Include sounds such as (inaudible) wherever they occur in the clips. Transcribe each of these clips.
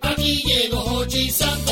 秋家のおじさん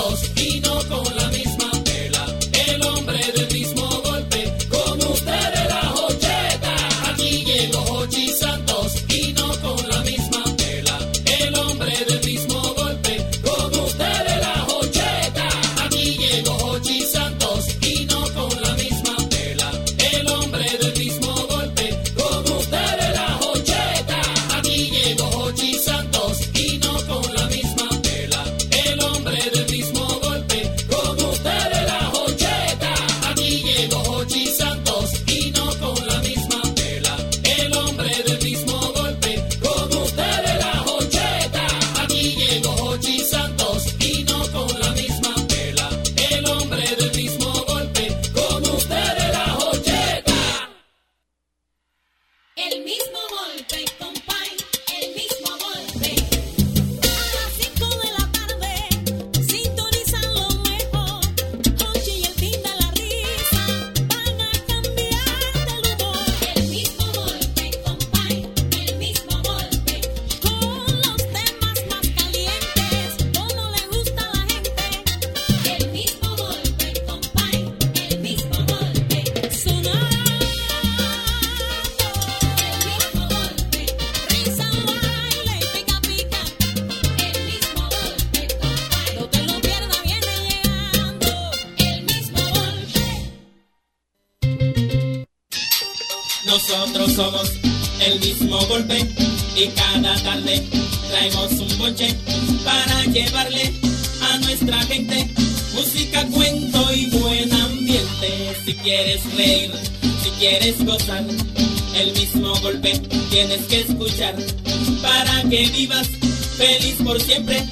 puedes gozar, el mismo golpe tienes que escuchar para que vivas feliz por siempre.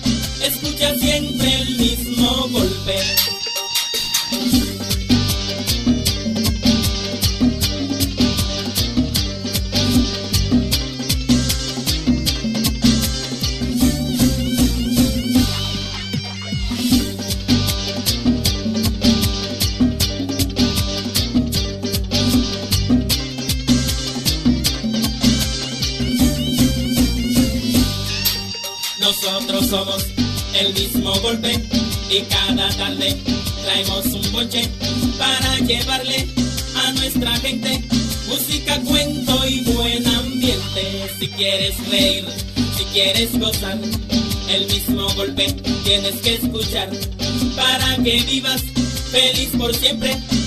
siempre.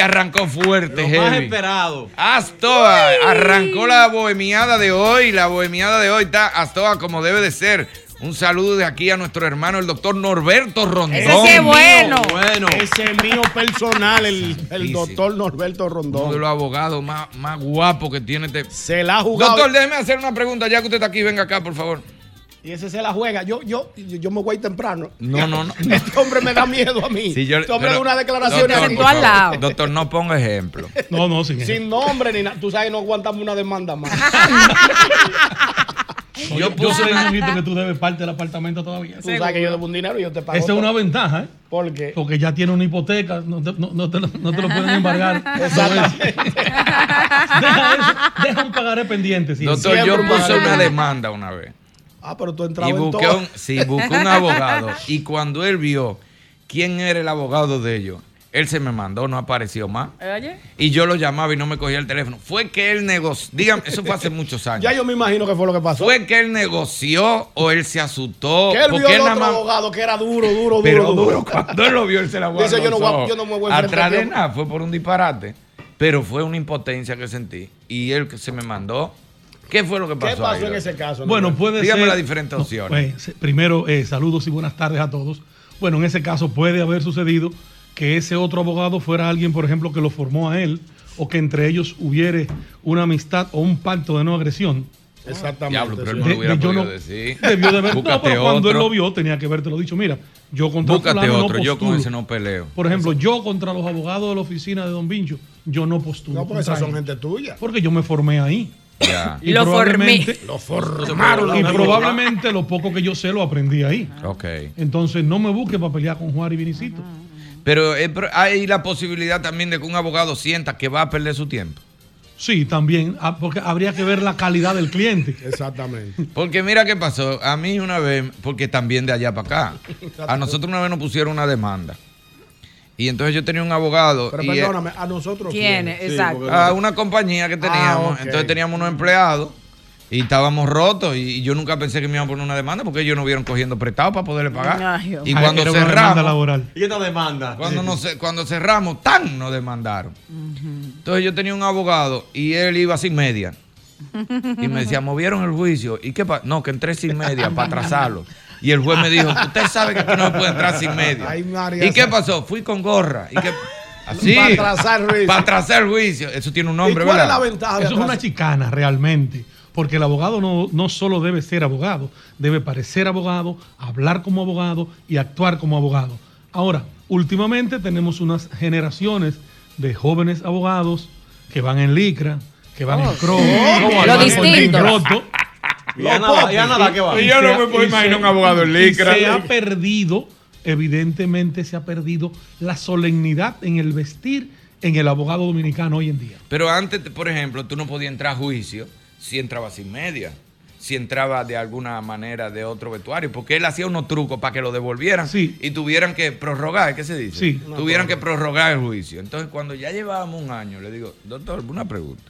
Arrancó fuerte, Lo más heavy. esperado. Astoa arrancó la bohemiada de hoy. La bohemiada de hoy está Astoa como debe de ser. Un saludo de aquí a nuestro hermano, el doctor Norberto Rondón. Ese sí es bueno. Bueno. Ese es mío personal, el, el doctor Norberto Uno de Rondón. los abogados más, más guapos que tiene este. Se la ha jugado. Doctor, déjeme hacer una pregunta, ya que usted está aquí, venga acá, por favor. Y ese se la juega. Yo, yo, yo, yo me voy temprano. No, no, no. (laughs) Este hombre me da miedo a mí. Si yo- este hombre pero- de una declaración doctor, por al lado. Doctor, no ponga ejemplo. (laughs) No, no, sin sin nombre ni nada. Tú sabes que no aguantamos una demanda más. (laughs) Yo, Yo una- Ñonguito, que tú debes parte del apartamento todavía. Tú sabes que yo debo un dinero y yo te pago. Esa es una ventaja, ¿eh? ¿Por qué? Porque ya tiene una hipoteca, no te, no, no te lo, no te lo pueden embargar. Exactamente. deja, eso, deja un pagaré pendiente. sí. Doctor, Siempre yo puse pagaré. una demanda una vez. Ah, pero tú Y entrabas en busqué todo. un, sí, busqué un abogado. Y cuando él vio quién era el abogado de ellos, él se me mandó, no apareció más. Oye. Y yo lo llamaba y no me cogía el teléfono. Fue que él negoció. Dígame, eso fue hace muchos años. Ya yo me imagino que fue lo que pasó. Fue que él negoció o él se asustó. que él vio porque él otro más- abogado que era duro, duro, duro, Pero duro. duro, cuando él lo vio, él se la guardó. Dice, yo no voy yo no me voy Atrás de nada, fue por un disparate. Pero fue una impotencia que sentí. Y él que se me mandó. ¿Qué fue lo que pasó? ¿Qué pasó ahí, en ese caso? Bueno, puede Dígame ser. las diferentes No, opciones. pues, se- primero, eh, saludos y buenas tardes a todos. Bueno, en ese caso puede haber sucedido que ese otro abogado fuera alguien, por ejemplo, que lo formó a él, o que entre ellos hubiere una amistad o un pacto de no agresión. Exactamente. Diablo, pero él no lo hubiera yo podido no- decir. Debió de haber. no, pero cuando él otro. lo vio, tenía que haberte lo dicho. Mira, yo contra Búscate otro. no yo con ese no peleo. Por ejemplo, yo contra los abogados de la oficina de Don Vincho, yo no postulo. No, porque esas son gente tuya. Porque yo me formé ahí. Ya. (laughs) Y Lo probablemente- Lo formaron. Y probablemente lo poco que yo sé lo aprendí ahí. Ok. Entonces no me busque para pelear con Juan y Vinicito. Pero eh, pero hay la posibilidad también de que un abogado sienta que va a perder su tiempo. Sí, también, ah, porque habría que ver la calidad del cliente. (laughs) Exactamente. Porque mira qué pasó. A mí una vez, porque también de allá para acá, a nosotros una vez nos pusieron una demanda. Y entonces yo tenía un abogado. Pero y, eh, perdóname, a nosotros. ¿Quién. Exacto. a una compañía que teníamos. Ah. Entonces teníamos unos empleados y estábamos rotos. Y, yo nunca pensé que me iban a poner una demanda porque ellos no vieron cogiendo prestado para poderle pagar. Ay, y cuando cerramos, laboral. ¿Y esta demanda? cuando, nos, cuando cerramos, tan nos demandaron. Entonces yo tenía un abogado y él iba sin media. (laughs) Y me decía, movieron el juicio. ¿Y qué pasa? No, que entré sin media (laughs) para atrasarlo. Y el juez me dijo, usted sabe que aquí no puede entrar sin. Ay, María ¿Y qué pasó? Fui con gorra. ¿Y qué? Así. Para atrasar el juicio. Para atrasar el juicio. Eso tiene un nombre, ¿Y cuál es ¿verdad? la ventaja Eso es una chicana realmente. Porque el abogado no, no solo debe ser abogado, debe parecer abogado, hablar como abogado y actuar como abogado. Ahora, últimamente tenemos unas generaciones de jóvenes abogados que van en licra, que van en crow, que Lo distinto. roto, ¿Y a nada, y a nada que va? Y yo no me puedo imaginar un abogado en licra. Se ha perdido, evidentemente se ha perdido la solemnidad en el vestir en el abogado dominicano hoy en día. Pero antes, por ejemplo, tú no podías entrar a juicio si entraba sin media. Si entraba de alguna manera de otro vestuario, porque él hacía unos trucos para que lo devolvieran Sí. y tuvieran que prorrogar, ¿qué se dice? Sí. Tuvieran que prorrogar el juicio. Entonces, cuando ya llevábamos un año, le digo, doctor, una pregunta.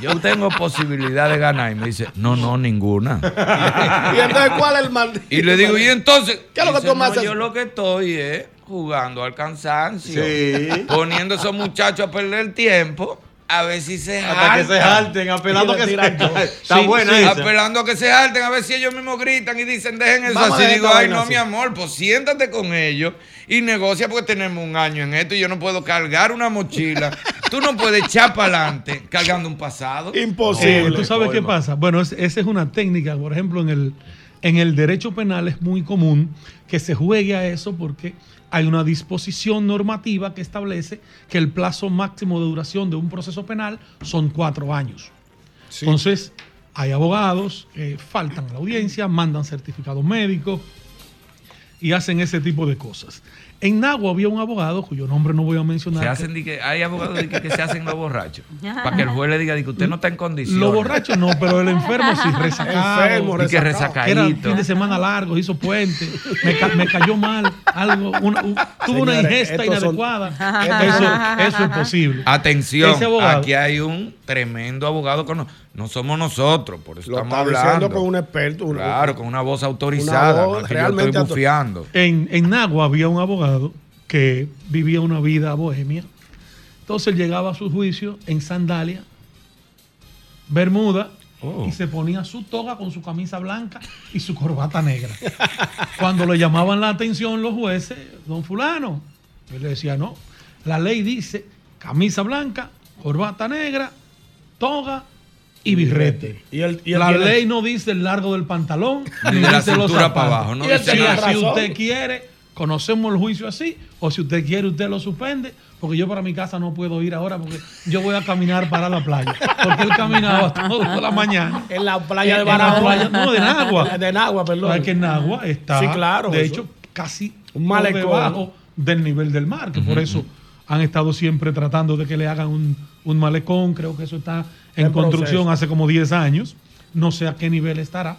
Yo tengo posibilidad de ganar. Y me dice, no, no, ninguna. (laughs) ¿Y entonces cuál es el mal? (laughs) Y le digo, y entonces. ¿Qué es lo que Dice, tú me "No, haces?" Yo lo que estoy es jugando al cansancio. Sí. Poniendo a esos muchachos a perder el tiempo. A ver si se Hasta que se jalten, apelando a que se yo. Está Sí, buena sí. esa. Apelando a que se harten, a ver si ellos mismos gritan y dicen, dejen eso Vamos así. Digo, ay, no, así". mi amor, pues siéntate con ellos y negocia porque tenemos un año en esto y yo no puedo cargar una mochila. (laughs) Tú no puedes echar para adelante cargando un pasado. Eh, Imposible. ¿Tú sabes qué pasa? Bueno, es- esa es una técnica, por ejemplo, en el, en el derecho penal es muy común que se juegue a eso porque hay una disposición normativa que establece que el plazo máximo de duración de un proceso penal son cuatro años. Entonces, hay abogados que faltan a la audiencia, mandan certificados médicos y hacen ese tipo de cosas. En Nagua había un abogado cuyo nombre no voy a mencionar. Se que- hacen, di que- hay abogados di que, que se hacen los borrachos. (laughs) Para que el juez le diga di que usted no está en condiciones. Los borrachos no, pero el enfermo sí, (laughs) resacado. Enfermo, Y que resacado. Era resacadito. fin de semana largo, hizo puente, me, ca- me cayó mal, algo, una- un- tuvo una ingesta son- inadecuada. (laughs) Eso, eso es posible. Atención, Ese abogado- aquí hay un tremendo abogado con no, no somos nosotros, por eso Lo estamos está hablando. diciendo con un experto. un- Claro, con una voz autorizada, voz no es que yo realmente estoy bufiando. En, en Nagua había un abogado que vivía una vida bohemia. Entonces él llegaba a su juicio en sandalia, bermuda, Oh. y se ponía su toga con su camisa blanca y su corbata negra. (laughs) Cuando le llamaban la atención los jueces, don fulano, él le decía, no, la ley dice camisa blanca, corbata negra, toga y birrete. Y él- y la ley no dice el largo del pantalón, Ni de la dice los cintura para zapatos. abajo, no Y dice si usted quiere, conocemos el juicio así, o si usted quiere, usted lo suspende, porque yo para mi casa no puedo ir ahora, porque yo voy a caminar para la playa. Porque él caminaba toda la mañana. En la playa de En la Barahona. playa- no, de Nagua. (laughs) De Nagua, perdón. Sabes que en Nagua está, Sí, claro, de eso. hecho, casi Un malecón. debajo del nivel del mar, que por eso han estado siempre tratando de que le hagan un, un malecón. Creo que eso está en, construcción proceso. hace como 10 años. No sé a qué nivel estará.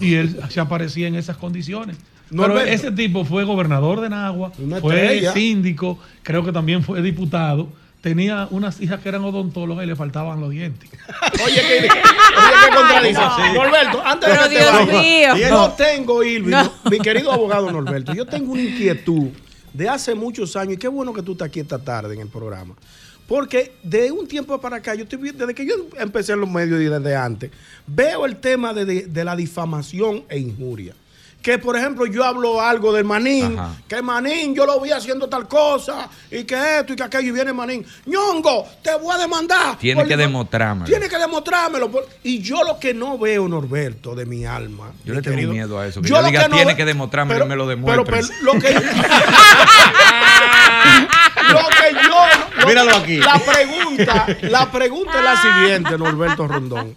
Y él se aparecía en esas condiciones. Pero Norberto. ese tipo fue gobernador de Nagua, fue estrella. síndico, creo que también fue diputado. Tenía unas hijas que eran odontólogas y le faltaban los dientes. (laughs) Oye, qué, oye, qué contradicción. ¿Cómo así? Norberto, antes Pero de que te Dios vayas, mío. Yo tengo, Irving, No. mi querido abogado Norberto, yo tengo una inquietud de hace muchos años, y qué bueno que tú estás aquí esta tarde en el programa. Porque de un tiempo para acá, yo estoy desde que yo empecé en los medios y desde antes, veo el tema de, de- de la difamación e injuria. Que, por ejemplo, yo hablo algo del manín, Ajá. que manín yo lo vi haciendo tal cosa, y que esto y que aquello, y viene manín, ñongo, te voy a demandar. Tiene que demostrármelo. Tiene que demostrármelo. por- Y yo lo que no veo, Norberto, de mi alma. Yo mi le tengo querido, miedo a eso. Que yo yo, lo diga, que no tiene ve- que demostrármelo y me lo pero- demuestres. pero lo que, (laughs) lo que yo. lo- Míralo aquí. La pregunta, la pregunta es la siguiente, Norberto Rondón.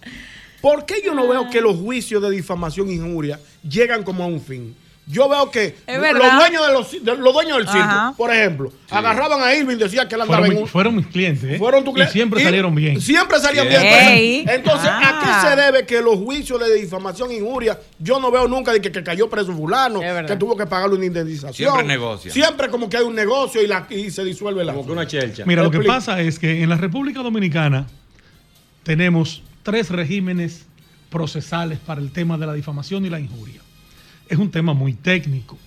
¿Por qué yo no veo que los juicios de difamación e injuria llegan como a un fin? Yo veo que los dueños, de los, de- los dueños del circo, Ajá. por ejemplo, agarraban a Irving y decían que él andaba Fueron, en un, fueron mis clientes. ¿eh? fueron tu y cli- siempre y salieron bien. Siempre salían Bien. Entonces, ¿a Ah. qué se debe que los juicios de difamación e injuria, yo no veo nunca de que, que cayó preso fulano, que tuvo que pagarle una indemnización? Siempre negocian. Siempre como que hay un negocio y, la, y se disuelve la. Como que una chelcha. Mira, lo que pasa es que en la República Dominicana tenemos tres regímenes procesales para el tema de la difamación y la injuria. Es un tema muy técnico.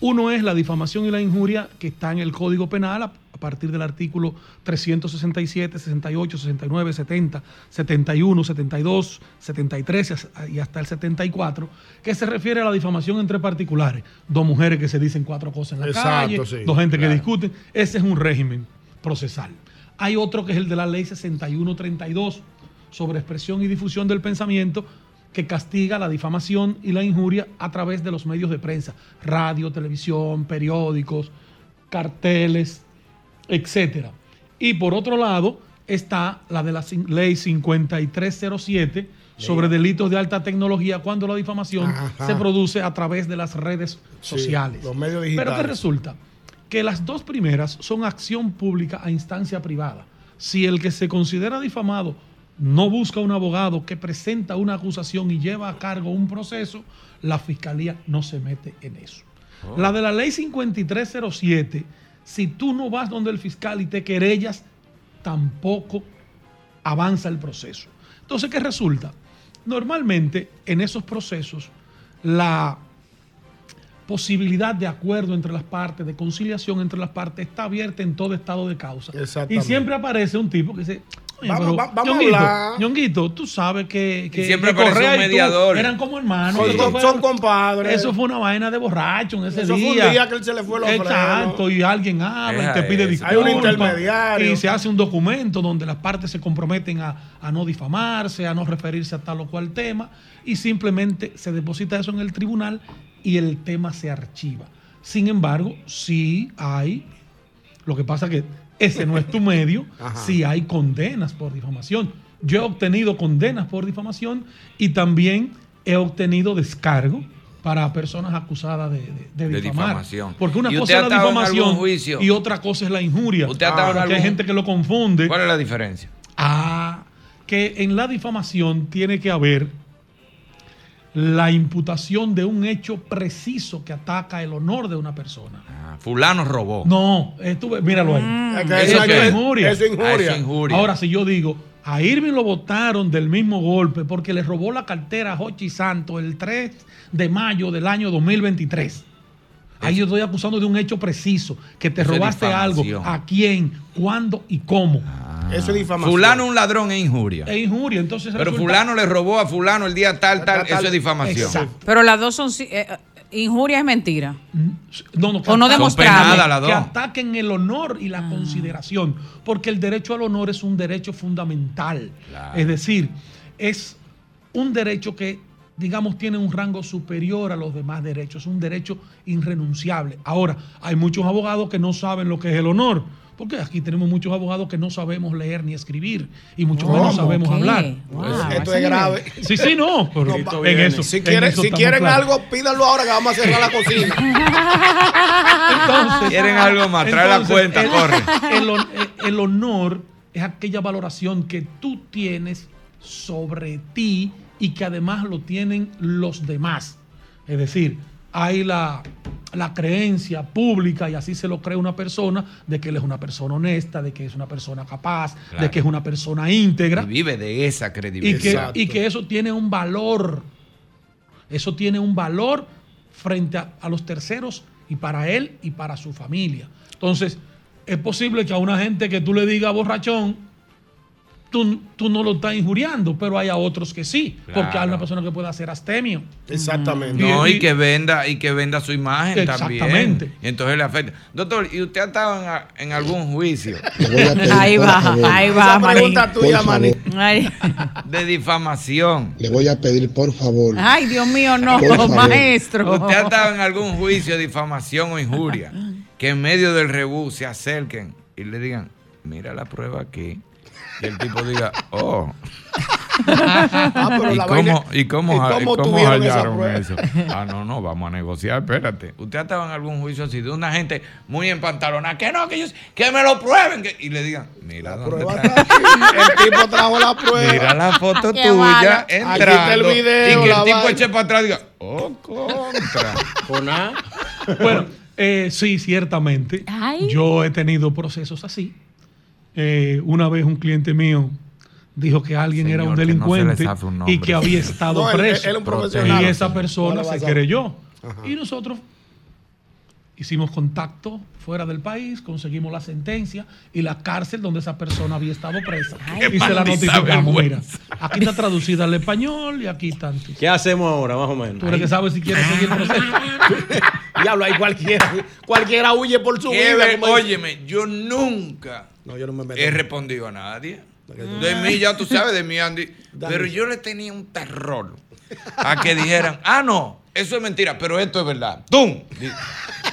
Uno es la difamación y la injuria que está en el Código Penal a partir del artículo 367, 68, 69, 70, 71, 72, 73 y hasta- y hasta el 74, que se refiere a la difamación entre particulares. Dos mujeres que se dicen cuatro cosas en la Exacto, calle, sí, dos gente claro. que discuten. Ese es un régimen procesal. Hay otro que es el de la ley 6132 sobre expresión y difusión del pensamiento que castiga la difamación y la injuria a través de los medios de prensa, radio, televisión, periódicos, carteles, etcétera. Y por otro lado está la de la ley 5307 sobre delitos de alta tecnología cuando la difamación Ajá. se produce a través de las redes Sí, sociales. los medios Pero que resulta que las dos primeras son acción pública a instancia privada. Si el que se considera difamado no busca un abogado que presenta una acusación y lleva a cargo un proceso, la fiscalía no se mete en eso. La de la ley 5307, si tú no vas donde el fiscal y te querellas, tampoco avanza el proceso. Entonces, ¿qué resulta? Normalmente en esos procesos la posibilidad de acuerdo entre las partes, de conciliación entre las partes, está abierta en todo estado de causa. Y siempre aparece un tipo que dice, "Oye, Vamos- pero, va- vamos a hablar". Ñonguito, tú sabes que, siempre que Correa un y tú eran como hermanos. Son- Eso son- fue- son compadres. Eso fue una vaina de borracho en ese Eso fue un día. día que él se le fue los Exacto, y alguien habla y te pide eso. disculpas. Hay un intermediario. Y se hace un documento donde las partes se comprometen a, a no difamarse, a no referirse a tal o cual tema, y simplemente se deposita eso en el tribunal y el tema se archiva. Sin embargo, sí hay, lo que pasa que ese no es tu medio, (laughs) sí hay condenas por difamación. Yo he obtenido condenas por difamación y también he obtenido descargo para personas acusadas de, de- de De difamar. difamación. Porque una ¿Y cosa es la algún difamación y otra cosa es la injuria. ¿Usted en Porque hay algún- gente que lo confunde. ¿Cuál es la diferencia? Ah, que en la difamación tiene que haber la imputación de un hecho preciso que ataca el honor de una persona. Ah, fulano robó. No, estuve, míralo ahí. Es que Eso eso es es injuria. Es Ah, injuria. es injuria. Ahora, si yo digo, a Irving lo votaron del mismo golpe porque le robó la cartera a Jochi Santos el 3 de mayo del año 2023. Ahí yo estoy acusando de un hecho preciso, que te robaste algo. ¿A quién? ¿Cuándo y cómo? Eso es difamación. Fulano un ladrón es injuria. Es injuria, entonces Pero resulta- fulano le robó a fulano el día tal, tal, Tal, tal. eso es difamación. Exacto. Pero las dos son. eh, eh, injuria es mentira. No, no, que O no demostrable. que ataquen el honor y la consideración, porque el derecho al honor es un derecho fundamental. Claro. Es decir, es un derecho que, digamos, tiene un rango superior a los demás derechos, es un derecho irrenunciable. Ahora, hay muchos abogados que no saben lo que es el honor, porque aquí tenemos muchos abogados que no sabemos leer ni escribir y mucho menos sabemos ¿Qué? hablar. Wow, Esto es grave. Sí, sí, no, (laughs) pero No, en eso. Si en quieren, eso si estamos quieren claros. algo, pídanlo ahora que vamos a cerrar la cocina. Entonces, Quieren algo más, trae la cuenta, el- corre. El, hon- el- el honor es aquella valoración que tú tienes sobre ti y que además lo tienen los demás. Es decir, hay la, la creencia pública, y así se lo cree una persona, de que él es una persona honesta, de que es una persona capaz, Claro. de que es una persona íntegra. Y vive de esa Y credibilidad. que, y que eso tiene un valor. Eso tiene un valor frente a, a los terceros y para él y para su familia. Entonces, es posible que a una gente que tú le digas borrachón, tú, tú no lo estás injuriando, pero hay a otros que sí, porque hay una persona que puede hacer astemio. Exactamente. No, Y- y que venda, y que venda su imagen Exactamente. también. Y entonces le afecta. Doctor, ¿y usted ha estado en, algún juicio (laughs) pedir, Ahí va, ahí va, Esa Maní. pregunta tuya. Ay, de difamación? Le voy a pedir, por favor. ay, Dios mío, no, maestro. ¿Usted ha estado en algún juicio de difamación o injuria? Que en medio del rebú se acerquen y le digan, mira la prueba aquí. Y el tipo diga, oh. (laughs) Ah, pero ¿Y la cómo, vaina- ¿Y cómo, ¿y ja- cómo hallaron eso? Ah, no, no, vamos a negociar, espérate. ¿Usted ha estado en algún juicio así de una gente muy empantalonada? Que no, que ellos, que me lo prueben. que- y le digan, mira dónde Prueba está. aquí. El tipo trajo la prueba. Mira la foto Qué tuya malo. Aquí está el entrando. video, y que la el tipo vaina. eche para atrás y diga, oh, contra. (laughs) Bueno, eh, sí, ciertamente. Ay. Yo he tenido procesos así. Eh, una vez un cliente mío dijo que alguien era un que no delincuente un y que había estado (laughs) No, él- preso. él profesional. y esa persona se vas a- creyó. Y nosotros hicimos contacto fuera del país, conseguimos la sentencia y la cárcel donde esa persona había estado presa. Ay, y se la notificamos. Mira, aquí está traducida al español y aquí está. Tú ¿Qué hacemos ahora, más o menos? eres que sabes si quieres seguir el proceso. (laughs) Diablo, ahí cualquiera, cualquiera huye por su vida. ver- como dice. óyeme, yo nunca No, yo no me meto. he respondido a nadie. De mí, ya tú sabes, de mí, Andy. (laughs) Pero yo le tenía un terror a que dijeran, ah, no, eso es mentira, pero esto es verdad. ¡Tum!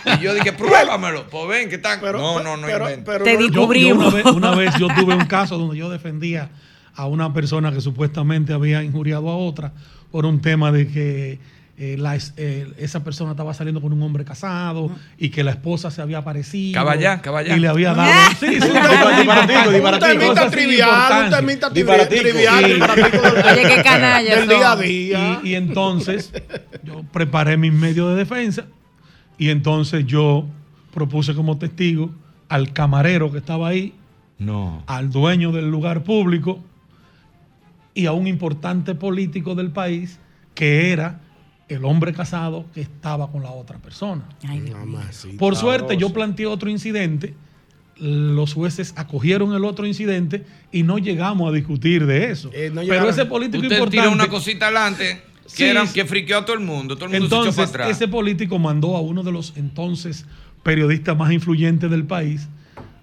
Y yo dije, pruébamelo. Pues ven, que están. Pero- no, no, no pero- Te Yo- yo Descubrimos. una, vez, una vez yo tuve un caso donde yo defendía a una persona que supuestamente había injuriado a otra por un tema de que eh, la eh, esa persona estaba saliendo con un hombre casado y que la esposa se había aparecido. Caballá, caballá. Y le había dado. Sí, sí, Un temita trivial, un temita trivial, Oye, qué canallas Del día a día. Y, y entonces (laughs) yo preparé mis medios de defensa y entonces yo propuse como testigo al camarero que estaba ahí, No. al dueño del lugar público y a un importante político del país que era el hombre casado que estaba con la otra persona. Ay, Dios mío. Mamacita. Por suerte yo planteé otro incidente, los jueces acogieron el otro incidente y no llegamos a discutir de eso. Eh, no Pero ese político Usted importante... tiró una cosita adelante que, Sí, eran- que friqueó a todo el mundo. Todo el mundo se Entonces, echó para atrás. ese político mandó a uno de los entonces periodistas más influyentes del país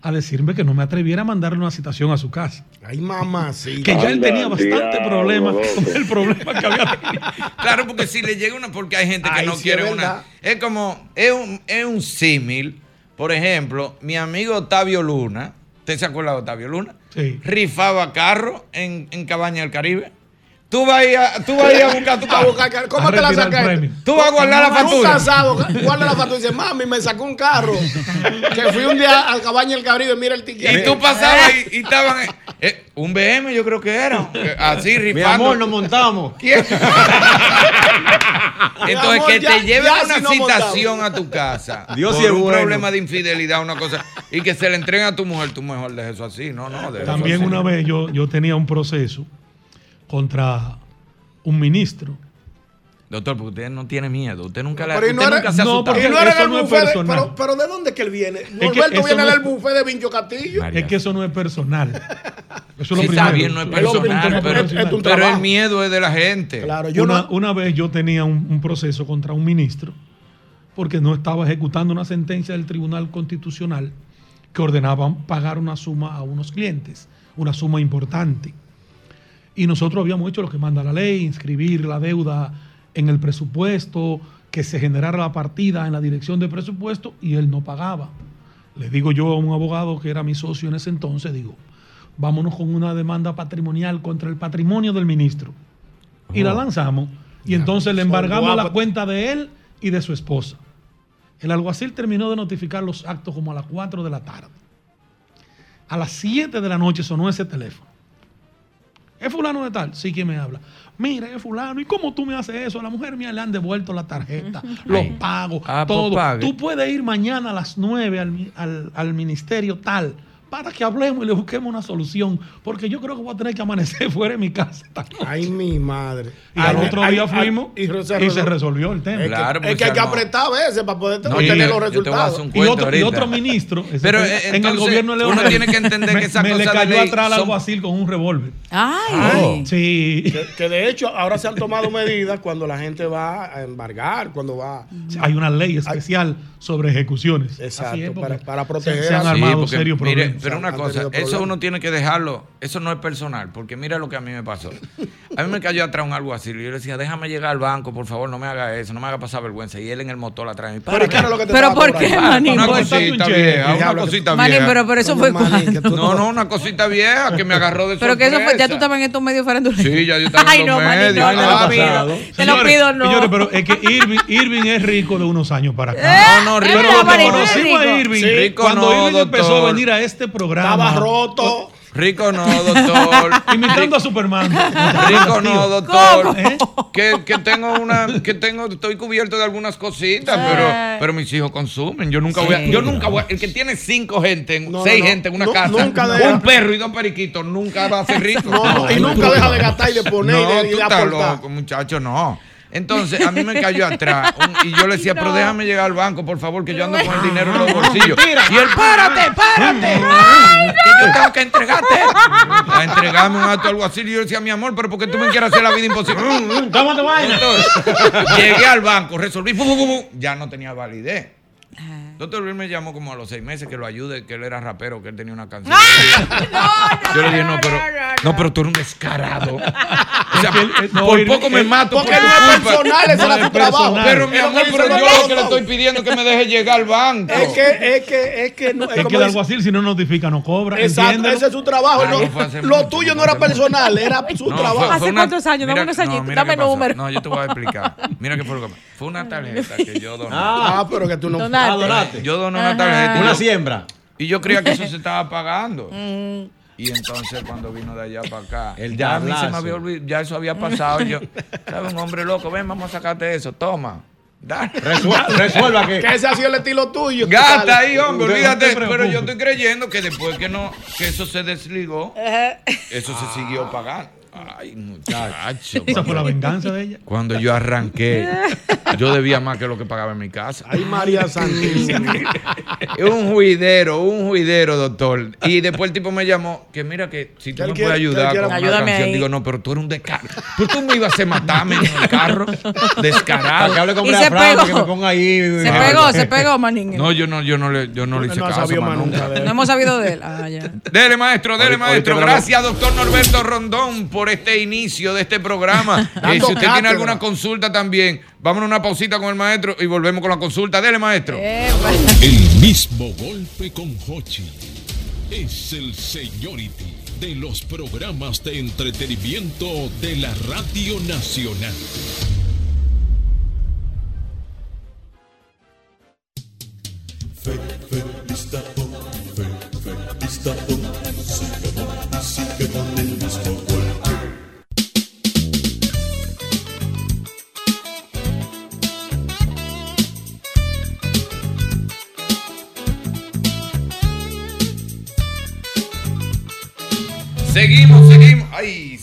a decirme que no me atreviera a mandarle una citación a su casa. Ay, mamacita. Que ya él tenía bastante problema con el problema que había tenido. Claro, porque si le llega una, porque hay gente que Ay, no sí, quiere es una. Es como, es un, es un símil. Por ejemplo, mi amigo Octavio Luna, ¿usted se acuerda de Octavio Luna? Sí. Rifaba carro en, en Cabaña del Caribe. Tú vas a ir a, tú vas a, ir a buscar tu A carro. buscar (laughs) car- ¿Cómo A te la premio. Tú vas a guardar la Un factura. casado, guarda la factura y dice, mami, me sacó un carro. que fui un día al cabaña del Caribe, mira el ticket. Y tú pasabas y, y estaban. eh, un BM, yo creo que era. (laughs) eh, Así Mi rifando. amor, nos montamos. (laughs) ¿Quién? Mi Entonces, amor, que ya- te lleven ya una si citación a tu casa Dios por es un bueno. problema de infidelidad, una cosa, y que se le entreguen a tu mujer, tu mejor deja eso así. No, no, eso También así. una vez yo, yo tenía un proceso contra un ministro Doctor, porque usted no tiene miedo. Usted nunca, le, Pero no era- nunca se no, porque no era eso el no es buffet de- personal. pero, pero ¿de dónde que él viene? que Norberto viene no es- del buffet de Vincho Castillo. María. Es que eso no es personal. Eso es Sí, lo está bien, no es es personal, pero, es personal. pero el miedo es de la gente. Claro, yo una, no. una vez yo tenía un, un proceso contra un ministro porque no estaba ejecutando una sentencia del Tribunal Constitucional que ordenaba pagar una suma a unos clientes, una suma importante. Y nosotros habíamos hecho lo que manda la ley, inscribir la deuda en el presupuesto, que se generara la partida en la dirección de presupuesto y él no pagaba. Le digo yo a un abogado que era mi socio en ese entonces, digo, vámonos con una demanda patrimonial contra el patrimonio del ministro. Y la lanzamos. Y entonces le embargamos la cuenta de él y de su esposa. El alguacil terminó de notificar los actos como a las 4 de la tarde. A las 7 de la noche sonó ese teléfono. ¿Es fulano de tal? Sí, ¿quién me habla? Mira, es fulano. ¿Y cómo tú me haces eso? A la mujer mía le han devuelto la tarjeta, (laughs) los pagos, Ah, pues todo. Tú puedes ir mañana a las 9 al, al- al ministerio tal para que hablemos y le busquemos una solución. Porque yo creo que voy a tener que amanecer (laughs) fuera de mi casa. esta noche". Ay, mi madre. Y al otro ay, día ay, fuimos y, y, se resolvió. resolvió el tema. Es que, es que hay que apretar a veces para poder No, obtener yo- los resultados. Y otro, y ahorita. otro ministro, ese Pero, fue en el gobierno de uno tiene que entender que (laughs) esas me le cosas de cayó ley atrás al son- alguacil con un revólver. Ay. Sí. Que, que de hecho ahora se han tomado (laughs) medidas cuando la gente va a embargar, cuando va. Hay una ley especial sobre ejecuciones. Exacto, Así es, porque para- para proteger Se, han a- Sí, armado porque, serios mire, problemas. pero una cosa, eso problemas. uno tiene que dejarlo, eso no es personal, porque mira lo que a mí me pasó. A mí me cayó atrás un algo así, y yo le decía, déjame llegar al banco, por favor, no me haga eso, no me haga pasar vergüenza. Y él en el motor atrás. de mí, Pero ¿y qué era lo que te Pero ¿por qué? Manín? Una cosita vieja, una cosita Manín, vieja. pero, pero eso fue Manín, cuando. No, no, una cosita vieja que me agarró de Pero que eso fue, ya tú estabas en estos medios faranduleros. Sí, ya yo estaba Ay, en no, los Manín, medios. no, no, Ah, lo pido. pasado. Te lo pido, no. señores, pero es que Irving, Irving es rico de unos años para acá. No, rico. Pero cuando conocimos a. Irving, Sí, rico cuando no, Irving empezó a venir a este programa, Estaba roto. Rico no, (laughs) doctor. imitando a Superman. Rico no, doctor. ¿Cómo? ¿Eh? Que, que tengo una, que tengo, estoy cubierto de algunas cositas, Eh. pero, pero mis hijos consumen. Yo nunca voy a, yo nunca voy a- el que tiene cinco gente, No, seis no, no. gente en una casa, nunca deja. un perro y dos periquitos, nunca va a ser rico. No, no, y nunca deja de gastar y de poner No, y de, y tú de estás aportar. loco, muchacho, no. Entonces, a mí me cayó atrás un- y yo le decía, pero déjame llegar al banco, por favor, que yo ando con el dinero en los bolsillos. Y él, párate, párate. que yo tengo que entregarte. A entregarme un acto algo así. Y yo decía, mi amor, pero porque tú me quieres hacer la vida imposible. ¿Cómo te vayas? Doctor, llegué al banco, resolví, ya no tenía validez. Doctor Luis me llamó como a los seis meses que lo ayude, que él era rapero, que él tenía una canción. (laughs) Yo le dije, no, pero, no, pero tú eres un descarado. (laughs) O sea, no, por él- poco me mato por Porque tu no es culpa. personal, ese No era es su trabajo. personal. Pero mi amor, pero yo lo que le estoy pidiendo es que me deje llegar al banco. Es que, es que, es que, no, es Es que el alguacil, si no notifica, no cobra. Exacto, entiéndelo. ese es su trabajo. No- fue hace lo mucho, tuyo no fue era personal, era su No, trabajo. fue- ¿Hace fue una- cuántos años? Dame mira- unos no, añitos, dame número. No, yo te voy a explicar. Mira qué fue lo que pasó. Fue una tarjeta que yo doné. Ah, pero que tú no. Donaste. Ah, donaste. Yo doné una tarjeta. y Una yo- siembra. Y yo creía que eso (laughs) se estaba pagando. Mm. Y entonces cuando vino de allá para acá, El ya a mí se me había olvidado, ya eso había pasado. Yo, ¿sabes? Un hombre loco, ven, vamos a sacarte eso, toma. Dale. Resuelva, resuelva que. Que ese ha sido el estilo tuyo. Gasta Dale. ahí, hombre, Usted olvídate. Pero yo estoy creyendo que después que no, que eso se desligó, eso se siguió pagando. Ay, muchacho. Esa fue la venganza de ella. Cuando yo arranqué, yo debía más que lo que pagaba en mi casa. Ay, María Santísima. (laughs) un juidero, un juidero, doctor. Y después el tipo me llamó, que mira que si tú me quiere- puedes ayudar con una Ayúdame canción, ahí. digo, no, pero tú eres un descaro. Pero tú me ibas a matarme en el carro, descarado. Para que hable con Y Brea se pegó. que me ponga ahí. Se Ah, pegó, se pegó, Manín. No, yo no, yo no le, yo no le hice no caso más nunca. No hemos sabido de él. Ah, ya. Dele, maestro, dele, maestro. Gracias, doctor Norberto Rondón, por este inicio de este programa. (laughs) Dando si usted tiene alguna consulta también, vámonos a una pausita con el maestro y volvemos con la consulta. Dele, maestro. Eh, El mismo golpe con Hochi es el Seniority de los programas de entretenimiento de la Radio Nacional.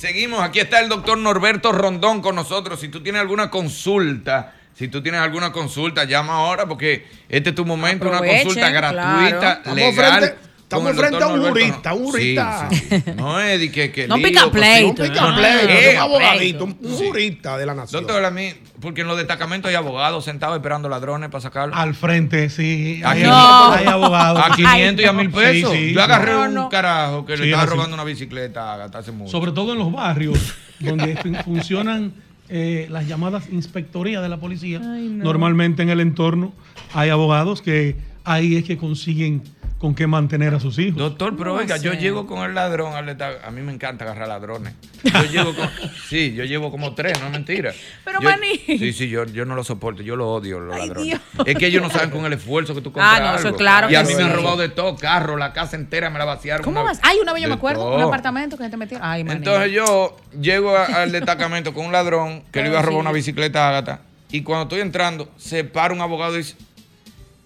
Seguimos. Aquí está el doctor Norberto Rondón con nosotros. Si tú tienes alguna consulta, si tú tienes alguna consulta, llama ahora porque este es tu momento, una consulta gratuita, claro. Legal. frente- estamos frente a un jurista, un jurista. Sí, sí. No es de que, que No lío, pica pleito, pica No, no, pleito, eh, un abogadito, un Sí. jurista de la nación. Doctor, a mí, porque en los destacamentos hay abogados sentados esperando ladrones para sacarlos. Al frente, sí. Aquí Hay, no. hay abogados. A 500 y a 1000 pesos. Sí, sí. Yo agarré No, un no. carajo que le estaba así. robando una bicicleta a gastarse mucho. Sobre todo en los barrios donde fun- funcionan eh, las llamadas inspectorías de la policía. Ay, no. Normalmente en el entorno hay abogados que ahí es que consiguen con qué mantener a sus hijos. Doctor, pero ¿Cómo oiga, yo llego con el ladrón. A mí me encanta agarrar ladrones. Yo llevo con, (laughs) sí, yo llevo como tres, no es mentira. Pero, Yo- maní. Sí, sí, yo, yo no lo soporto, yo lo odio, los Ay, ladrones. Dios. Es que ellos no saben con el esfuerzo que tú compras Ah, no, eso algo. claro Y a mí me han robado de todo, carro, la casa entera me la vaciaron. ¿Cómo una vas? Ay, una vez yo me acuerdo, un apartamento que te metió. Ay, man. Entonces yo llego a- al destacamento con un ladrón que le iba a robar sí. una bicicleta a Ágata. Y cuando estoy entrando, se para un abogado y dice,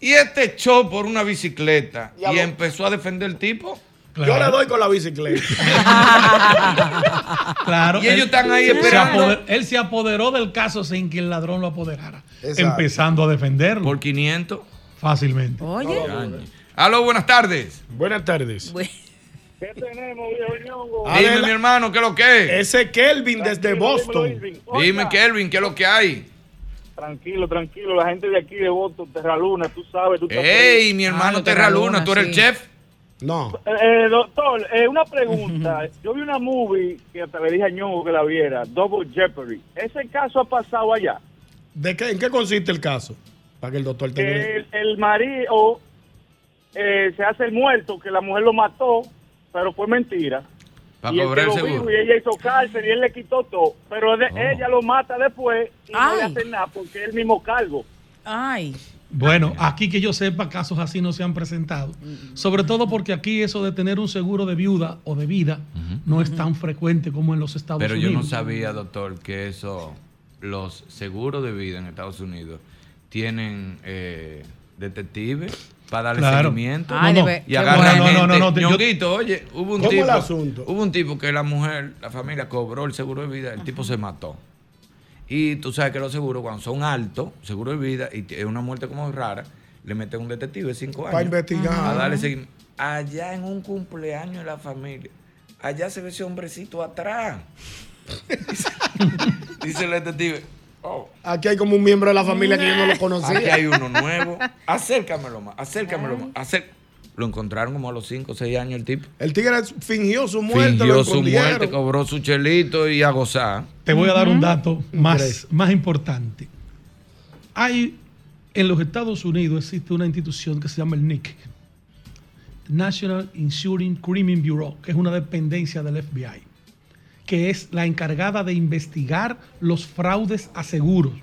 ¿y este echó por una bicicleta? Y empezó a defender el tipo. Claro. Yo le doy con la bicicleta. (laughs) Claro. Y ellos están ahí se esperando. apoder- él se apoderó del caso sin que el ladrón lo apoderara. Exacto. Empezando a defenderlo Por 500. fácilmente. Oye. Aló, buenas tardes. Buenas tardes. ¿Qué tenemos, viejo Dime, mi hermano, ¿qué es lo que es? Ese Kelvin desde Tranquilo, Boston. Dime, Kelvin, ¿qué es lo que hay? Tranquilo, tranquilo. La gente de aquí de Boston, Terra Luna, tú sabes. Tú Ey, mi Ah, hermano Luna, Terraluna, ¿tú eres el chef? No. Eh, eh, doctor, eh, una pregunta. (laughs) Yo vi una movie que hasta le dije a Ñongo que la viera, Double Jeopardy. ¿Ese caso ha pasado allá? ¿De qué, ¿En qué consiste el caso? Para que el doctor tenga. El, el marido eh, se hace el muerto, que la mujer lo mató, pero fue mentira. Para y cobrar el seguro. vivo y ella hizo cárcel y él le quitó todo. Pero de- ella lo mata después y no le Ay. hace nada porque es el mismo cargo. Ay. Bueno, aquí que yo sepa, casos así no se han presentado. Sobre todo porque aquí eso de tener un seguro de viuda o de vida no es tan frecuente como en los Estados Pero yo Unidos. no sabía, doctor, que eso, los seguros de vida en Estados Unidos tienen eh, detectives para darle Claro. seguimiento. Ay, No, no. Y qué agarran bueno. gente. No, no, no, no, yo- Ñonguito, oye, hubo un ¿Cómo tipo. el asunto? Hubo un tipo que la mujer, la familia cobró el seguro de vida, el tipo se mató. Y tú sabes que los seguros, cuando son altos, seguro de vida, y es una muerte como rara, le meten un detective de cinco años. Para investigar. A darle seguimiento. Allá en un cumpleaños de la familia, allá se ve ese hombrecito atrás. dice, (laughs) dice el detective, oh, Aquí hay como un miembro de la familia que yo no lo conocía. Aquí hay uno nuevo. (laughs) Acércamelo más, acércamelo más. Lo encontraron como a los 5 o 6 años el tipo. El tigre fingió su muerte, lo Fingió su muerte, cobró su chelito y a gozar. Te voy a dar un dato más, más importante. Hay en los Estados Unidos existe una institución que se llama el NIC, National Insurance Criminal Bureau, que es una dependencia del FBI, que es la encargada de investigar los fraudes a seguros.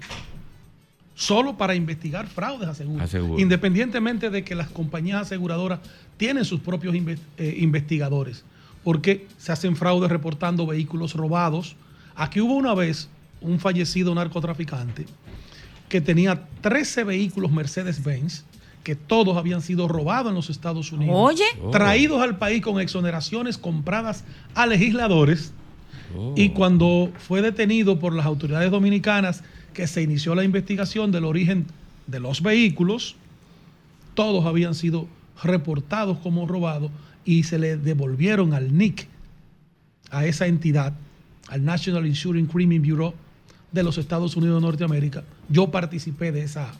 Solo para investigar fraudes a seguros. A. Independientemente de que las compañías aseguradoras tienen sus propios inve- eh, investigadores, porque se hacen fraudes reportando vehículos robados. Aquí hubo una vez un fallecido narcotraficante que tenía 13 vehículos Mercedes-Benz que todos habían sido robados en los Estados Unidos. Oye. Traídos al país con exoneraciones compradas a legisladores. Y cuando fue detenido por las autoridades dominicanas, que se inició la investigación del origen de los vehículos, todos habían sido reportados como robados y se le devolvieron al NIC, a esa entidad, al National Insurance Criminal Bureau de los Estados Unidos de Norteamérica. Yo participé de esa,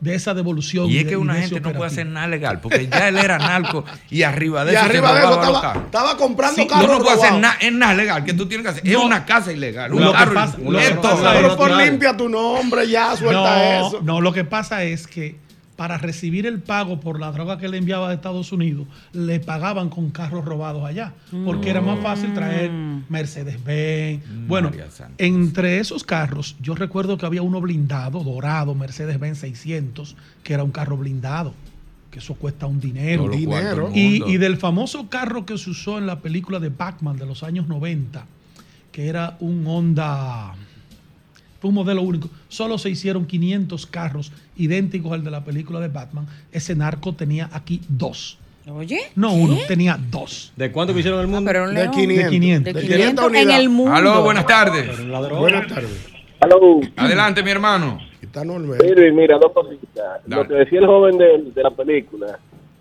de esa devolución. Y es que una gente no puede hacer nada legal, porque ya él era narco y arriba de Y eso arriba de eso estaba, estaba comprando Sí, carros tú no puedes hacer nada, es nada legal que tú tienes que hacer. Es una casa ilegal. Un Lo que carro, pasa- un- lo que pasa Pero es- por claro. limpia tu nombre, ya suelta no, eso. No, lo que pasa es que para recibir el pago por la droga que le enviaba de Estados Unidos, le pagaban con carros robados allá. Porque era más fácil traer Mercedes-Benz. Bueno, María Santos. entre esos carros, yo recuerdo que había uno blindado, dorado, Mercedes-Benz 600, que era un carro blindado. Que eso cuesta un dinero. Dinero. Y, y del famoso carro que se usó en la película de Batman de los años 90, que era un Honda, fue un modelo único, solo se hicieron 500 carros idénticos al de la película de Batman. Ese narco tenía aquí dos. Oye. No uno, tenía dos. ¿De cuánto que hicieron el mundo? pero un De león. 500. De 500. De 500 en el mundo. Aló, buenas tardes. Buenas tardes. Aló. Adelante, mi hermano. Está Norbert. Mire, mira, dos cositas. Lo que decía el joven de, de la película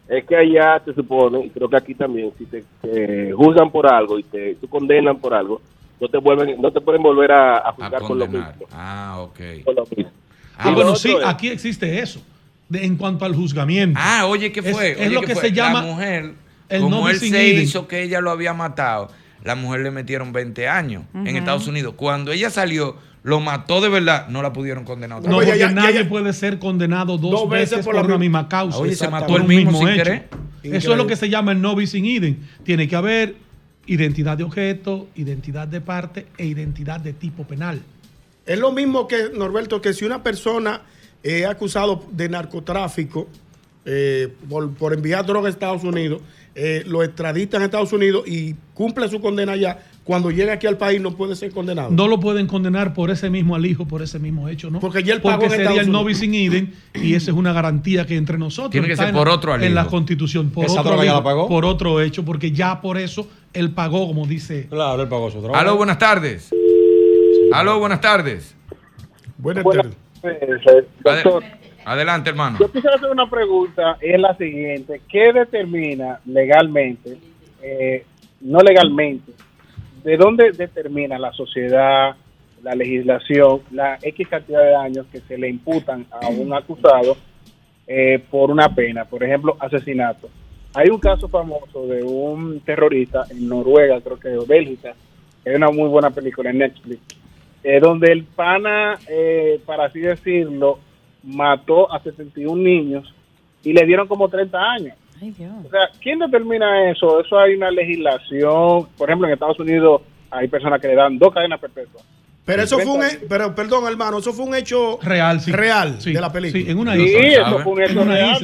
es que allá se supone, y creo que aquí también, si te, te juzgan por algo y te, te condenan por algo, no te vuelven, no te pueden volver a, a juzgar por lo mismo. Ah, ok. Por lo mismo. Ah, Y bueno, lo sí, es- aquí existe eso. de- en cuanto al juzgamiento. Ah, oye, ¿qué fue? Es, Oye, lo ¿qué que fue? se llama. La mujer, el como no él se idem. hizo que ella lo había matado, la mujer le metieron 20 años en. Estados Unidos. Cuando ella salió, lo mató de verdad, no la pudieron condenar otra No, vez. porque nadie puede ser condenado dos, Dos veces, veces por, por la misma causa. Oye, se mató un mismo mismo sin hecho. querer. Eso Increíble. es lo que se llama el no bis in idem. Tiene que haber identidad de objeto, identidad de parte e identidad de tipo penal. Es lo mismo que, Norberto, que si una persona es acusado de narcotráfico eh, por, por enviar droga a Estados Unidos, eh, lo extraditan a Estados Unidos y cumple su condena allá, cuando llega aquí al país no puede ser condenado. No lo pueden condenar por ese mismo alijo, por ese mismo hecho, ¿no? Porque ya él pagó Porque en sería Estados el no Unidos. bis in idem y esa es una garantía que entre nosotros Tiene que está ser por otro en la alijo. Constitución, por ¿Esa otro droga ya alijo, la pagó? por otro hecho, porque ya por eso él pagó, como dice. Claro, él pagó su droga. Aló, buenas tardes. Aló, buenas tardes. Buenas tardes. Ade- Adelante, hermano. Yo quisiera hacer una pregunta, es la siguiente. ¿Qué determina legalmente, eh, no legalmente, de dónde determina la sociedad, la legislación, la X cantidad de años que se le imputan a un acusado eh, por una pena? Por ejemplo, asesinato. Hay un caso famoso de un terrorista en Noruega, creo que o Bélgica, que hay una muy buena película en Netflix, eh, donde el pana, eh, para así decirlo, mató a 71 niños y le dieron como 30 años. O sea, ¿quién determina eso? Eso hay una legislación. Por ejemplo, en Estados Unidos hay personas que le dan dos cadenas perpetuas. Pero eso fue un, 30 he- pero perdón, hermano, eso fue un hecho real, sí. real Sí, de la película. sí, en una Sí, isla. eso fue un hecho real.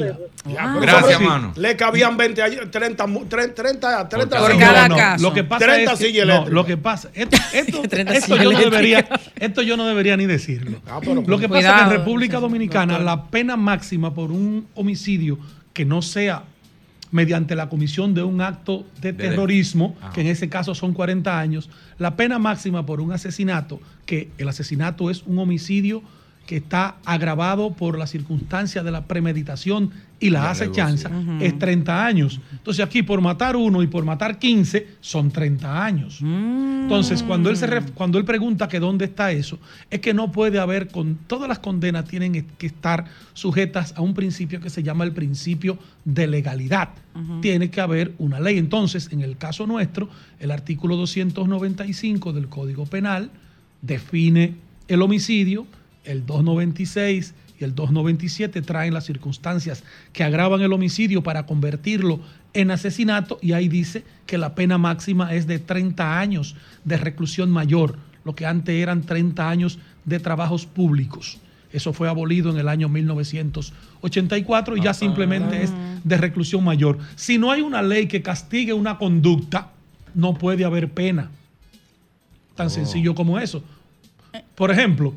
pero Gracias, hermano. Le cabían 20 años, 30, mu- 30, 30, 30 Por cada No, caso. Lo que pasa 30 es que- no, lo que pasa, esto, (laughs) esto, 30 esto sillas yo no debería, esto yo no debería ni decirlo. Ah, pero- Lo que pasa Cuidado, es que en República doctor. Dominicana la pena máxima por un homicidio que no sea mediante la comisión de un acto de terrorismo, que en ese caso son 40 años, la pena máxima por un asesinato, que el asesinato es un homicidio que está agravado por la circunstancia de la premeditación y la Ya, acechanza, es 30 años. Entonces aquí por matar uno y por matar 15 son 30 años. Entonces cuando él, se ref- cuando él pregunta que dónde está eso, es que no puede haber, con todas las condenas tienen que estar sujetas a un principio que se llama el principio de legalidad. Tiene que haber una ley. Entonces, en el caso nuestro, el artículo 295 del Código Penal define el homicidio, el 296 y el 297 traen las circunstancias que agravan el homicidio para convertirlo en asesinato y ahí dice que la pena máxima es de 30 años de reclusión mayor, lo que antes eran 30 años de trabajos públicos. Eso fue abolido en el año 1984 y ya simplemente es de reclusión mayor. Si no hay una ley que castigue una conducta, no puede haber pena. Tan sencillo como eso. Por ejemplo,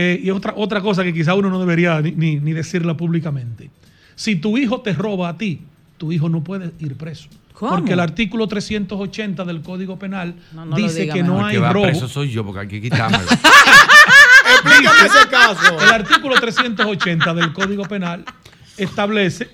eh, y otra, otra cosa que quizá uno no debería ni, ni- ni decirla públicamente. Si tu hijo te roba a ti, tu hijo no puede ir preso. ¿Cómo? Porque el artículo 380 del Código Penal No, no dice diga que no hay robo. preso soy yo, porque hay que quitármelo. (laughs) Explícame ese caso. El artículo 380 del Código Penal establece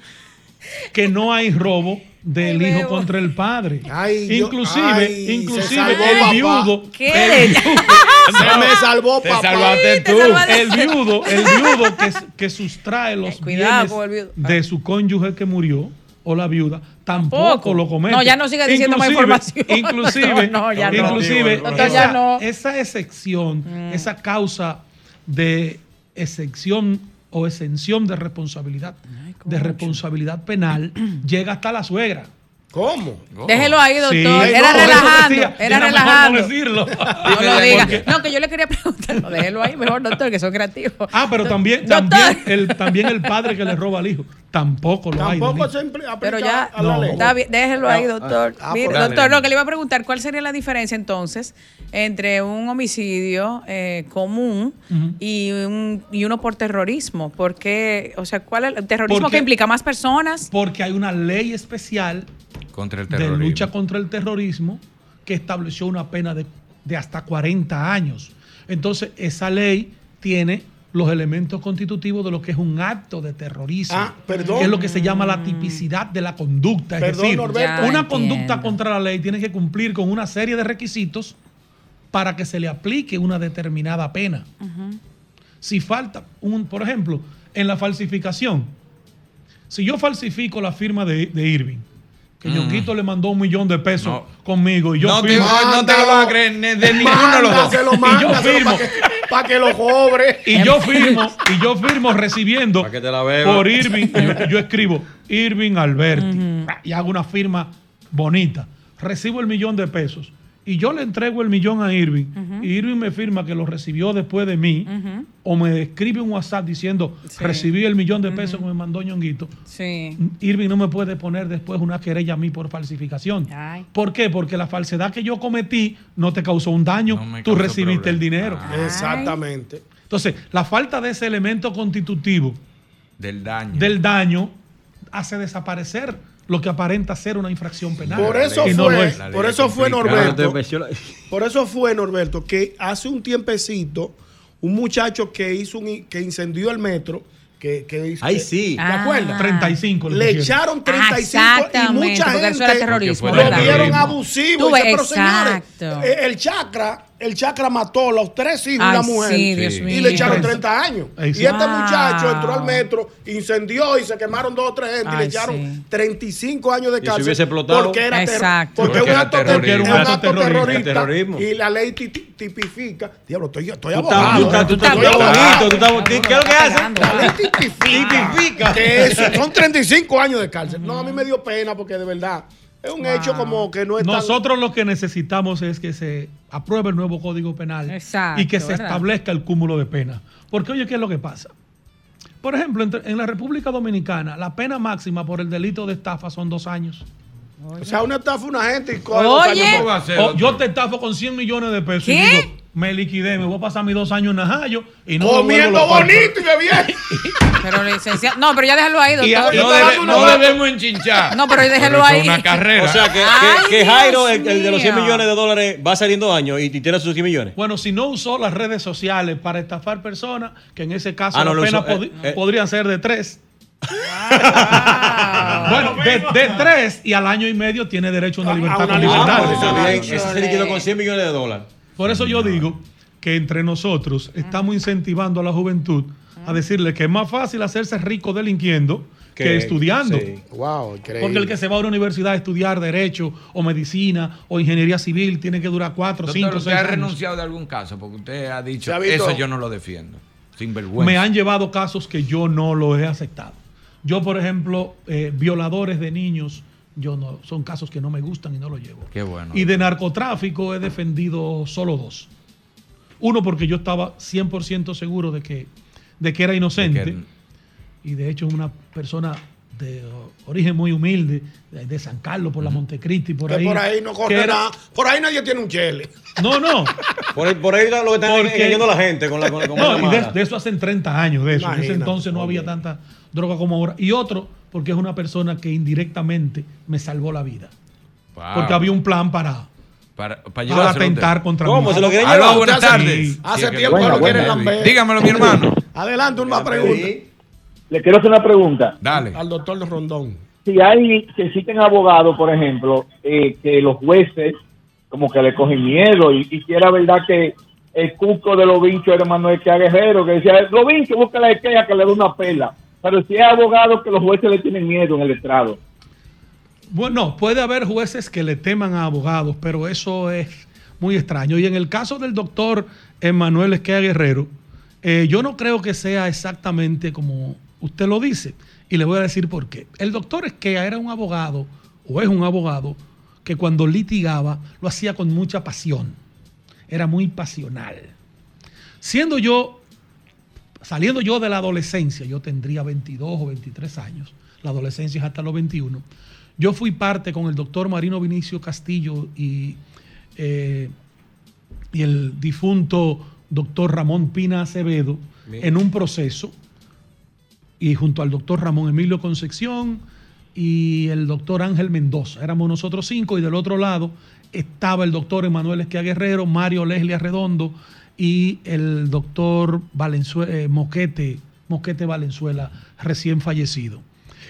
que no hay robo del Ay, hijo Bebo. contra el padre. Ay, yo- inclusive, ay, inclusive salvó el papá. viudo. ¿Qué? el- Se me salvó, Te papá. salvaste Te tú. salvaste. el viudo, el viudo que, que sustrae los Eh, cuidado con el bienes viudo. de su cónyuge que murió o la viuda tampoco, Tampoco. lo comete. No, ya no siga diciendo más información. (laughs) Inclusive, No, no, ya no. inclusive Doctor, ya esa, esa excepción, Mm. esa causa de excepción o exención de responsabilidad, de responsabilidad penal, (clears throat) llega hasta la suegra. ¿Cómo? Déjelo ahí, doctor. Sí. era No, relajando. decía, era era relajando. (laughs) no decirlo. No lo diga. No, que yo le quería preguntar. No, déjelo ahí, mejor, doctor, que son creativos. Ah, pero también, Doctor. también, el, también el padre que le roba al hijo. Tampoco lo hay. Tampoco Denis. se aplica Pero ya, a la No. ley. está bien, déjelo ahí, doctor. Ah, Mire, pues dale, doctor, dale. no, que le iba a preguntar, ¿cuál sería la diferencia entonces entre un homicidio eh, común y, un, y uno por terrorismo? Porque, o sea, ¿cuál es el terrorismo Porque- que implica más personas? Porque hay una ley especial Contra el de terrorismo. lucha contra el terrorismo que estableció una pena de, de hasta 40 años. Entonces, esa ley tiene los elementos constitutivos de lo que es un acto de terrorismo. Ah, perdón. Que es lo que se llama la tipicidad de la conducta. Es Perdón, decir, Norberto. Una entiendo. conducta contra la ley tiene que cumplir con una serie de requisitos para que se le aplique una determinada pena. Si falta, un, por ejemplo, en la falsificación, si yo falsifico la firma de, de Irving, que Ñonguito le mandó un millón de pesos No. conmigo y yo no, te, firmo, no te lo vas a creer ni de ninguno de los dos. Mándaselo, Y yo firmo. Para que, lo cobre. (laughs) y yo firmo, y yo firmo recibiendo Para que te la beba. por Irving, y yo, yo escribo Irving Alberti y hago una firma bonita. Recibo el millón de pesos y yo le entrego el millón a Irving y Irving me firma que lo recibió después de mí o me escribe un WhatsApp diciendo Sí. recibí el millón de pesos que me mandó Ñonguito. Sí. Irving no me puede poner después una querella a mí por falsificación. Ay. ¿Por qué? Porque la falsedad que yo cometí no te causó un daño, No tú recibiste el dinero. Exactamente. Entonces, la falta de ese elemento constitutivo Del daño. del daño hace desaparecer lo que aparenta ser una infracción penal. Por eso Y no lo fue, es. Por eso fue. Norberto. Por eso fue Norberto que hace un tiempecito un muchacho que hizo un, que incendió el metro, que, que hizo- Ay, que- sí. ¿Te Ah. acuerdas? 35 le pusieron. echaron 35 y mucha gente eso era terrorismo, Porque lo vieron abusivo. Tú Y dice, pero señores, exacto. eh, el chakra, el chakra mató a los tres hijos y la mujer. sí, Dios Sí. mío. Y le echaron 30 años. Y este Wow. muchacho entró al metro, incendió y se quemaron dos o tres gente y Ay, le echaron sí. 35 años de si cárcel. hubiese explotado? Porque era Exacto. Porque, Porque es un era terrorismo. un Era acto terrorista. Terrorismo. Y la ley ti- ti- tipifica. Diablo, estoy, estoy abogado. tú estás, tú estás Estoy bien abogado. bonito. tú estás- ¿Qué, qué es lo que haces? La ley tipifica. Que eso, son 35 años de cárcel. No, a mí me dio pena porque de verdad es un hecho como que no es tan- Nosotros lo que necesitamos es que se apruebe el nuevo Código Penal Exacto, y que se ¿verdad? establezca el cúmulo de pena. Porque oye, ¿qué es lo que pasa? Por ejemplo, en la República Dominicana, la pena máxima por el delito de estafa son dos años. O sea, una estafa a una gente y coge dos Oye. años ¿Cómo por- va a ser, O yo te estafo con 100 millones de pesos y digo, me liquidé, me voy a pasar mis dos años en Najayo y no Comiendo bonito y bebiendo. (laughs) Pero licenciado. No, pero ya déjalo ahí, Y a- doctor. y No, debe- debemos enchinchar. No, pero déjelo eso ahí. Es una carrera. O sea, que, Ay, que, que Jairo, el, el de los 100 mío. millones de dólares, va saliendo años y, y tiene sus 100 millones. Bueno, si no usó las redes sociales para estafar personas, que en ese caso Ah, no la lo pena usó, eh, pod- eh. podrían ser de tres. Ah. Bueno, de, de tres y al año y medio tiene derecho a una A- a libertad una libertad está bien. condicional. Ese se liquidó con 100 millones de dólares. Por eso yo digo que entre nosotros estamos incentivando a la juventud a decirle que es más fácil hacerse rico delinquiendo que, Que- estudiando. sí. Wow, increíble. Porque el que se va a una universidad a estudiar derecho o medicina o ingeniería civil tiene que durar cuatro, Doctor, cinco, ¿usted seis ha años. renunciado de algún caso? Porque usted ha dicho, ha eso yo no lo defiendo. Sin vergüenza. Me han llevado casos que yo no los he aceptado. Yo, por ejemplo, eh, violadores de niños, yo no, son casos que no me gustan y no los llevo. Qué bueno. Y de narcotráfico he defendido solo dos. Uno porque yo estaba 100% seguro de que, de que era inocente. De que- Y de hecho es una persona de origen muy humilde, de, de San Carlos, por la Montecristi, por Que ahí. por ahí no corre era- nada. Por ahí nadie tiene un chele. No, no. Por ahí, por ahí lo que están Porque- engañando la gente con la con, con No, la y de, eso hacen 30 años de eso. En ese entonces no había tanta droga como ahora. Y otro, porque es una persona que indirectamente me salvó la vida. Wow. Porque había un plan para, Para, para para atentar contra ¿Cómo? mí. ¿Se lo quieren Aló, llevar? buenas Hace- tardes. hace Sí, es que tiempo que lo quieren lamber. Dígamelo, mi hermano. Adelante, una pregunta. Le quiero hacer una pregunta. Dale. Al doctor Rondón. Si hay, si existen abogados, por ejemplo, eh, que los jueces como que le cogen miedo y, y si era verdad que el cuco de los vinchos era Manuel Quea Guerrero, que decía, los vinchos, de Quea que le dé una pela. Pero si hay abogados que los jueces le tienen miedo en el estrado. Bueno, puede haber jueces que le teman a abogados, pero eso es muy extraño. Y en el caso del doctor Emanuel Esquea Guerrero, eh, yo no creo que sea exactamente como usted lo dice. Y le voy a decir por qué. El doctor Esquea era un abogado o es un abogado que cuando litigaba lo hacía con mucha pasión. Era muy pasional. Siendo yo, saliendo yo de la adolescencia, yo tendría 22 o 23 años, la adolescencia es hasta los 21, yo fui parte con el doctor Marino Vinicio Castillo y, eh, y el difunto doctor Ramón Pina Acevedo Bien. en un proceso y junto al doctor Ramón Emilio Concepción y el doctor Ángel Mendoza. Éramos nosotros cinco y del otro lado estaba el doctor Emanuel Esquia Guerrero, Mario Leslie Arredondo y el doctor Valenzue- eh, Moquete, Moquete Valenzuela, recién fallecido.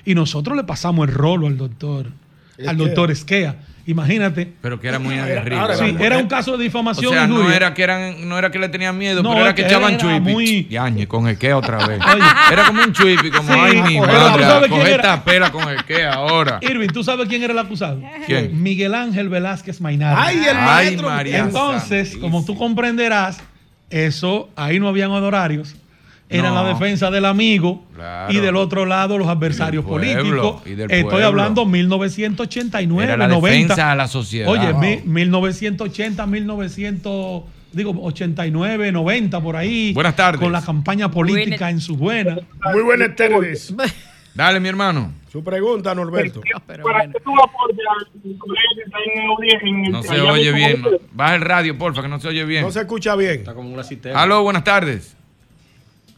Y nosotros le pasamos el rolo al doctor, al Esquea. doctor Esquea. Imagínate. Pero que era muy aguerrido. Sí, era un caso de difamación O sea, y no era que eran, no era que le tenían miedo, No, pero era que que echaban chuipi. muy- Yañe, con el que otra vez. Oye. Era como un chuipi, como Sí, ay mi pero madre, ¿tú sabes quién coge era? esta pela con el que ahora. Irving, ¿tú sabes quién era el acusado? ¿Quién? Miguel Ángel Velázquez Mainardi. Ay, el Ay, maestro. María Entonces, como tú comprenderás, eso, ahí no habían honorarios. Era No. la defensa del amigo Claro. y del otro lado los adversarios pueblo, políticos. Estoy pueblo. hablando 1989, Era la 90. defensa a la sociedad. Oye, Wow. mi- 1980, 1900, digo 89, 90 por ahí. Buenas tardes. Con la campaña política en sus buenas. Muy buenas tardes. Dale, mi hermano. Su pregunta, Norberto. ¿Para qué tú apoyas en No se oye bien. no. Baja el radio, porfa, que no se oye bien. No se escucha bien. Está como una cisterna. Aló, buenas tardes.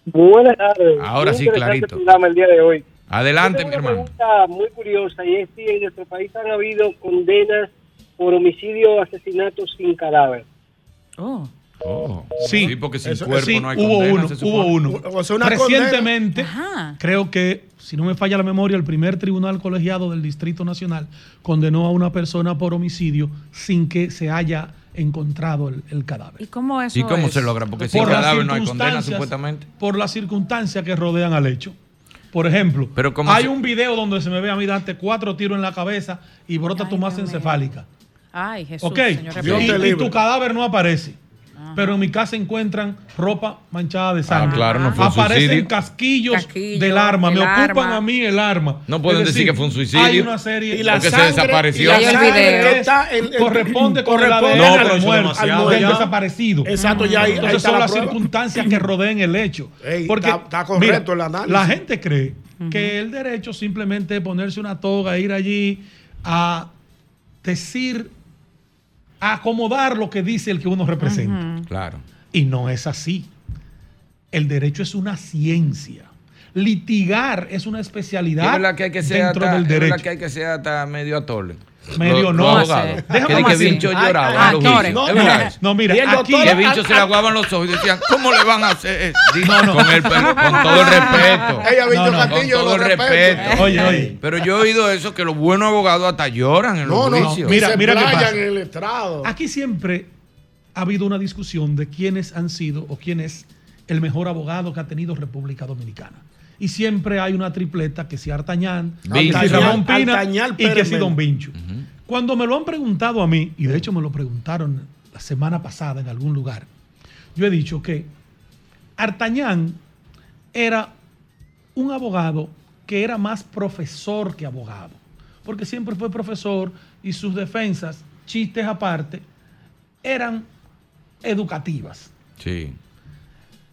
Buenas tardes. Ahora Muy sí, clarito. el día de hoy. Adelante, mi tengo hermano. Una pregunta muy curiosa y es si en nuestro país han habido condenas por homicidio o asesinato sin cadáver. Oh. Oh. Sí, porque sin Eso- cuerpo sí, no hay hubo condena, uno, se hubo uno. O sea, una Recientemente, creo que, si no me falla la memoria, el primer tribunal colegiado del Distrito Nacional condenó a una persona por homicidio sin que se haya encontrado el, el cadáver. ¿Y cómo eso ¿Y cómo es? se logra? Porque sin Por las cadáver no hay condena, circunstancias- supuestamente. Por las circunstancias que rodean al hecho. Por ejemplo, Pero ¿cómo hay se- un video donde se me ve a mí darte cuatro tiros en la cabeza y brota tu masa encefálica. Ay, Jesús, ¿Ok? señor Y, representante. y tu cadáver no aparece. Pero en mi casa encuentran ropa manchada de sangre. Ah, claro, no fue un Aparecen suicidio. casquillos Casquillo, del arma. Me ocupan arma. a mí el arma. No pueden Es decir que fue un suicidio. Hay una serie. Y la Porque se sangre, desapareció. y la Hay el sangre video. que está en- en- corresponde con el corresponde ADN No, al pero eso muerto, demasiado del ya. desaparecido. Exacto, ya ahí- ahí Entonces está son la las prueba. circunstancias que rodean el hecho. Ey, Porque está- está correcto mira, el análisis. La gente cree que el derecho simplemente es ponerse una toga, ir allí a decir, a acomodar lo que dice el que uno representa. Claro. Y no es así. El derecho es una ciencia. Litigar es una Es especialidad verdad que hay que ser dentro hasta, del es verdad derecho. que hay que ser hata medio atole. Medio no. Déjame que. Vincho lloraba actores. juicios. No, mira, Y el aquí doctor- Que Vincho se le aguaban los ojos y decían, ¿cómo le van a hacer eso? No, no. Con, el, (laughs) con todo el respeto. Ella, Víctor No, no, Con todo el respeto. Oye, oye. Pero yo he oído eso, que los buenos abogados hasta lloran en No, los no, juicios. Mira, se mira qué pasa. en el estrado. Aquí siempre ha habido una discusión de quiénes han sido o quién es el mejor abogado que ha tenido República Dominicana. Y siempre hay una tripleta que si Artañán, Ramón Pina Artañán, y que si Don. Vincho. Cuando me lo han preguntado a mí, y de hecho me lo preguntaron la semana pasada en algún lugar, yo he dicho que Artañán era un abogado que era más profesor que abogado, porque siempre fue profesor y sus defensas, chistes aparte, eran educativas. Sí.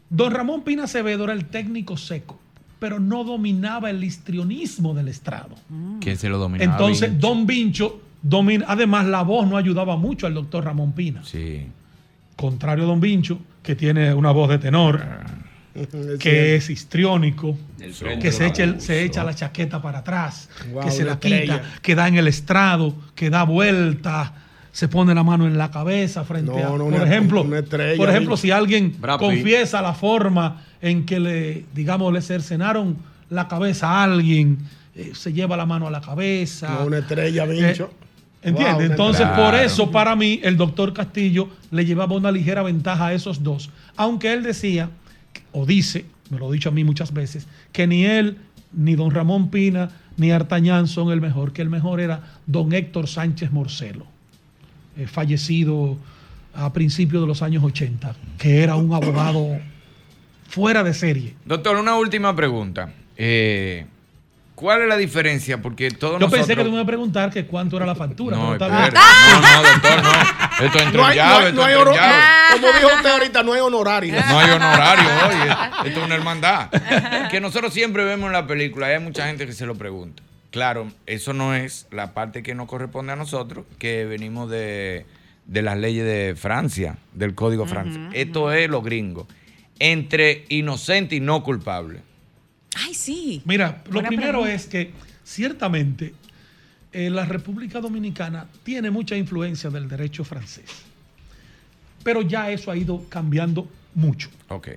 Don Ramón Pina Acevedo era el técnico seco, pero no dominaba el histrionismo del estrado. Que se lo dominaba. Entonces, Vincho. Don Vincho domina, además la voz no ayudaba mucho al doctor Ramón Pina. Sí. Contrario a Don Vincho, que tiene una voz de tenor, (laughs) que es histriónico, que se echa, el- se echa la chaqueta para atrás, Wow, que se la quita, estrella. que da en el estrado, que da vuelta, se pone la mano en la cabeza frente No, a, no, por una- ejemplo, una estrella, por ejemplo, si alguien Brad Pitt. confiesa la forma en que le, digamos, le cercenaron la cabeza a alguien, eh, se lleva la mano a la cabeza. No, una estrella, Vincho. ¿Entiendes? Wow, una Entonces, por eso, para mí, el doctor Castillo le llevaba una ligera ventaja a esos dos. Aunque él decía, o dice, me lo ha dicho a mí muchas veces, que ni él, ni don Ramón Pina, ni Artañán son el mejor, que el mejor era don Héctor Sánchez Morcelo, eh, fallecido a principios de los años 80, que era un abogado fuera de serie. Doctor, una última pregunta. Eh, ¿Cuál es la diferencia? Porque todos Yo nosotros... pensé que tú me ibas a preguntar que cuánto era la factura. No, pero está bien. no, no, doctor, no. Esto entra No en hay, no llave, hay- esto no hay entra en oro- llave. Como dijo usted ahorita, no hay honorario. No hay honorario, oye. Esto es una hermandad. Que nosotros siempre vemos en la película, y hay mucha gente que se lo pregunta. Claro, eso no es la parte que nos corresponde a nosotros, que venimos de, de las leyes de Francia, del Código Francia. Esto es lo gringo. Entre inocente y no culpable. Ay, sí. Mira, lo Buena primero pregunta. es que ciertamente eh, la República Dominicana tiene mucha influencia del derecho francés. Pero ya eso ha ido cambiando mucho. Ok.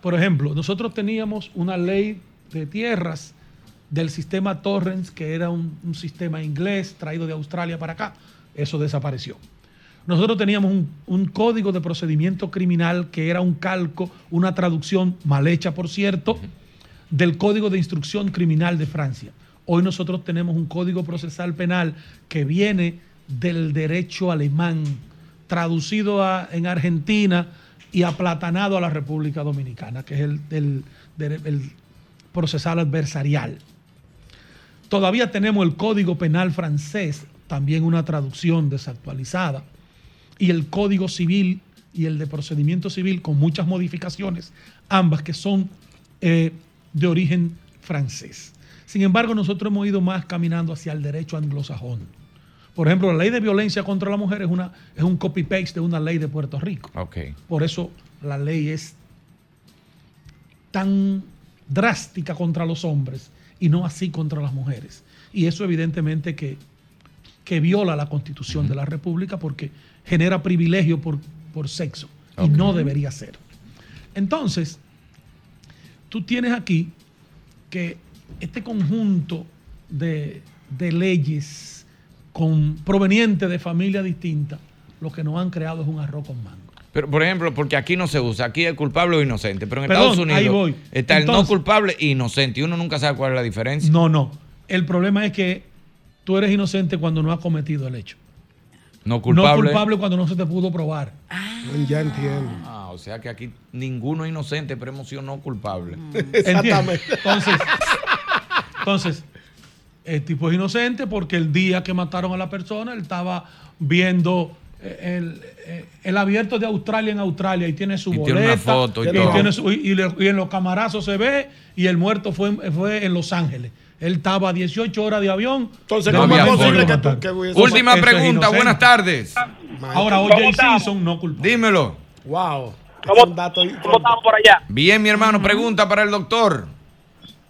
Por ejemplo, nosotros teníamos una ley de tierras del sistema Torrens, que era un, un sistema inglés traído de Australia para acá. Eso desapareció. Nosotros teníamos un, un código de procedimiento criminal que era un calco, una traducción mal hecha, por cierto, del código de instrucción criminal de Francia. Hoy nosotros tenemos un código procesal penal que viene del derecho alemán, traducido a- en Argentina y aplatanado a la República Dominicana, que es el, el- el procesal adversarial. Todavía tenemos el Código Penal francés, también una traducción desactualizada, y el Código Civil y el de Procedimiento Civil con muchas modificaciones, ambas que son eh, de origen francés. Sin embargo, nosotros hemos ido más caminando hacia el derecho anglosajón. Por ejemplo, la ley de violencia contra la mujer es, una, es un copy-paste de una ley de Puerto Rico. Por eso la ley es tan drástica contra los hombres y no así contra las mujeres. Y eso evidentemente que, que viola la constitución de la República porque genera privilegio por, por sexo y no debería ser. Entonces, tú tienes aquí que este conjunto de, de leyes con, provenientes de familias distintas, lo que nos han creado es un arroz con mango. Pero, por ejemplo, porque aquí no se usa, aquí es culpable o inocente, pero en Perdón, Estados Unidos ahí voy. está el no culpable e inocente y uno nunca sabe cuál es la diferencia. No, no. El problema es que tú eres inocente cuando no has cometido el hecho. No culpable. No culpable cuando no se te pudo probar. Ya entiendo. Ah, o sea que aquí ninguno es inocente, pero hemos sido no culpable. (laughs) ¿Entiendes? Entonces, entonces, el tipo es inocente porque el día que mataron a la persona, él estaba viendo eh, el, eh, el abierto de Australia en Australia y tiene su Y boleta. tiene una foto y y, todo. tiene su- y le- y en los camarazos se ve y el muerto fue, fue en Los Ángeles. Él estaba a 18 horas de avión. Entonces, ¿cómo es posible que tú- que Última eso pregunta, buenas tardes. Ahora, ¿Cómo O.J. estamos? Simpson no culpable. Dímelo. Wow. ¿Cómo, ¿Cómo estamos por allá? Bien, mi hermano, pregunta para el doctor.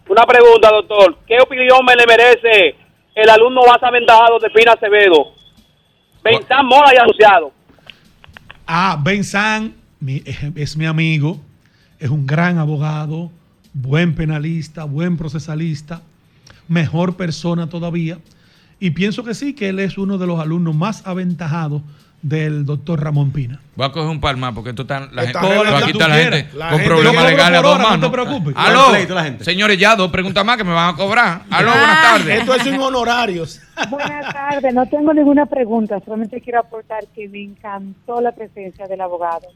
Una pregunta, doctor. ¿Qué opinión me le merece el alumno más aventajado de Pina Acevedo? Benzán Mora y anunciado. Ah, Ben San mi- es, es mi amigo, es un gran abogado, buen penalista, buen procesalista, mejor persona todavía. Y pienso que sí, que él es uno de los alumnos más aventajados del doctor Ramón Pina. Voy a coger un par más porque esto está la Está gente, aquí está la gente La con gente- problemas legales a dos hora, no manos. te preocupes. Aló, señores, ya dos preguntas más que me van a cobrar. (laughs) Aló, Ah. buenas tardes. Esto es sin honorarios. (laughs) Buenas tardes, no tengo ninguna pregunta, solamente quiero aportar que me encantó la presencia del abogado.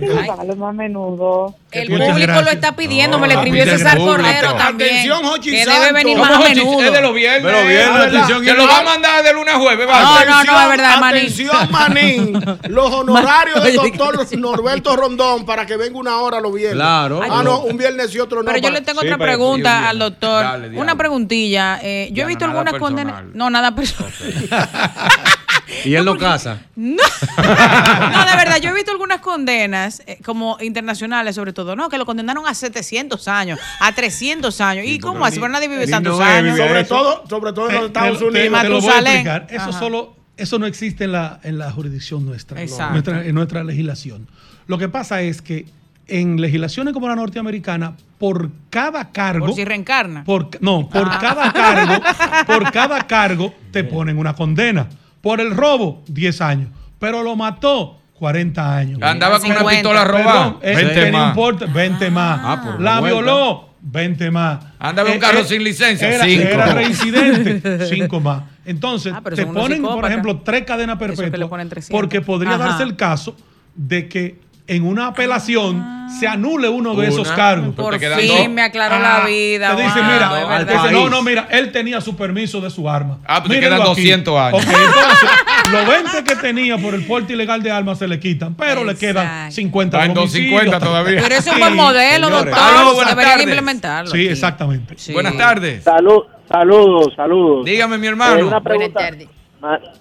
Llevarlo más a menudo. El público gracias. lo está pidiendo, No, me lo escribió César. Cordero también. Atención, Jochi que debe venir ¿Cómo, más a menudo. Es de los viernes. Los viernes, Ah, atención, Que y lo va a mandar de lunes a jueves. No, no, no, es verdad, Manín. Atención, Manín. Los (laughs) honorarios del (laughs) Oye, doctor Norberto Rondón para que venga una hora los viernes. Claro. Ah, no, un viernes y otro no. Pero yo le tengo Sí, otra pregunta al doctor. Dale. Una preguntilla. Eh, yo he visto algunas condenas. No, nada personal. (laughs) (laughs) Y él no casa. No. no, de verdad, yo he visto algunas condenas, eh, como internacionales sobre todo, no, que lo condenaron a 700 años, a 300 años. ¿Y cómo así? Pero nadie vive tantos no años. Sobre todo, sobre todo en los Te- Estados te- te- Unidos. te lo voy a Matusalén. explicar. Eso Ajá. solo, eso no existe en la, en la jurisdicción nuestra, Exacto. nuestra- en nuestra legislación. Lo que pasa es que en legislaciones como la norteamericana, por cada cargo, Por si reencarna. por, no, por Ah. cada cargo, por cada cargo (laughs) te ponen una condena. Por el robo, 10 años. Pero lo mató, 40 años. Andaba con una 50. pistola robada. Perdón, eh, 20 que no más. importa, 20 más. Ah, por la vuelta. violó, 20 más. Andaba en un carro sin licencia, Era, cinco. era reincidente, (laughs) 5 más. Entonces, Ah, te ponen, por ejemplo, tres cadenas perpetuas. ponen 300. Porque podría Ajá. darse el caso de que en una apelación se anule uno de esos cargos. Por fin dos. me aclaró Ah, la vida. Te dice, wow, mira, te dice, no, no, mira, él tenía su permiso de su arma. Ah, pues te quedan aquí. 200 años. Ok, entonces, los 20 que tenía por el porte ilegal de armas se le quitan, pero le quedan Exacto. 50 Está en por homicidio. 250 todavía. Pero es un buen modelo, señores. doctor. Aló, buenas Deberían tardes. implementarlo. Sí, aquí. exactamente. Sí. Buenas tardes. Salud, saludos, saludos. Dígame, mi Eh, hermano. una pregunta, ma-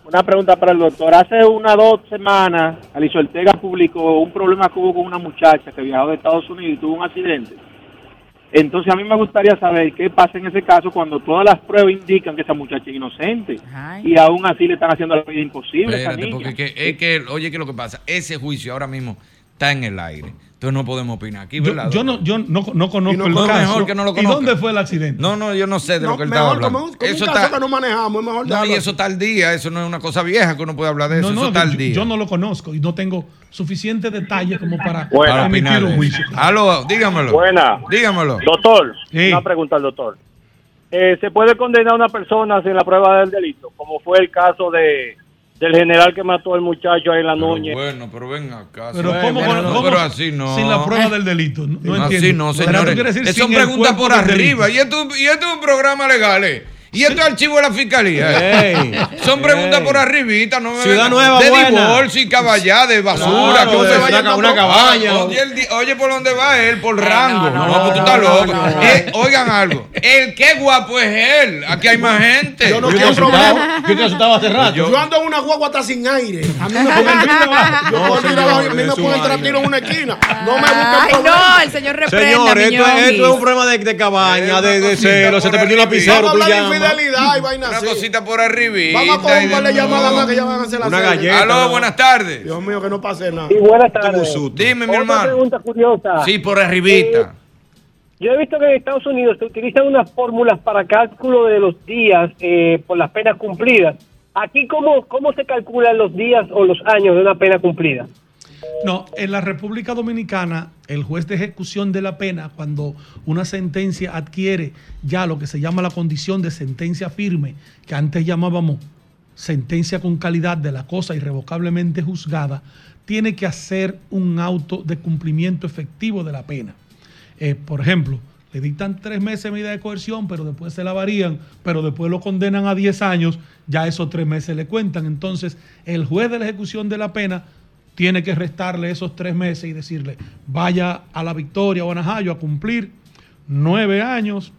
una pregunta para el doctor. Hace una dos semanas, Alicia Ortega publicó un problema que hubo con una muchacha que viajó de Estados Unidos y tuvo un accidente. Entonces a mí me gustaría saber qué pasa en ese caso cuando todas las pruebas indican que esa muchacha es inocente y aún así le están haciendo la vida imposible a esa Espérate, niña. porque que- es que, oye, ¿qué es lo que pasa? Ese juicio ahora mismo está en el aire. Entonces no podemos opinar aquí, Yo, ¿verdad? yo no, yo no, no conozco el conozco. caso. mejor que no lo ¿Y dónde fue el accidente? No, no, yo no sé de No, lo que él estaba hablando. como un eso caso está, que no manejamos, es mejor no, y eso está al día, eso no es una cosa vieja que uno puede hablar de eso, No, eso está al yo, día. yo no lo conozco y no tengo suficientes detalles como para, Para para emitir un juicio. Aló, dígamelo. Buena. Dígamelo. Doctor, Sí. una pregunta al doctor. Eh, ¿Se puede condenar a una persona sin la prueba del delito? Como fue el caso de del general que mató al muchacho ahí en la Núñez. Bueno, pero ven acá. Pero. ¿cómo, Bueno, cómo- pero así no. Sin la prueba del delito. No, no No, entiendo. así no, Pero señores. tú quieres decir Eso son preguntas por arriba. Y esto, y esto es un programa legal. ¿eh? Y esto es archivo de la fiscalía. ¿eh? Ey, Son preguntas ey. por arribita. No me Ciudad vengan Nueva, De buena. divorcio y caballá, de basura. Claro, que usted de vaya una- a una cabaña. Oye, el di- oye, por dónde va él, por Ay, rango. no, No, no, pues tú estás no, loco. no, no. Eh, oigan algo. El qué guapo es él. Aquí hay más gente. Yo no quiero problema. yo te asustaba hace rato. Yo ando en una guagua hasta sin aire. A mí me (laughs) ponen tiro abajo. Yo No, puedo ir señor, abajo y a mí es me ponen en una esquina. No me busquen Ay, problema. no, el señor reprenda, Señor, esto, es- Miñones. esto es un problema de, de cabaña, de, de cosita celo, se te perdió Vamos a hablar de llamas. Infidelidad y vaina Una cosita por arribita. Vamos a coger un par de llamadas más que ya van a hacer la Una galleta. Aló, buenas tardes. Dios mío, que no pase nada. Y buenas tardes. Dime, mi hermano. pregunta curiosa. Sí, por arribita. Yo he visto que en Estados Unidos se utilizan unas fórmulas para cálculo de los días eh, por las penas cumplidas. Aquí, ¿cómo, ¿cómo se calculan los días o los años de una pena cumplida? No, en la República Dominicana, el juez de ejecución de la pena, cuando una sentencia adquiere ya lo que se llama la condición de sentencia firme, que antes llamábamos sentencia con calidad de la cosa irrevocablemente juzgada, tiene que hacer un auto de cumplimiento efectivo de la pena. Eh, por ejemplo, le dictan tres meses de medida de coerción, pero después se la varían, pero después lo condenan a 10 años, ya esos tres meses le cuentan. Entonces, el juez de la ejecución de la pena tiene que restarle esos tres meses y decirle, vaya a la Victoria o a Najayo a cumplir nueve años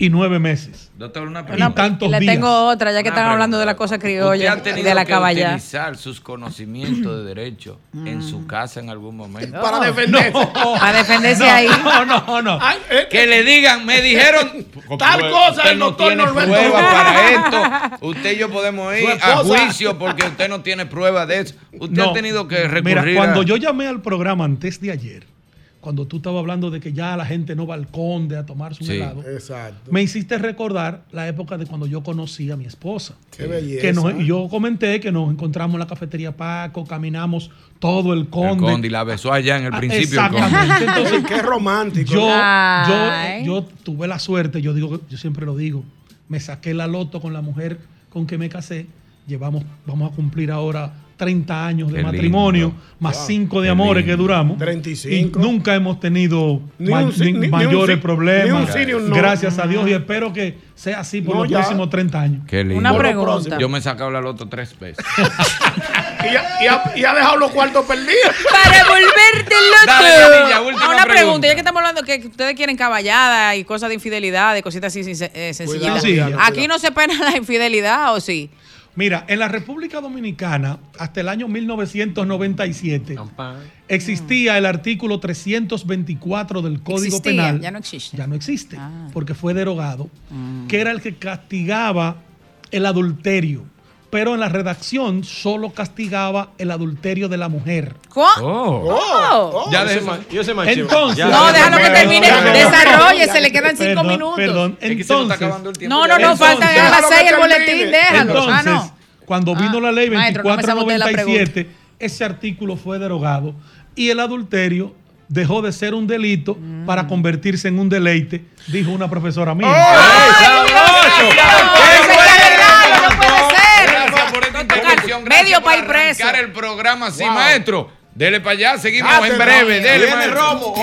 y nueve meses. Doctor, una Y pregunta. tantos Le días. tengo otra, ya que Una están hablando de la cosa ¿Usted criolla ha y tenido de la que caballa. utilizar sus conocimientos de derecho en su casa en algún momento? Para defenderse. Para defenderse No, ahí. no, no, no. Ay, eh, Que le digan, me dijeron Tal cosa, el no doctor tiene Norberto. prueba para (laughs) esto. Usted y yo podemos ir Su a esposa. juicio porque usted no tiene prueba de eso. Usted No. ha tenido que recurrir Mira, cuando a- yo llamé al programa antes de ayer, cuando tú estabas hablando de que ya la gente no va al conde a tomarse un Sí. helado, Exacto. me hiciste recordar la época de cuando yo conocí a mi esposa. Qué belleza. Que nos- y yo comenté que nos encontramos en la cafetería Paco, caminamos todo el el conde. conde y la besó allá en el Ah, principio. el conde. Exactamente. (laughs) Entonces, Ay, qué romántico. yo, yo, yo tuve la suerte, yo digo, yo siempre lo digo, me saqué la loto con la mujer con que me casé. Llevamos, vamos a cumplir ahora 30 años de Qué matrimonio, lindo. más Wow. 5 de Qué amores lindo. que duramos. 35. Y nunca hemos tenido Ni ma- un ni- ni- un mayores problemas. un sí ni un no. Gracias a Dios y espero que sea así por No, los ya. próximos 30 años. Qué lindo. Una pregunta. Yo me he sacado la loto tres veces. (laughs) Y, ha, y ha- y ha dejado los cuartos perdidos. (laughs) Para volverte Dale, loco. Última Ah, una pregunta. pregunta. ya que estamos hablando que ustedes quieren caballada y cosas de infidelidad, de cositas así eh. Cuidado, cuidado, Aquí no se pena la infidelidad, ¿o sí? Mira, en la República Dominicana, hasta el año 1997, existía el artículo 324 del Código Existía, Penal. ya no existe. Ya no existe, Ah. porque fue derogado, que era el que castigaba el adulterio. Pero en la redacción solo castigaba el adulterio de la mujer. ¿Cómo? Oh. Oh. Ya Yo de se ma- yo se manché. Entonces, Ya, No, déjalo que termine. Desarrolle, se le quedan cinco Perdón, minutos. Perdón, Es que entonces, acabando el tiempo. No, no, no, faltan a las seis el boletín, déjalo. Entonces, ah, no. cuando vino Ah, la ley maestro, no 2497, ese artículo fue derogado y el adulterio dejó de ser un delito Mm. para convertirse en un deleite, dijo una profesora mía. ¡Ay, ser. Gracias Medio por país preso. el programa así, maestro. Dele para allá, seguimos en breve. Dele, Viene. Romo.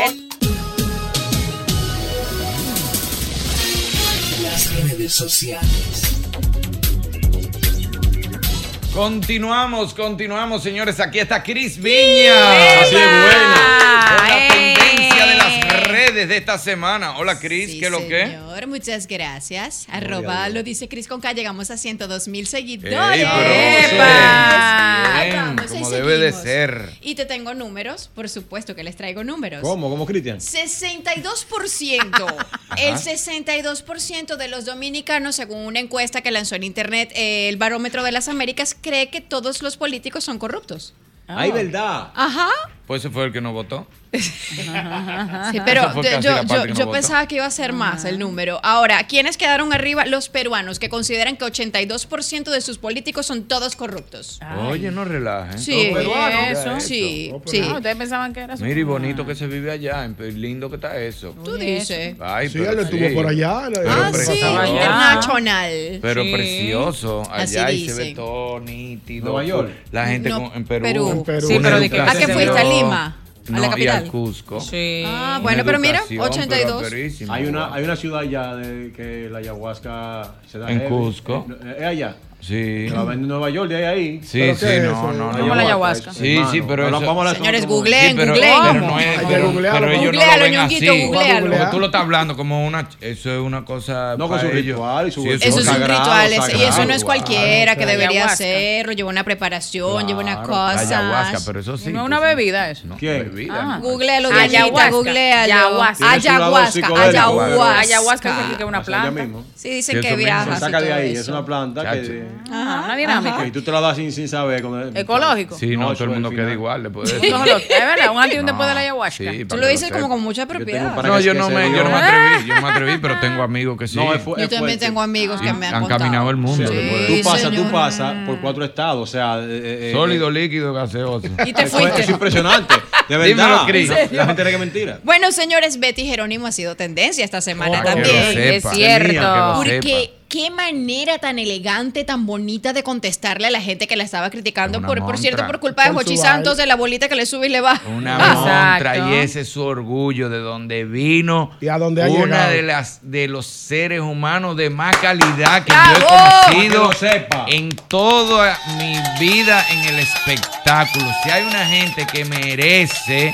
Las redes sociales. Continuamos, continuamos, señores. Aquí está Cris Viña. Así es, buena. Redes de esta semana. Hola, Cris, ¿qué es lo que? Señor, muchas gracias. Arroba lo dice Cris Conca. Llegamos a 102 mil seguidores. ¡Epa! bien, Vamos, como debe de ser. Y te tengo números, por supuesto que les traigo números. ¿Cómo? ¿Cómo, Cristian? 62%. (laughs) el 62% de los dominicanos, según una encuesta que lanzó en internet eh, el Barómetro de las Américas, cree que todos los políticos son corruptos. Ay, verdad. Ajá. Pues ese fue el que no votó. Sí, pero yo, yo, que no pensaba que iba a ser más el número. Ahora, ¿quiénes quedaron arriba? Los peruanos, que consideran que 82% de sus políticos son todos corruptos. Oye, no relajen. Sí, eso. Sí, sí. Ah, ustedes pensaban que era eso. Mira, y bonito que se vive allá. Lindo que está eso. Tú dices. Ay, Sí, pero él estuvo sí. por allá. Pero Ah, sí, precioso. internacional. Pero Sí. precioso. Así Allá y se ve todo nítido. Nueva York. La gente No, con- en Perú. Perú. En Perú. Sí, pero de que- ¿A qué fuiste? ¿A Lima? ¿A la No, y capital? al Cusco. Sí. Ah, bueno, pero mira, educación, 82. pero. Hay una, hay una ciudad allá de que la ayahuasca se da En heavy. Cusco. Eh, ¿Es allá? Sí. La venden en Nueva York, de ahí a ahí. Sí, ¿Pero sí, qué no, no, no. ¿Cómo la ayahuasca? Sí, Hermano, sí, pero eso- vamos a Señores, googleen, Sí, pero, googleen. pero no es, pero, pero ellos no Googlealo, lo ven Ñonguito, así. googlealo. Porque tú lo estás hablando como una, eso es una cosa No, con su ritual y su- Sí, Eso es un ritual, y eso no es cualquiera que debería hacerlo, lleva una preparación, lleva una cosa. ayahuasca, pero eso sí. No es una bebida eso. No, ¿Quién? bebida. Ah. Googlealo, Ayahuasca. Googlealo. Ayahuasca. Ayahuasca, ayahuasca. Ayahuasca es una planta. Sí, dicen que viaja. Se saca de ahí, es una planta que, Ajá, una dinámica. que tú te la das sin, sin saber. Ecológico. Sí, no, No, todo el mundo queda igual después de Eso es verdad, un antes y un (laughs) después de la ayahuasca. sí, Tú lo dices como con mucha propiedad. No, yo no me, yo no me atreví, yo no me atreví, pero tengo amigos que sí. No, es fu- Yo es también fuerte. tengo amigos que Y me han, han caminado el mundo Sí, después de Tú pasas, tú pasas por cuatro estados, o sea... eh, eh, Sólido, eh, líquido, gaseoso. Y te eso fuiste. Es impresionante. De verdad. Dímelo, La gente cree que mentira. Bueno, señores, Betty Jerónimo ha sido tendencia esta semana también. sepa. es cierto. Porque. Qué manera tan elegante, tan bonita de contestarle a la gente que la estaba criticando, por, por cierto, por culpa de Jochi Santos, de la bolita que le sube y le baja. Una (laughs) montra y ese es su orgullo de donde vino Y a dónde ha una llegado. de las de los seres humanos de más calidad que ¡Bravo! yo he conocido lo sepa. en toda mi vida en el espectáculo. Si hay una gente que merece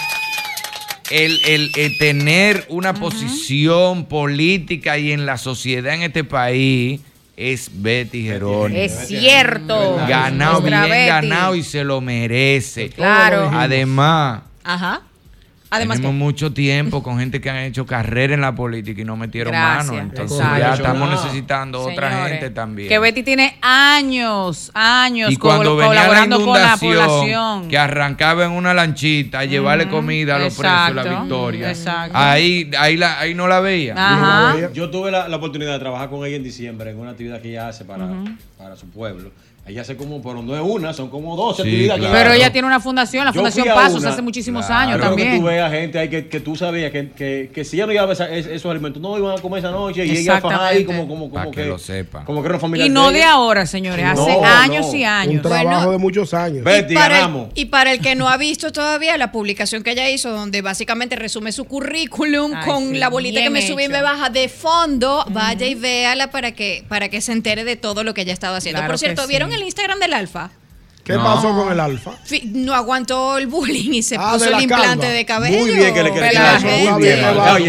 el, el- el tener una posición política y en la sociedad en este país es Betty Jerónimo. Es cierto. Ganado, bien Betty. ganado y se lo merece. Claro. Además, Ajá. Además, tenemos que- mucho tiempo con gente que han hecho carrera en la política y no metieron Gracias. mano. Entonces Exacto. ya estamos necesitando otra Señores, gente también. Que Betty tiene años, años y cuando col- venía la colaborando con la inundación, población. que arrancaba en una lanchita a llevarle Ujú, comida a los presos de la exacto, victoria. exacto. Ahí, ahí, la, ahí no la veía. Ajá. Yo tuve la, la oportunidad de trabajar con ella en diciembre en una actividad que ella hace para, para su pueblo. Ella hace como, pero no es una, son como dos Sí, actividades. claro. Pero ella tiene una fundación, la Yo Fundación Pasos, una, hace muchísimos claro. años Creo que tú también. veas gente ahí que, que tú sabías que, que, que si ella no iba a esa- es- esos alimentos, no iban a comer esa noche y ella fajaba ahí como, como, como que que, lo sepa. como que era una familia Y no de de ahora, señores, hace No, años no. y Un años. trabajo Bueno. de muchos años. Betty, y, para el, y para el que no ha visto todavía la publicación que ella hizo, donde básicamente resume su currículum Ay, con sí, la bolita que me sube y hecho. me baja de fondo, vaya y véala para que, para que se entere de todo lo que ella ha estado haciendo. Claro Por cierto, ¿vieron. El Instagram del Alfa? ¿Qué No. pasó con el alfa? No aguantó el bullying y se Ah, puso el la implante calva. de cabello. Muy bien que le quede Pela eso, gente. muy bien. Oye,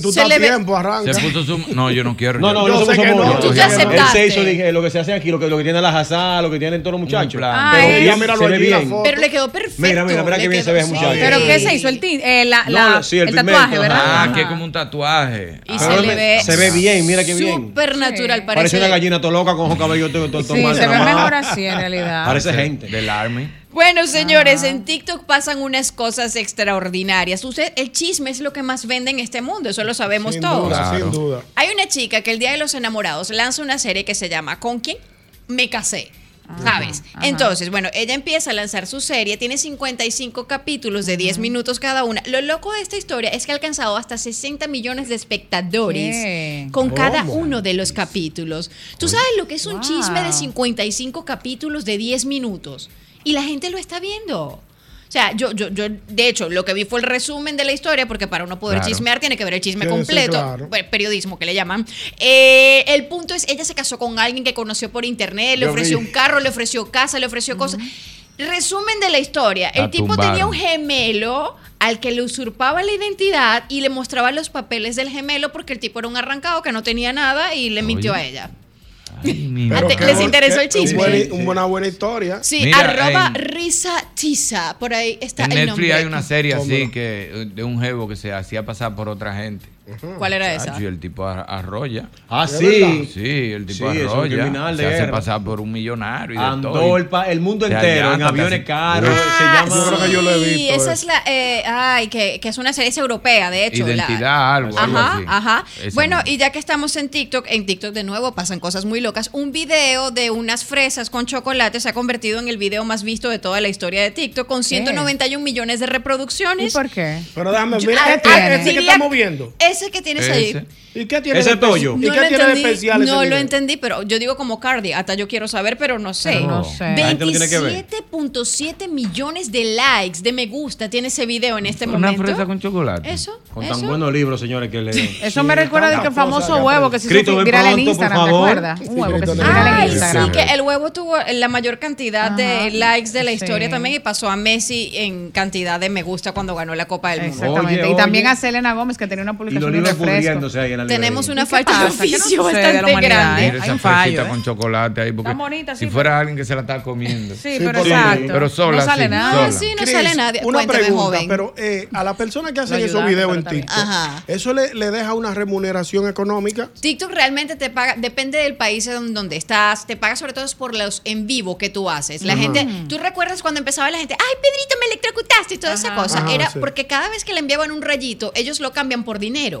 Su me se le ve- tiempo, arranca. Se puso su... No, yo no quiero. No, no, Yo no sé que tú Él aceptaste. se hizo dije, lo que se hace aquí, lo que, lo que tiene la jazá, lo que tienen todos los muchachos. implante. Pero míralo se ve bien. foto. Pero le quedó perfecto. Mira, mira, mira qué bien se quedó- ve ese muchacho. ¿Pero qué se hizo? El tatuaje, ¿verdad? Ah, que es como un tatuaje. Y Ah, se le ve se ve bien, mira qué bien. Súper natural, Parece parece. una gallina toda loca con ojos cabellos todo, Sí, se ve mejor así en realidad. Parece gente. Del Army. Bueno, señores, en TikTok pasan unas cosas extraordinarias. Usted, el chisme es lo que más vende en este mundo, eso lo sabemos Sin todos. duda, Claro. sin duda. Hay una chica que el Día de los Enamorados lanza una serie que se llama ¿Con quién? Me casé. ¿Sabes? Entonces, bueno, ella empieza a lanzar su serie, tiene 55 capítulos de 10 minutos cada una. Lo loco de esta historia es que ha alcanzado hasta 60 millones de espectadores ¿Qué? con cada uno de los capítulos. ¿Tú sabes lo que es un chisme de 55 capítulos de 10 minutos? Y la gente lo está viendo. O sea, yo, yo, yo, de hecho, lo que vi fue el resumen de la historia, porque para uno poder chismear tiene que ver el chisme completo, sí, periodismo que le llaman. Eh, el punto es, ella se casó con alguien que conoció por internet, le ofreció un carro, le ofreció casa, le ofreció cosas. Resumen de la historia, el tipo tenía un gemelo al que le usurpaba la identidad y le mostraba los papeles del gemelo porque el tipo era un arrancado que no tenía nada y le mintió a ella. (laughs) ¿Les interesó el chisme? Una buena historia. Sí, arroba en, risa tiza. Por ahí está en el Netflix nombre. hay una serie así que de un jevo que se hacía pasar por otra gente. ¿Cuál era Chachi, esa? el tipo arroya. Ah, sí. Sí, el tipo sí, arroya. Se guerra. hace pasar por un millonario. Y Andó el, el, mundo entero en aviones caros. Se llama, sí, creo que yo lo he visto. Sí, esa es eh. la. Eh, ay, que, es una serie europea, de hecho. Identidad, algo. Ajá, ajá. Bueno, y ya que estamos en TikTok, en TikTok de nuevo pasan cosas muy locas. Un video de unas fresas con chocolate se ha convertido en el video más visto de toda la historia de TikTok, con 191 millones de reproducciones. ¿Y por qué? Pero déjame, mira, este, este que estamos viendo. Es ese que tienes ese. ahí. Ese de pollo? ¿Y no qué tiene de especial No lo entendí, pero yo digo como Cardi, hasta yo quiero saber, pero no sé. No, sé. 27.7 millones de likes, de me gusta tiene ese video en este Una momento. Una fresa con chocolate. Eso. Con tan buenos libros, señores, que leen. Eso me recuerda de que el famoso huevo que se hizo en Instagram, ¿te acuerdas? Un huevo que se en Instagram. Sí, que el huevo tuvo la mayor cantidad de likes de la historia también y pasó a Messi en cantidad de me gusta cuando ganó la Copa del Mundo. Exactamente. Y también a Selena Gómez, que tenía una publicación pudriéndose ahí en la Tenemos una falta de oficio bastante grande. Esa fresita con chocolate ahí, porque si fuera alguien que se la está comiendo. Sí, pero exacto. Pero sola, No sale nada. Sí, no sale nadie. Una pregunta, pero eh, a la persona que hace esos videos en TikTok, ¿eso le deja una remuneración económica? TikTok realmente te paga, depende del país donde estás, te paga sobre todo por los en vivo que tú haces. La gente, tú recuerdas cuando empezaba la gente, ay, Pedrito, me electrocutaste y toda esa cosa. Ah, Era porque cada vez que le enviaban un rayito, ellos lo cambian por dinero.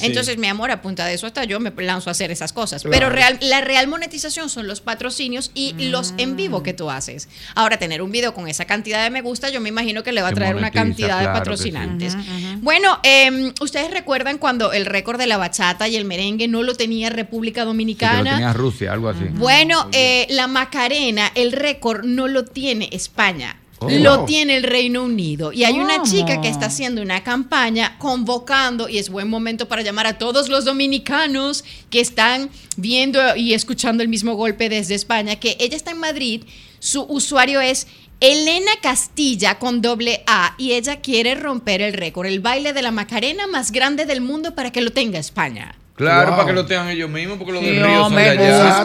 Entonces, mi amor, a punta de eso hasta yo me lanzo a hacer esas cosas. Pero la real monetización son los patrocinios y los en vivo que tú haces. Ahora, tener un video con esa cantidad de me gusta, yo me imagino que le va a traer una cantidad de patrocinantes. Bueno, em, ustedes recuerdan cuando el récord de la bachata y el merengue no lo tenía República Dominicana. lo tenía Rusia, algo así. Bueno, eh, la Macarena, el récord no lo tiene España. Lo tiene el Reino Unido. Y hay una chica que está haciendo una campaña convocando, y es buen momento para llamar a todos los dominicanos que están viendo y escuchando el mismo golpe desde España, que ella está en Madrid, su usuario es Elena Castilla con doble A y ella quiere romper el récord, el baile de la Macarena más grande del mundo para que lo tenga España. Claro, para que lo tengan ellos mismos, porque los del río son de allá.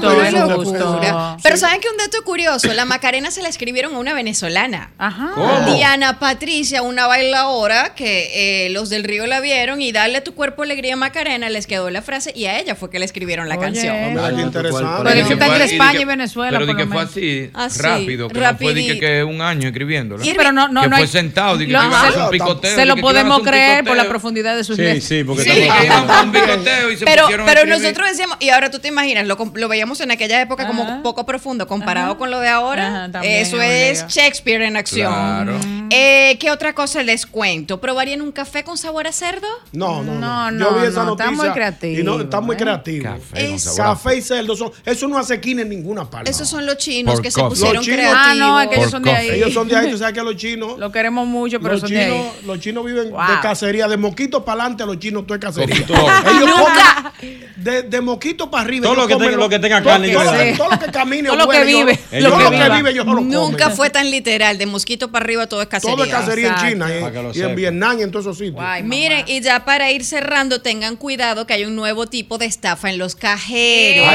Gustó, pero, me pero saben que un dato curioso, la Macarena se la escribieron a una venezolana. Ajá. Diana Patricia, una bailadora que eh, los del río la vieron y dale tu cuerpo alegría a Macarena, les quedó la frase y a ella fue que le escribieron la canción. Mira, qué interesante. Pero está en España y, Venezuela. Pero que fue así, así ah, rápido, que rapidito. no fue que, un año escribiéndola. Sí, pero no, no, no fue hay... sentado, que iba a un picoteo. Se lo podemos creer por la profundidad de sus letras. Sí, sí, porque (laughs) un picoteo y pero, Pero nosotros decíamos, y ahora tú te imaginas, lo, veíamos en aquella época como poco profundo comparado con lo de ahora. Eso es. Shakespeare en acción. Mm. Eh, ¿Qué otra cosa les cuento? ¿Probarían un café con sabor a cerdo? No, no, no. no, Yo no, noticia está muy creativo. Y está muy eh. creativo. Café, café y cerdo. Son, eso no hace quina en ninguna parte. Esos son los chinos que se pusieron creativos. Ah, no, es ellos son de ahí. Ellos son de ahí, tú sabes que los chinos. Lo queremos mucho, pero los chinos. Los chinos viven de cacería. De moquito para adelante, los chinos, tú es cacería. ellos comen (laughs) de, de moquito para arriba. Todo lo que, tenga, lo, que tenga carne. Todo, todo, lo que camine. todo lo que vive. Yo, todo lo que vive yo Nunca fue tan literal. De mosquito para arriba todo es cacería. Todo es cacería en China y, y en Vietnam y en todos esos sitios. Miren, y ya para ir cerrando, tengan cuidado que hay un nuevo tipo de estafa en los cajeros.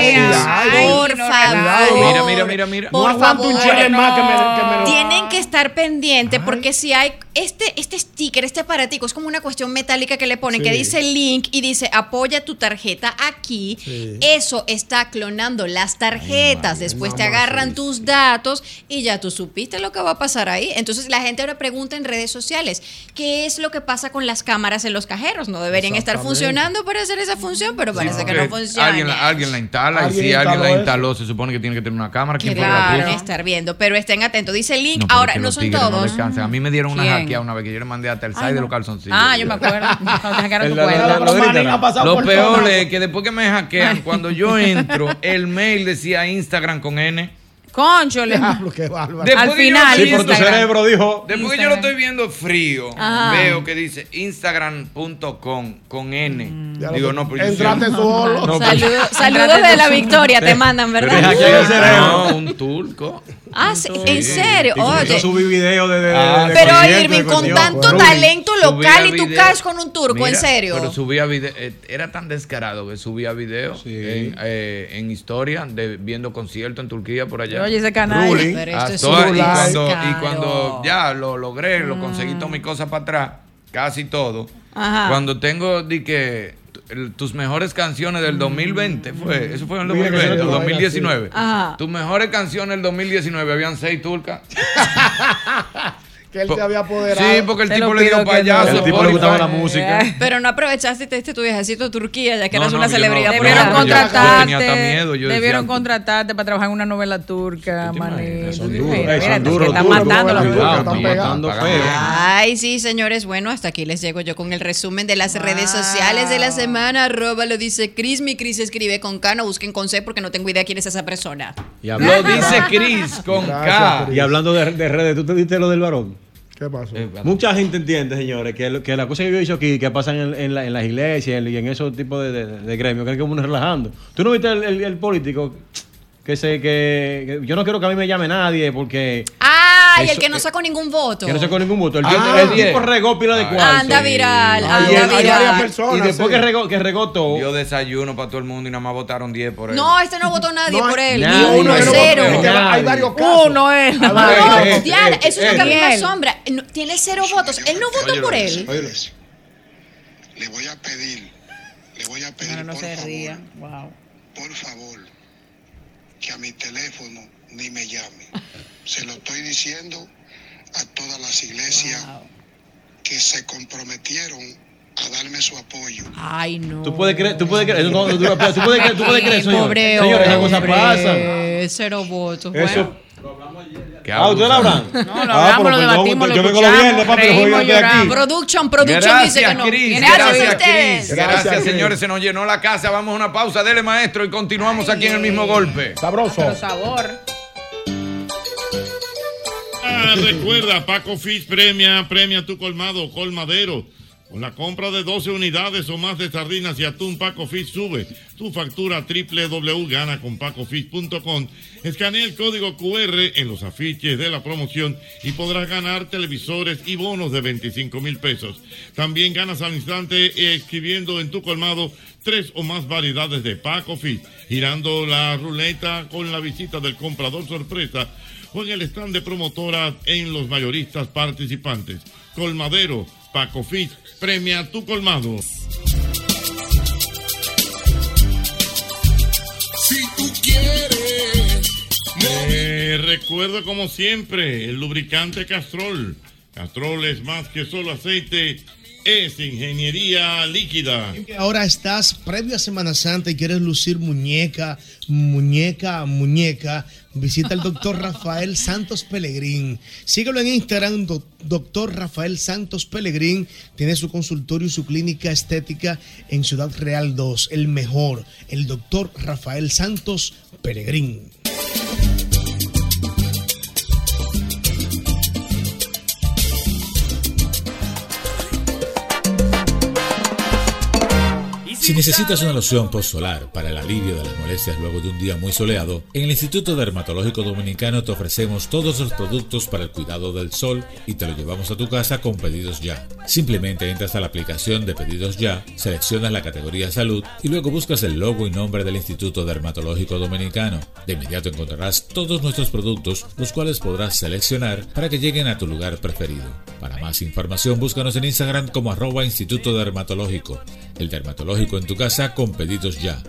Por favor. Mira, mira, mira, mira. Por no favor. Un no. más que me, que me lo... Tienen que estar pendientes porque si hay este, este sticker, este aparatico, es como una cuestión metálica que le ponen, que dice link y dice apoya tu tarjeta aquí. Eso está clonando las tarjetas. Después te agarran tus datos y ya tú supiste lo que va a pasar ahí. Entonces la gente ahora pregunta en redes sociales, ¿qué es lo que pasa con las cámaras en los cajeros? No deberían estar funcionando para hacer esa función, pero parece que, no funciona. Alguien, la, instala ¿Alguien y si alguien la instaló, se supone que tiene que tener una cámara. que claro. estar viendo, pero estén atentos. Dice link, ahora no son todos. No a mí me dieron ¿Quién? unas laqueado una vez que yo le mandé hasta el side de los calzoncillos. Ah, yo me acuerdo. (laughs) Lo peor es que después que me hackean, (laughs) cuando yo entro, el mail decía Instagram con N. Conchole. Al final. Yo, sí, por tu cerebro dijo. Después que yo lo estoy viendo frío, Ajá. veo que dice instagram.com con N. Mm. Digo, no, pero Entrate solo. (laughs) No, Saludos, saludos de la victoria, te mandan, ¿verdad? Pero, no, ah, un turco. Ah, sí, en serio. Oye. subí video de. de- Ah, de Pero Irving, con tanto talento local y tú video. caes con un turco, en serio. Pero subía video, eh, era tan descarado que subía video en, eh, en historia de viendo conciertos en Turquía por allá. Oye, ese canal. Ruling. Pero Ah, esto es y, cuando, y cuando ya lo logré, lo conseguí todas mis cosas para atrás, casi todo. Ajá. Cuando tengo di que el- tus mejores canciones del 2020 fue, eso fue en el Mira que 2020, se el lo 2019. Ajá. Tus mejores canciones del 2019 habían seis turcas. (laughs) que él te había apoderado. Sí, porque el Te tipo le dio payaso. no. El tipo le gustaba la música. Pero no aprovechaste y te diste tu viajecito a Turquía, ya que No, eras no, una celebridad Debieron No, allá. yo- yo contratarte. tenía hasta miedo, yo debieron decía- contratarte para trabajar en una novela turca, manito. Son duros, eh, están matando los. Ay, sí, señores. Bueno, hasta aquí les llego yo con el resumen de las redes sociales de la semana. Arroba lo dice Cris. Mi Cris escribe con K, no busquen con C porque no tengo idea quién es esa persona. Y Lo dice Chris con Gracias, K. Chris. y hablando de, de redes, ¿tú te diste lo del varón? ¿Qué pasó? Eh, Mucha gente entiende, señores, que, lo- que las cosas que yo he dicho aquí, que pasan en, en la- en las iglesias y en esos tipos de, de, de gremios, creen que uno es relajando. ¿Tú no viste el, el- el político que se que, que yo no quiero que a mí me llame nadie porque Ay, Eso- el que no sacó ningún voto. que no sacó ningún voto. El, Ah, tipo- el bien. tipo regó pila de Ay, cuarto. Anda viral, Y, anda varias viral. personas. y después sí. que regó, que regó todo, Dio desayuno para todo el mundo y nada más votaron 10 por él. No, este no votó nadie No por él. nadie, Ni uno, cero. Hay varios casos. Uno es. No, Diana, eso es lo que a mí me asombra. Tiene cero votos. Él no votó por él. Le voy a pedir, le voy a pedir por se favor. Wow. por favor, que a mi teléfono ni me llame. Se lo estoy diciendo a todas las iglesias que se comprometieron a darme su apoyo. Ay, no. tú puedes creer, tú puedes creer, no, tú, tú puedes creer, tú puedes creer, señor. Pobre Señor, esas cosas pasan. Cero votos. Eso. Qué Ah, ¿ustedes lo hablan? No, lo Ah, hablamos, pero lo perdón, debatimos, lo yo vengo los escuchamos, viernes, papi, reímos, lloramos. Production, production dice que no. Gracias, a Gracias, ustedes. Gracias, señores. Se nos llenó la casa. Vamos a una pausa. Dele, maestro, y continuamos aquí en el mismo golpe. Sabroso. Sabor. Recuerda, Paco Fish premia, premia tu colmado, colmadero. Con la compra de 12 unidades o más de sardinas y atún, Paco Fish sube tu factura www.ganaconpacofish.com. Escanea el código QR en los afiches de la promoción y podrás ganar televisores y bonos de 25 mil pesos. También ganas al instante escribiendo en tu colmado tres o más variedades de Paco Fish, girando la ruleta con la visita del comprador sorpresa o en el stand de promotora en los mayoristas participantes. Colmadero, Paco Fit, premia tu colmado. Si tú quieres, Eh, recuerdo como siempre el lubricante Castrol. Castrol es más que solo aceite, es ingeniería líquida. Ahora estás previo a Semana Santa y quieres lucir muñeca, muñeca, muñeca, visita al doctor Rafael Santos Pellegrín. Síguelo en Instagram, do- doctor Rafael Santos Pellegrín. Tiene su consultorio y su clínica estética en Ciudad Real 2, el mejor, el doctor Rafael Santos Pellegrín. Si necesitas una loción post-solar para el alivio de las molestias luego de un día muy soleado, en el Instituto Dermatológico Dominicano te ofrecemos todos los productos para el cuidado del sol y te lo llevamos a tu casa con pedidos ya. Simplemente entras a la aplicación de pedidos ya, seleccionas la categoría salud y luego buscas el logo y nombre del Instituto Dermatológico Dominicano. De inmediato encontrarás todos nuestros productos, los cuales podrás seleccionar para que lleguen a tu lugar preferido. Para más información, búscanos en Instagram como arroba Instituto Dermatológico. El dermatológico en tu casa con pedidos ya.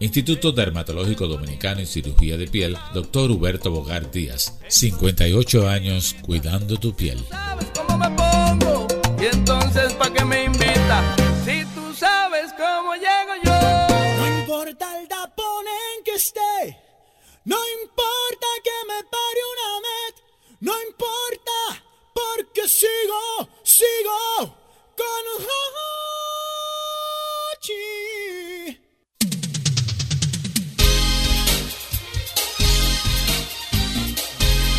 Instituto Dermatológico Dominicano en Cirugía de Piel, Dr. Huberto Bogar Díaz. 58 años cuidando tu piel. cómo me pongo y entonces pa' qué me invita si tú sabes cómo llego yo No importa el tapón en que esté, no importa que me pare una met, no importa porque sigo, sigo con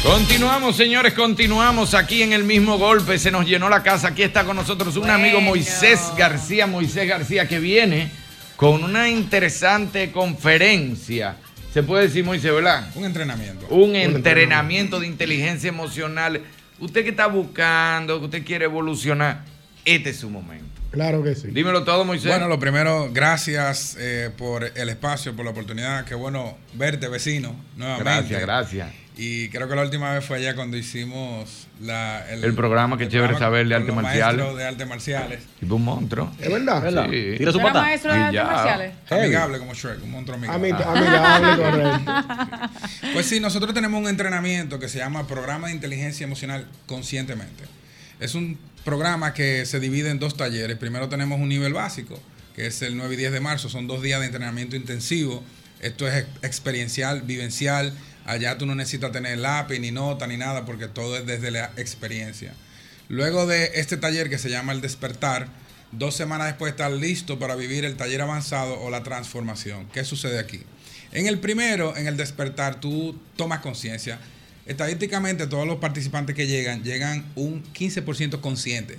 Continuamos, señores, continuamos aquí en el mismo golpe. Se nos llenó la casa. Aquí está con nosotros un amigo Moisés García. Moisés García que viene con una interesante conferencia. Se puede decir, Moisés, ¿verdad? Un entrenamiento. Un entrenamiento de inteligencia emocional. Usted que está buscando, que usted quiere evolucionar, este es su momento. Claro que sí. Dímelo todo, Moisés. Bueno, lo primero, gracias eh, por el espacio, por la oportunidad. Qué bueno verte, vecino, nuevamente. Gracias, gracias. Y creo que la última vez fue allá cuando hicimos la, El programa que chévere programa saber de marciales. maestros de artes marciales. Tipo un monstruo. ¿Es verdad? ¿Verdad? Sí. Tira su ¿Era pata. maestro de artes marciales? Amigable como Shrek, un monstruo amigable. Ami- amigable, correcto. (laughs) Pues sí, nosotros tenemos un entrenamiento que se llama Programa de Inteligencia Emocional Conscientemente. Es un programa que se divide en dos talleres. Primero tenemos un nivel básico, que es el 9 y 10 de marzo. Son dos días de entrenamiento intensivo. Esto es ex- experiencial, vivencial. Allá tú no necesitas tener lápiz, ni nota, ni nada, porque todo es desde la experiencia. Luego de este taller que se llama El Despertar, dos semanas después estás listo para vivir el taller avanzado o la transformación. ¿Qué sucede aquí? En el primero, en el despertar, tú tomas conciencia. Estadísticamente, todos los participantes que llegan, llegan un 15% consciente,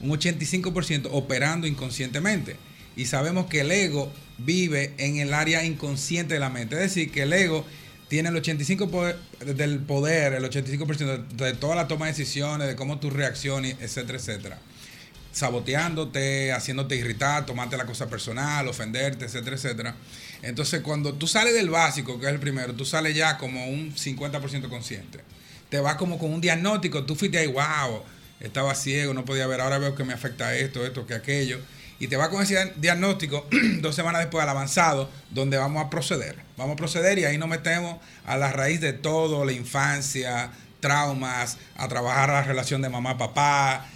un 85% operando inconscientemente. Y sabemos que el ego vive en el área inconsciente de la mente. Es decir, que el ego tiene el 85% poder- del poder, el 85% de, de toda la toma de decisiones, de cómo tú reacciones, etcétera, etcétera saboteándote, haciéndote irritar, tomarte la cosa personal, ofenderte, etcétera, etcétera. Entonces, cuando tú sales del básico, que es el primero, tú sales ya como un 50% consciente. Te vas como con un diagnóstico, tú fuiste ahí, wow, estaba ciego, no podía ver, ahora veo que me afecta esto, esto, que aquello. Y te vas con ese diagnóstico (clears throat) dos semanas después al avanzado, donde vamos a proceder. Vamos a proceder y ahí nos metemos a la raíz de todo, la infancia, traumas, a trabajar la relación de mamá-papá,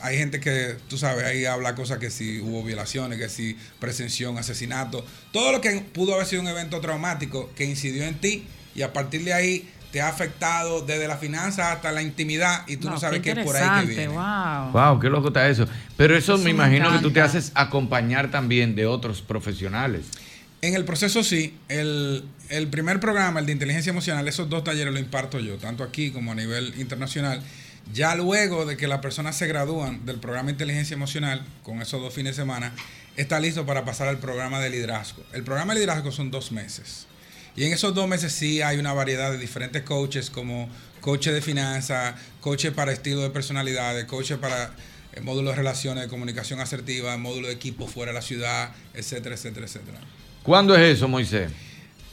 hay gente que, tú sabes, ahí habla cosas que si hubo violaciones, que si presenció un asesinato, todo lo que pudo haber sido un evento traumático que incidió en ti y a partir de ahí te ha afectado desde la finanza hasta la intimidad y tú no, sabes qué qué es por ahí que viene. Wow. Wow, qué loco está eso. Pero eso, Eso me me imagino que tú te haces acompañar también de otros profesionales. En el proceso sí, el, el primer programa, el de inteligencia emocional, esos dos talleres lo imparto yo, tanto aquí como a nivel internacional. Ya luego de que las personas se gradúan del programa de inteligencia emocional, con esos dos fines de semana, está listo para pasar al programa de liderazgo. El programa de liderazgo son dos meses. Y en esos dos meses sí hay una variedad de diferentes coaches, como coaches de finanzas, coaches para estilo de personalidades, coaches para eh, módulos de relaciones, de comunicación asertiva, módulo de equipo fuera de la ciudad, etcétera, etcétera, etcétera. ¿Cuándo es eso, Moisés?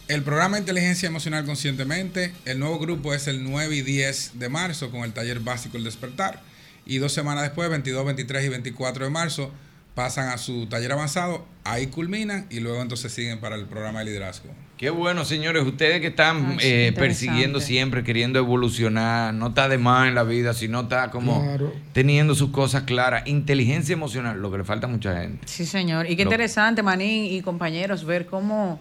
El programa de Inteligencia Emocional Conscientemente, el nuevo grupo es el 9 y 10 de marzo con el taller básico El Despertar. Y dos semanas después, 22, 23 y 24 de marzo, pasan a su taller avanzado, ahí culminan y luego entonces siguen para el programa de liderazgo. Qué bueno, señores. Ustedes que están Ay, sí, eh, persiguiendo siempre, queriendo evolucionar, no está de más en la vida, sino está como Claro. teniendo sus cosas claras. Inteligencia emocional, lo que le falta a mucha gente. Sí, señor. Y qué Lo- interesante, Manín y compañeros, ver cómo,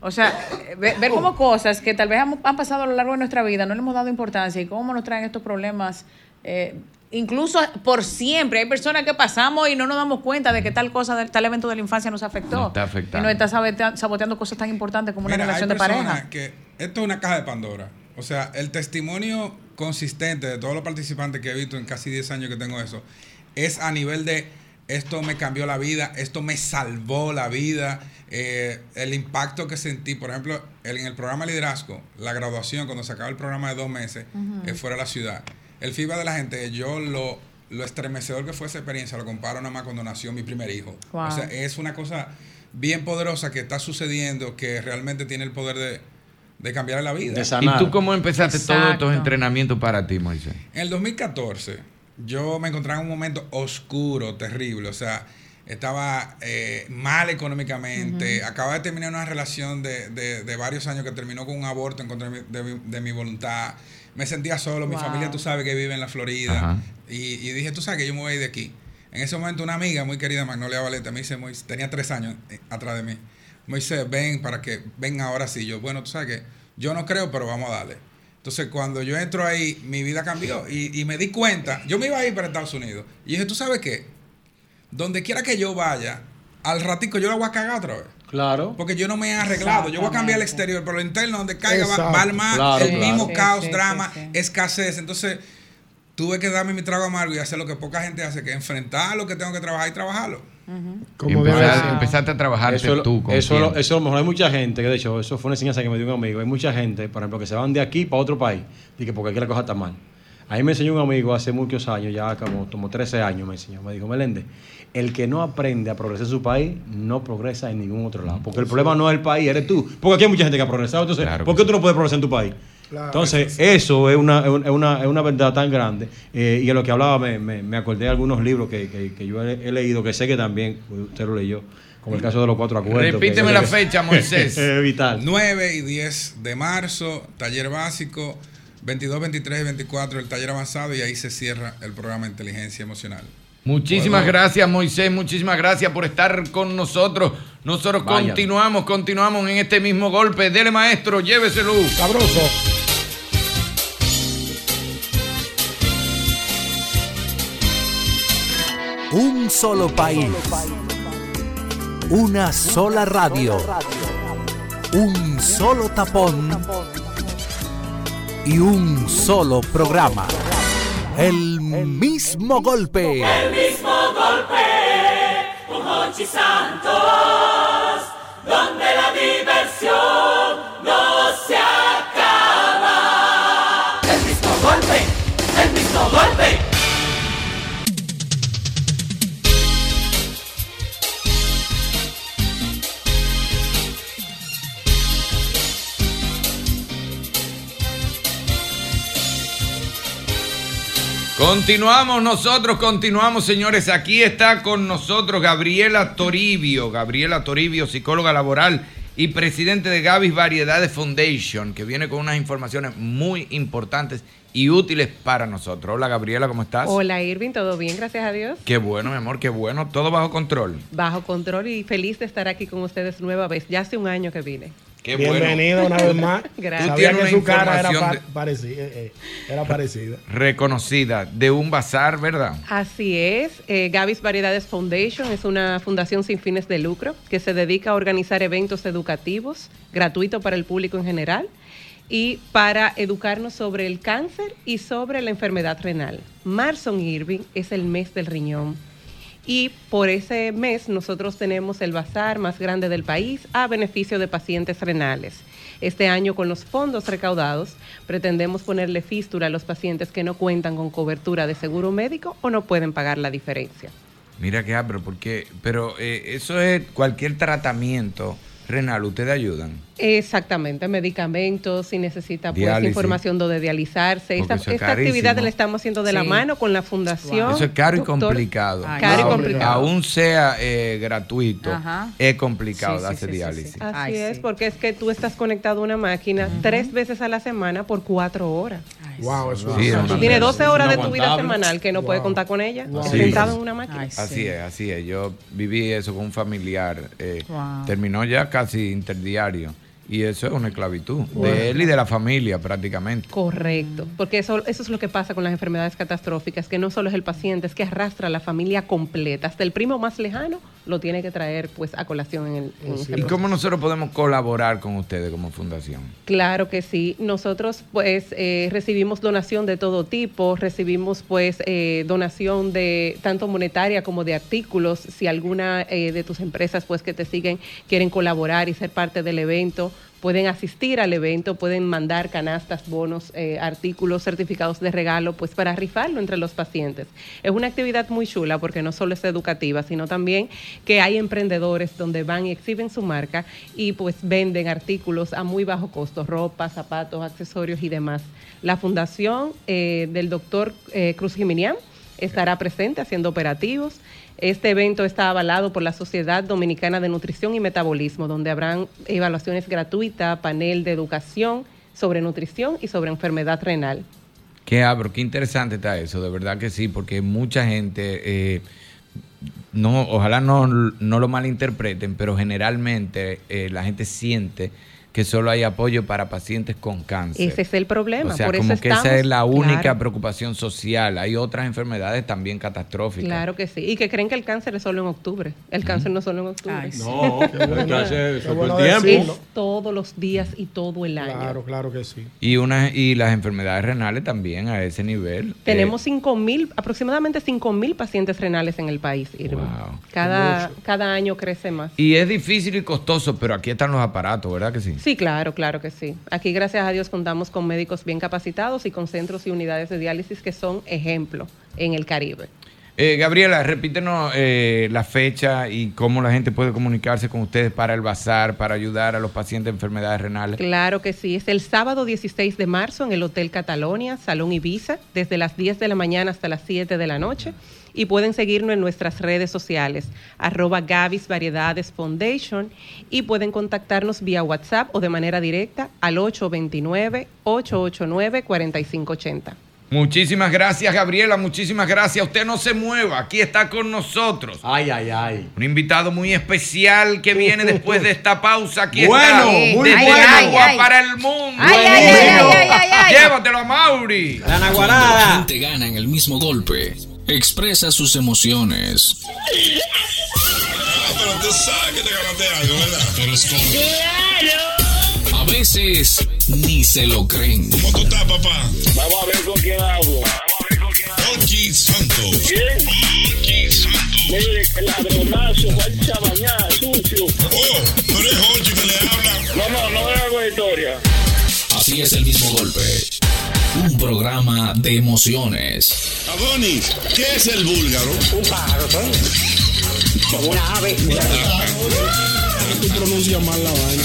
o sea, ver, ver cómo cosas que tal vez han, han pasado a lo largo de nuestra vida, no le hemos dado importancia y cómo nos traen estos problemas. eh, incluso por siempre hay personas que pasamos y no nos damos cuenta de que tal cosa, tal evento de la infancia nos afectó. Nos está y afectando. nos está sabotea- saboteando cosas tan importantes como una relación hay de pareja. personas que esto es una caja de Pandora. O sea, el testimonio consistente de todos los participantes que he visto en casi 10 años que tengo eso, es a nivel de esto me cambió la vida, esto me salvó la vida, eh, el impacto que sentí, por ejemplo, el- en el programa Liderazgo, la graduación, cuando se acaba el programa de dos meses, eh, fuera de la ciudad, el feedback de la gente, yo lo, lo estremecedor que fue esa experiencia, lo comparo nada más cuando nació mi primer hijo. Wow. O sea, es una cosa bien poderosa que está sucediendo, que realmente tiene el poder de, de cambiar la vida. ¿Y tú cómo empezaste todos estos entrenamientos para ti, Moisés? En el 2014, yo me encontraba en un momento oscuro, terrible. O sea, estaba eh, mal económicamente. Ujú. Acababa de terminar una relación de, de- de varios años que terminó con un aborto en contra de mi, de mi- de mi voluntad. Me sentía solo. Mi familia, tú sabes, que vive en la Florida. Y, y dije, tú sabes que yo me voy a ir de aquí. En ese momento, una amiga muy querida, Magnolia Valeta, me dice, Moisés, tenía tres años eh, atrás de mí. Moisés, ven para que, ven ahora sí. Yo, bueno, tú sabes que yo no creo, pero vamos a darle. Entonces, cuando yo entro ahí, mi vida cambió y, y me di cuenta, yo me iba a ir para Estados Unidos. Y dije, ¿tú sabes qué? Donde quiera que yo vaya, al ratico yo la voy a cagar otra vez. Claro. Porque yo no me he arreglado. Yo voy a cambiar el exterior, pero lo interno, donde caiga, va, Exacto. va a armar Claro, el claro. mismo Sí, caos, sí, drama, sí, sí. escasez. Entonces, tuve que darme mi trago amargo y hacer lo que poca gente hace, que enfrentar lo que tengo que trabajar y trabajarlo. Empezar- empezaste a trabajarte Eso, tú. ¿con eso, lo- eso a lo mejor hay mucha gente, que de hecho, eso fue una enseñanza que me dio un amigo. Hay mucha gente, por ejemplo, que se van de aquí para otro país y que porque aquí la cosa está mal. A mí me enseñó un amigo hace muchos años, ya como, como 13 años me enseñó. Me dijo, Meléndez, el que no aprende a progresar en su país no progresa en ningún otro lado. Porque el problema no es el país, eres tú. Porque aquí hay mucha gente que ha progresado. Entonces, ¿por qué tú no puedes progresar en tu país? Claro, Entonces, eso es una, es una, es una verdad tan grande. Eh, y a lo que hablaba, me, me, me acordé de algunos libros que, que, que yo he, he leído, que sé que también usted lo leyó, como el caso de los cuatro acuerdos. Repíteme que- la fecha, (laughs) Moisés. es vital. 9 y 10 de marzo, taller básico, 22, 23 y 24 el taller avanzado y ahí se cierra el programa de inteligencia emocional. Muchísimas Bueno. gracias, Moisés. Muchísimas gracias por estar con nosotros. Nosotros Vaya. continuamos, continuamos en este mismo golpe. Dele, maestro, lléveselo. Sabroso. Un solo país. Una sola radio. Un solo tapón. Y un solo programa. El mismo golpe. El mismo golpe con Hochi Santos, donde la diversión Continuamos nosotros, continuamos, señores. Aquí está con nosotros Gabriela Toribio. Gabriela Toribio, psicóloga laboral y presidente de Gavis Variedades Foundation, que viene con unas informaciones muy importantes y útiles para nosotros. Hola, Gabriela, ¿cómo estás? Hola Irving, ¿todo bien? Gracias a Dios. Qué bueno, mi amor, qué bueno. Todo bajo control. Bajo control y feliz de estar aquí con ustedes nueva vez. Ya hace un año que vine. Qué Bienvenida una vez más. (laughs) Gracias. Sabía que su cara era información pa- de- parecida. eh, eh, era parecida. Reconocida de un bazar, ¿verdad? Así es. Eh, Gavis Variedades Foundation es una fundación sin fines de lucro que se dedica a organizar eventos educativos gratuitos para el público en general y para educarnos sobre el cáncer y sobre la enfermedad renal. Marson Irving es el mes del riñón. Y por ese mes nosotros tenemos el bazar más grande del país a beneficio de pacientes renales. Este año con los fondos recaudados pretendemos ponerle fístula a los pacientes que no cuentan con cobertura de seguro médico o no pueden pagar la diferencia. Mira que abro, porque, pero eh, eso es cualquier tratamiento renal, ¿ustedes ayudan? Exactamente, medicamentos, si necesita pues Diálisis. información donde dializarse. Esta, es esta actividad la estamos haciendo de la mano con la fundación. Eso es caro y complicado. Caro y Aún- complicado. Aún sea eh, gratuito, Ajá. es complicado Sí, sí, darse sí, diálisis. sí. Así es, porque es que tú estás conectado a una máquina tres veces a la semana por cuatro horas. Wow, eso Sí, es pena. 12 horas de tu vida semanal que no puedes contar con ella. Wow. Centrado en una máquina. Así es, así es. Yo viví eso con un familiar. eh, Wow. Terminó ya casi interdiario. Y eso es una esclavitud Bueno. de él y de la familia prácticamente. Correcto, porque eso, eso es lo que pasa con las enfermedades catastróficas, que no solo es el paciente, es que arrastra a la familia completa, hasta el primo más lejano lo tiene que traer pues a colación en el en ese ¿Y proceso. cómo nosotros podemos colaborar con ustedes como fundación? Claro que sí. Nosotros pues eh, recibimos donación de todo tipo, recibimos pues eh, donación de tanto monetaria como de artículos. Si alguna eh, de tus empresas pues que te siguen quieren colaborar y ser parte del evento, pueden asistir al evento, pueden mandar canastas, bonos, eh, artículos, certificados de regalo, pues para rifarlo entre los pacientes. Es una actividad muy chula porque no solo es educativa, sino también que hay emprendedores donde van y exhiben su marca y pues venden artículos a muy bajo costo, ropa, zapatos, accesorios y demás. La fundación eh, del doctor eh, Cruz Jiminián estará presente haciendo operativos. Este evento está avalado por la Sociedad Dominicana de Nutrición y Metabolismo, donde habrán evaluaciones gratuitas, panel de educación sobre nutrición y sobre enfermedad renal. Qué abro, qué interesante está eso, de verdad que sí, porque mucha gente, eh, no, ojalá no, no lo malinterpreten, pero generalmente eh, la gente siente que solo hay apoyo para pacientes con cáncer. Ese es el problema. O sea, por como eso que esa es la única Claro. preocupación social. Hay otras enfermedades también catastróficas. Claro que sí. Y que creen que el cáncer es solo en octubre. El cáncer no es solo en octubre. No, (laughs) bueno, cáncer, bueno todo el tiempo. Es todos los días y todo el año. Claro, claro que sí. Y, una, y las enfermedades renales también a ese nivel. Tenemos 5.000, aproximadamente 5.000 pacientes renales en el país, Irving. Cada, cada año crece más. Eh, y es difícil y costoso, pero aquí están los aparatos, ¿verdad que sí? Sí, claro, claro que sí. Aquí, gracias a Dios, contamos con médicos bien capacitados y con centros y unidades de diálisis que son ejemplo en el Caribe. Eh, Gabriela, repítenos eh, la fecha y cómo la gente puede comunicarse con ustedes para el bazar, para ayudar a los pacientes de enfermedades renales. Claro que sí. Es el sábado 16 de marzo en el Hotel Catalonia, Salón Ibiza, desde las 10 de la mañana hasta las 7 de la noche. Y pueden seguirnos en nuestras redes sociales, arroba Gavis Variedades Foundation. Y pueden contactarnos vía WhatsApp o de manera directa al 829-889-4580. Muchísimas gracias, Gabriela. Muchísimas gracias. Usted no se mueva. Aquí está con nosotros. Ay, ay, ay. Un invitado muy especial que viene después de esta pausa. Aquí Bueno, está. muy desde bueno. Ay. para el mundo. Ay, ay, ay, ay, ay, ay, ay. Llévatelo a Mauri. La La gente gana en el mismo golpe. Expresa sus emociones. Pero tú sabes que te ganaste algo, ¿verdad? Pero es A veces ni se lo creen. ¿Cómo tú estás, papá? Vamos a ver con quién hablo. Ochi Santos. ¿Quién? Ochi Santos. Mire, el ladronazo, guacha mañana, sucio. Oh, pero es Ochi que le habla. No, no, no me hago historia. Así es el mismo golpe. Un programa de emociones. Adonis, ¿qué es el búlgaro? Un pájaro, Como una ave. Tú pronuncias mal la vaina.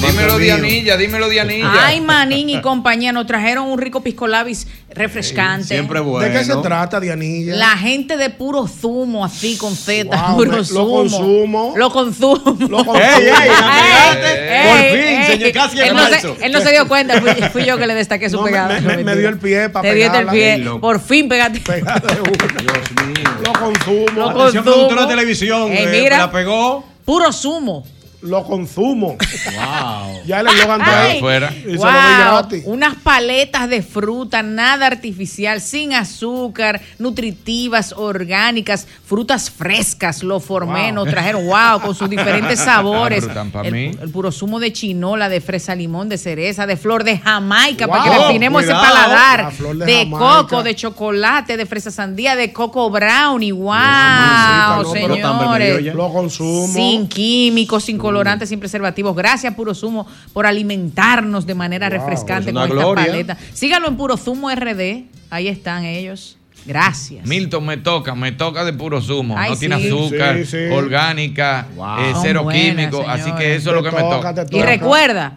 Dímelo, Dianilla, dímelo, Dianilla. Ay, Manín y compañía, nos trajeron un rico pisco labis refrescante. ¿De qué se trata, Dianilla? La gente de puro zumo, así con Z, Wow, puro me- lo zumo. consumo. Lo consumo. Lo consumo. Ey, ey, la pegaste. Ey, Por ey, fin, señor, casi él no, se, él no se dio cuenta, fui, fui yo que le destaqué su No, pegada. me- me- me dio el pie pa' Te diste el pie. Por fin pegaste. (laughs) Lo consumo. Lo Atención, consumo. productora de televisión. Ey, eh, mira. La pegó. Puro zumo. Lo consumo. Wow. Ya el eslogan está Ay, ahí. Fuera. Y se lo doy Wow, unas paletas de fruta, nada artificial, sin azúcar, nutritivas, orgánicas, frutas frescas, lo formé, Wow. nos trajeron, wow, con sus diferentes sabores. Ah, pa' el, puro zumo de chinola, de fresa limón, de cereza, de flor de jamaica, para que refinemos ese paladar, de de, coco, de chocolate, de fresa sandía, de coco brownie, wow, no, pero señores. Lo consumo. Sin químicos, sin colorantes, sin preservativos. Gracias, Puro Zumo, por alimentarnos de manera Wow, refrescante es una con esta paleta. Síganlo en Puro Zumo RD. Ahí están ellos. Gracias. Milton, me toca, me toca de puro zumo. Ay, no tiene azúcar, Sí, sí. orgánica, eh, cero buenas, químico. Así que eso es lo que me toca, Y recuerda,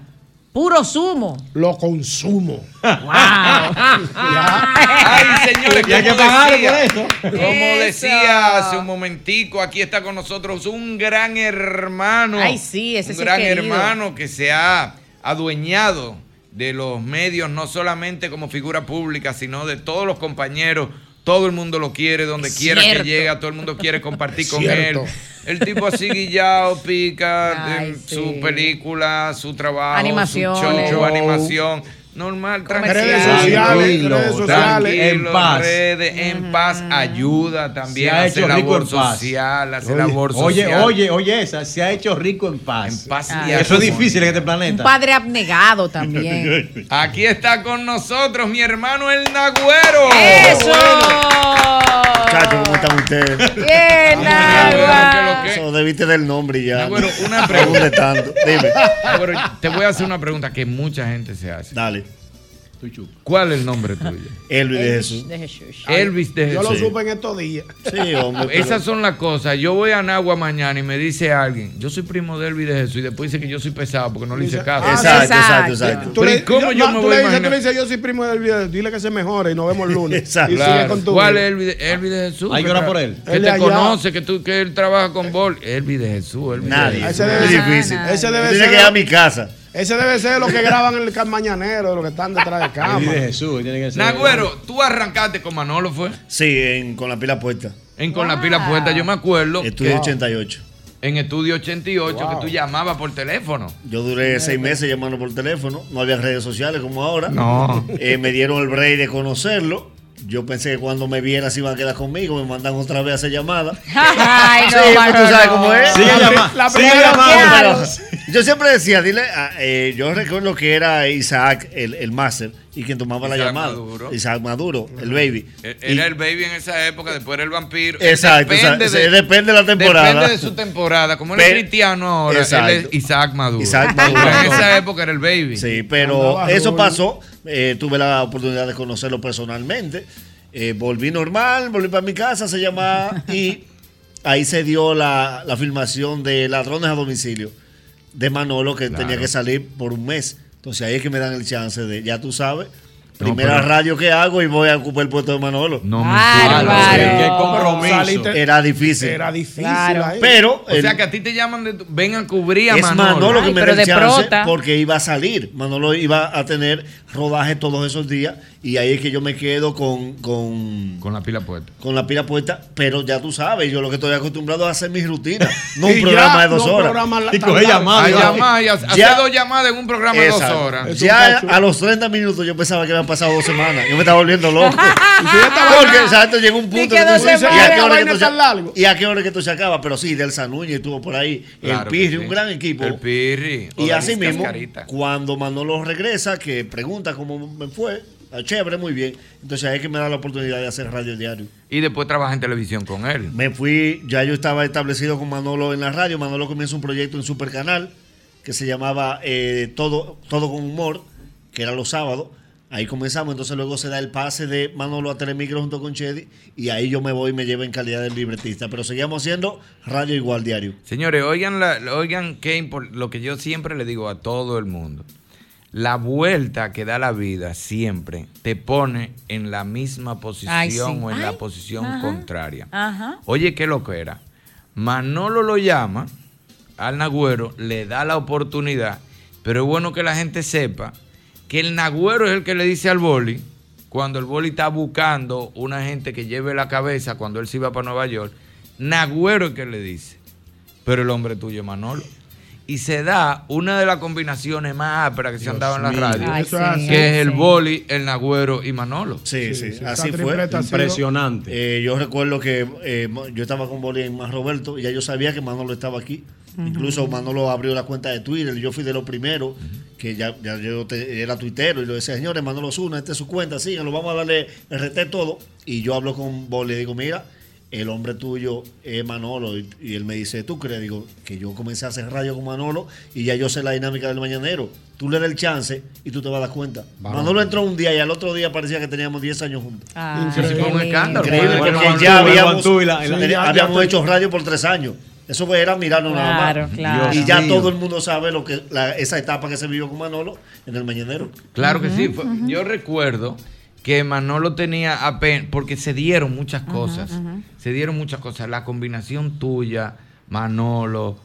Puro Zumo. Lo consumo. (laughs) Ay, señores, Y hay que como decía, por eso. como Eso. decía hace un momentico, aquí está con nosotros un gran hermano. Ay, sí, ese Un sí gran hermano que se ha adueñado de los medios, no solamente como figura pública, sino de todos los compañeros. Todo el mundo lo quiere, donde Es quiera cierto. que llega, todo el mundo quiere compartir con él. El tipo así guillado, pica Ay, en sí. su película, su trabajo, Animaciones. su show, animación. Normal, tranquilo. Redes sociales, Tranquilo, redes sociales. Tranquilo, En paz. redes, en paz, ayuda también Se ha a hacer hecho rico labor en paz. social, hacer Oye, labor Oye, social. oye, oye, esa se ha hecho rico en paz. En paz Ah. y Eso es difícil en este Un planeta. padre abnegado también. (laughs) Aquí está con nosotros mi hermano el Nagüero. ¡Eso! Muchachos, ¿cómo están ustedes? Bien. Eso debiste del nombre y ya. Nagüero, una pregunta. tanto. Dime. Nagüero, te voy a hacer una pregunta que mucha gente se hace. Dale. ¿Cuál es el nombre tuyo? (laughs) Elvis de Jesús. De Jesús. Elvis de Yo Jesús. lo supe en estos días. Sí, hombre. pero- Esas son las cosas. Yo voy a Nagua mañana y me dice alguien, yo soy primo de Elvis de Jesús y después dice que yo soy pesado porque no le hice caso. Ah, Exacto, exacto, exacto. Tú Pero le, ¿y cómo yo, me tú voy le a dices, tú le dices, yo soy primo del video, dile que se mejore y nos vemos el (laughs) lunes. Exacto. Y sigue Claro. con tu ¿Cuál es Elvis de, Elvis de Jesús? Hay que orar por él. Que Él de te allá. conoce, que, tú, que él trabaja con Bol. Elvis de Jesús. Elvis de Nadie. Jesús. Ese debe Es difícil. Ese debe Tiene ser que ir a mi casa. Ese debe ser lo que graban en el mañanero, de los que están detrás de Elvis de cámara. Jesús, tiene que ser. Nagüero, tú arrancaste con Manolo, ¿fue? Sí, en- con la pila puesta. En Con la pila puesta, yo me acuerdo. Estudio que 88. En Estudio 88, Wow. que tú llamabas por teléfono. Yo duré seis meses llamando por teléfono. No había redes sociales como ahora. No. Eh, me dieron el break de conocerlo. Yo pensé que cuando me viera se iban a quedar conmigo. Me mandan otra vez a hacer llamada. (laughs) Ay, no, Sí, pues tú sabes cómo es. Sigue La llamando. Sigue primera llamando. Yo siempre decía, dile, a- eh, yo recuerdo que era Isaac, el, el máster, y quien tomaba la Isaac llamada. Maduro. Isaac Maduro, el baby. E- Y- Era el baby en esa época, después era el vampiro. Exacto, Depende o sea, depende de la temporada. Depende de su temporada. Como él es cristiano ahora, Exacto. él es Isaac Maduro. Isaac Maduro. Pero en esa época era el baby. Sí, pero eso pasó. eh, tuve la oportunidad de conocerlo personalmente. eh, volví normal, volví para mi casa, se llamaba, y ahí se dio la, la filmación de Ladrones a Domicilio de Manolo, que Claro. tenía que salir por un mes. Entonces ahí es que me dan el chance de, ya tú sabes, No, primera pero- radio que hago y voy a ocupar el puesto de Manolo. No me Bárbaro. entiendo. Qué compromiso. Saliste- Era difícil. Era difícil Claro. ahí. Pero O sea que a ti te llaman de tu- ven a cubrir a es Manolo. Manolo, que Ay, me da el chance prota. porque iba a salir. Manolo iba a tener rodaje todos esos días y ahí es que yo me quedo con, con, Con la pila puesta. con la pila puesta. Pero ya tú sabes, yo lo que estoy acostumbrado es a hacer mi rutina, (laughs) no un programa ya, de dos no horas. programa la- Y tan coge largo. llamada. A ya. llamar y a- hacer Ya- dos llamadas en un programa de dos horas. Ya a los 30 minutos yo pensaba que habían pasado dos semanas. Yo me estaba volviendo loco. (laughs) Porque, exacto, llegó un punto que tú ¿y a qué hora que esto se- largo. ¿Y a qué hora que esto se acaba? Pero sí, Delsa Núñez estuvo por ahí. Claro el Pirri, sí. un gran equipo. El Pirri. Y así mismo, cuando Manolo regresa, que pregunta cómo me fue, ah, chévere, muy bien. Entonces ahí es que me da la oportunidad de hacer radio diario. Y después trabaja en televisión con él. Me fui, ya yo estaba establecido con Manolo en la radio. Manolo comienza un proyecto en Supercanal que se llamaba eh, Todo, Todo con Humor, que era los sábados. Ahí comenzamos, entonces luego se da el pase de Manolo a Telemicro junto con Chedi y ahí yo me voy y me llevo en calidad de libretista. Pero seguíamos haciendo radio igual diario. Señores, oigan, la, oigan qué impor- lo que yo siempre le digo a todo el mundo. La vuelta que da la vida siempre te pone en la misma posición Ay, sí. o en la posición ajá. contraria. Ajá. Oye, qué lo que era. Manolo lo llama al Nagüero, le da la oportunidad, pero es bueno que la gente sepa que el Nagüero es el que le dice al Boli, cuando el Boli está buscando una gente que lleve la cabeza cuando él se iba para Nueva York, Nagüero es el que le dice, pero el hombre tuyo es Manolo. Y se da una de las combinaciones más ásperas que se han dado en la mío. radio, Ay, sí, que es el sí. Boli, el Nagüero y Manolo. Sí, Sí, sí, sí, así fue. Impresionante. Eh, yo recuerdo que eh, yo estaba con Boli en Más Roberto y ya yo sabía que Manolo estaba aquí. Incluso Manolo abrió la cuenta de Twitter. Yo fui de los primeros que ya, ya yo te- era tuitero y le decía, señores, Manolo Zuna, esta es su cuenta, síganlo, vamos a darle RT todo. Y yo hablo con Boli y digo, mira, el hombre tuyo es Manolo. Y, y él me dice, ¿tú crees? Digo, que yo comencé a hacer radio con Manolo y ya yo sé la dinámica del mañanero. Tú le das el chance y tú te vas a dar cuenta. Manolo entró un día y al otro día parecía que teníamos 10 años juntos. Sí, sí, fue un escándalo. Increíble, porque ya habíamos, la- la- hecho radio por tres años. Eso era mirarnos nada más. claro. Y ya todo el mundo sabe lo que la- esa etapa que se vivió con Manolo en el Mañanero. Claro que sí. Yo recuerdo que Manolo tenía apenas, porque se dieron muchas cosas. Se dieron muchas cosas. La combinación tuya, Manolo,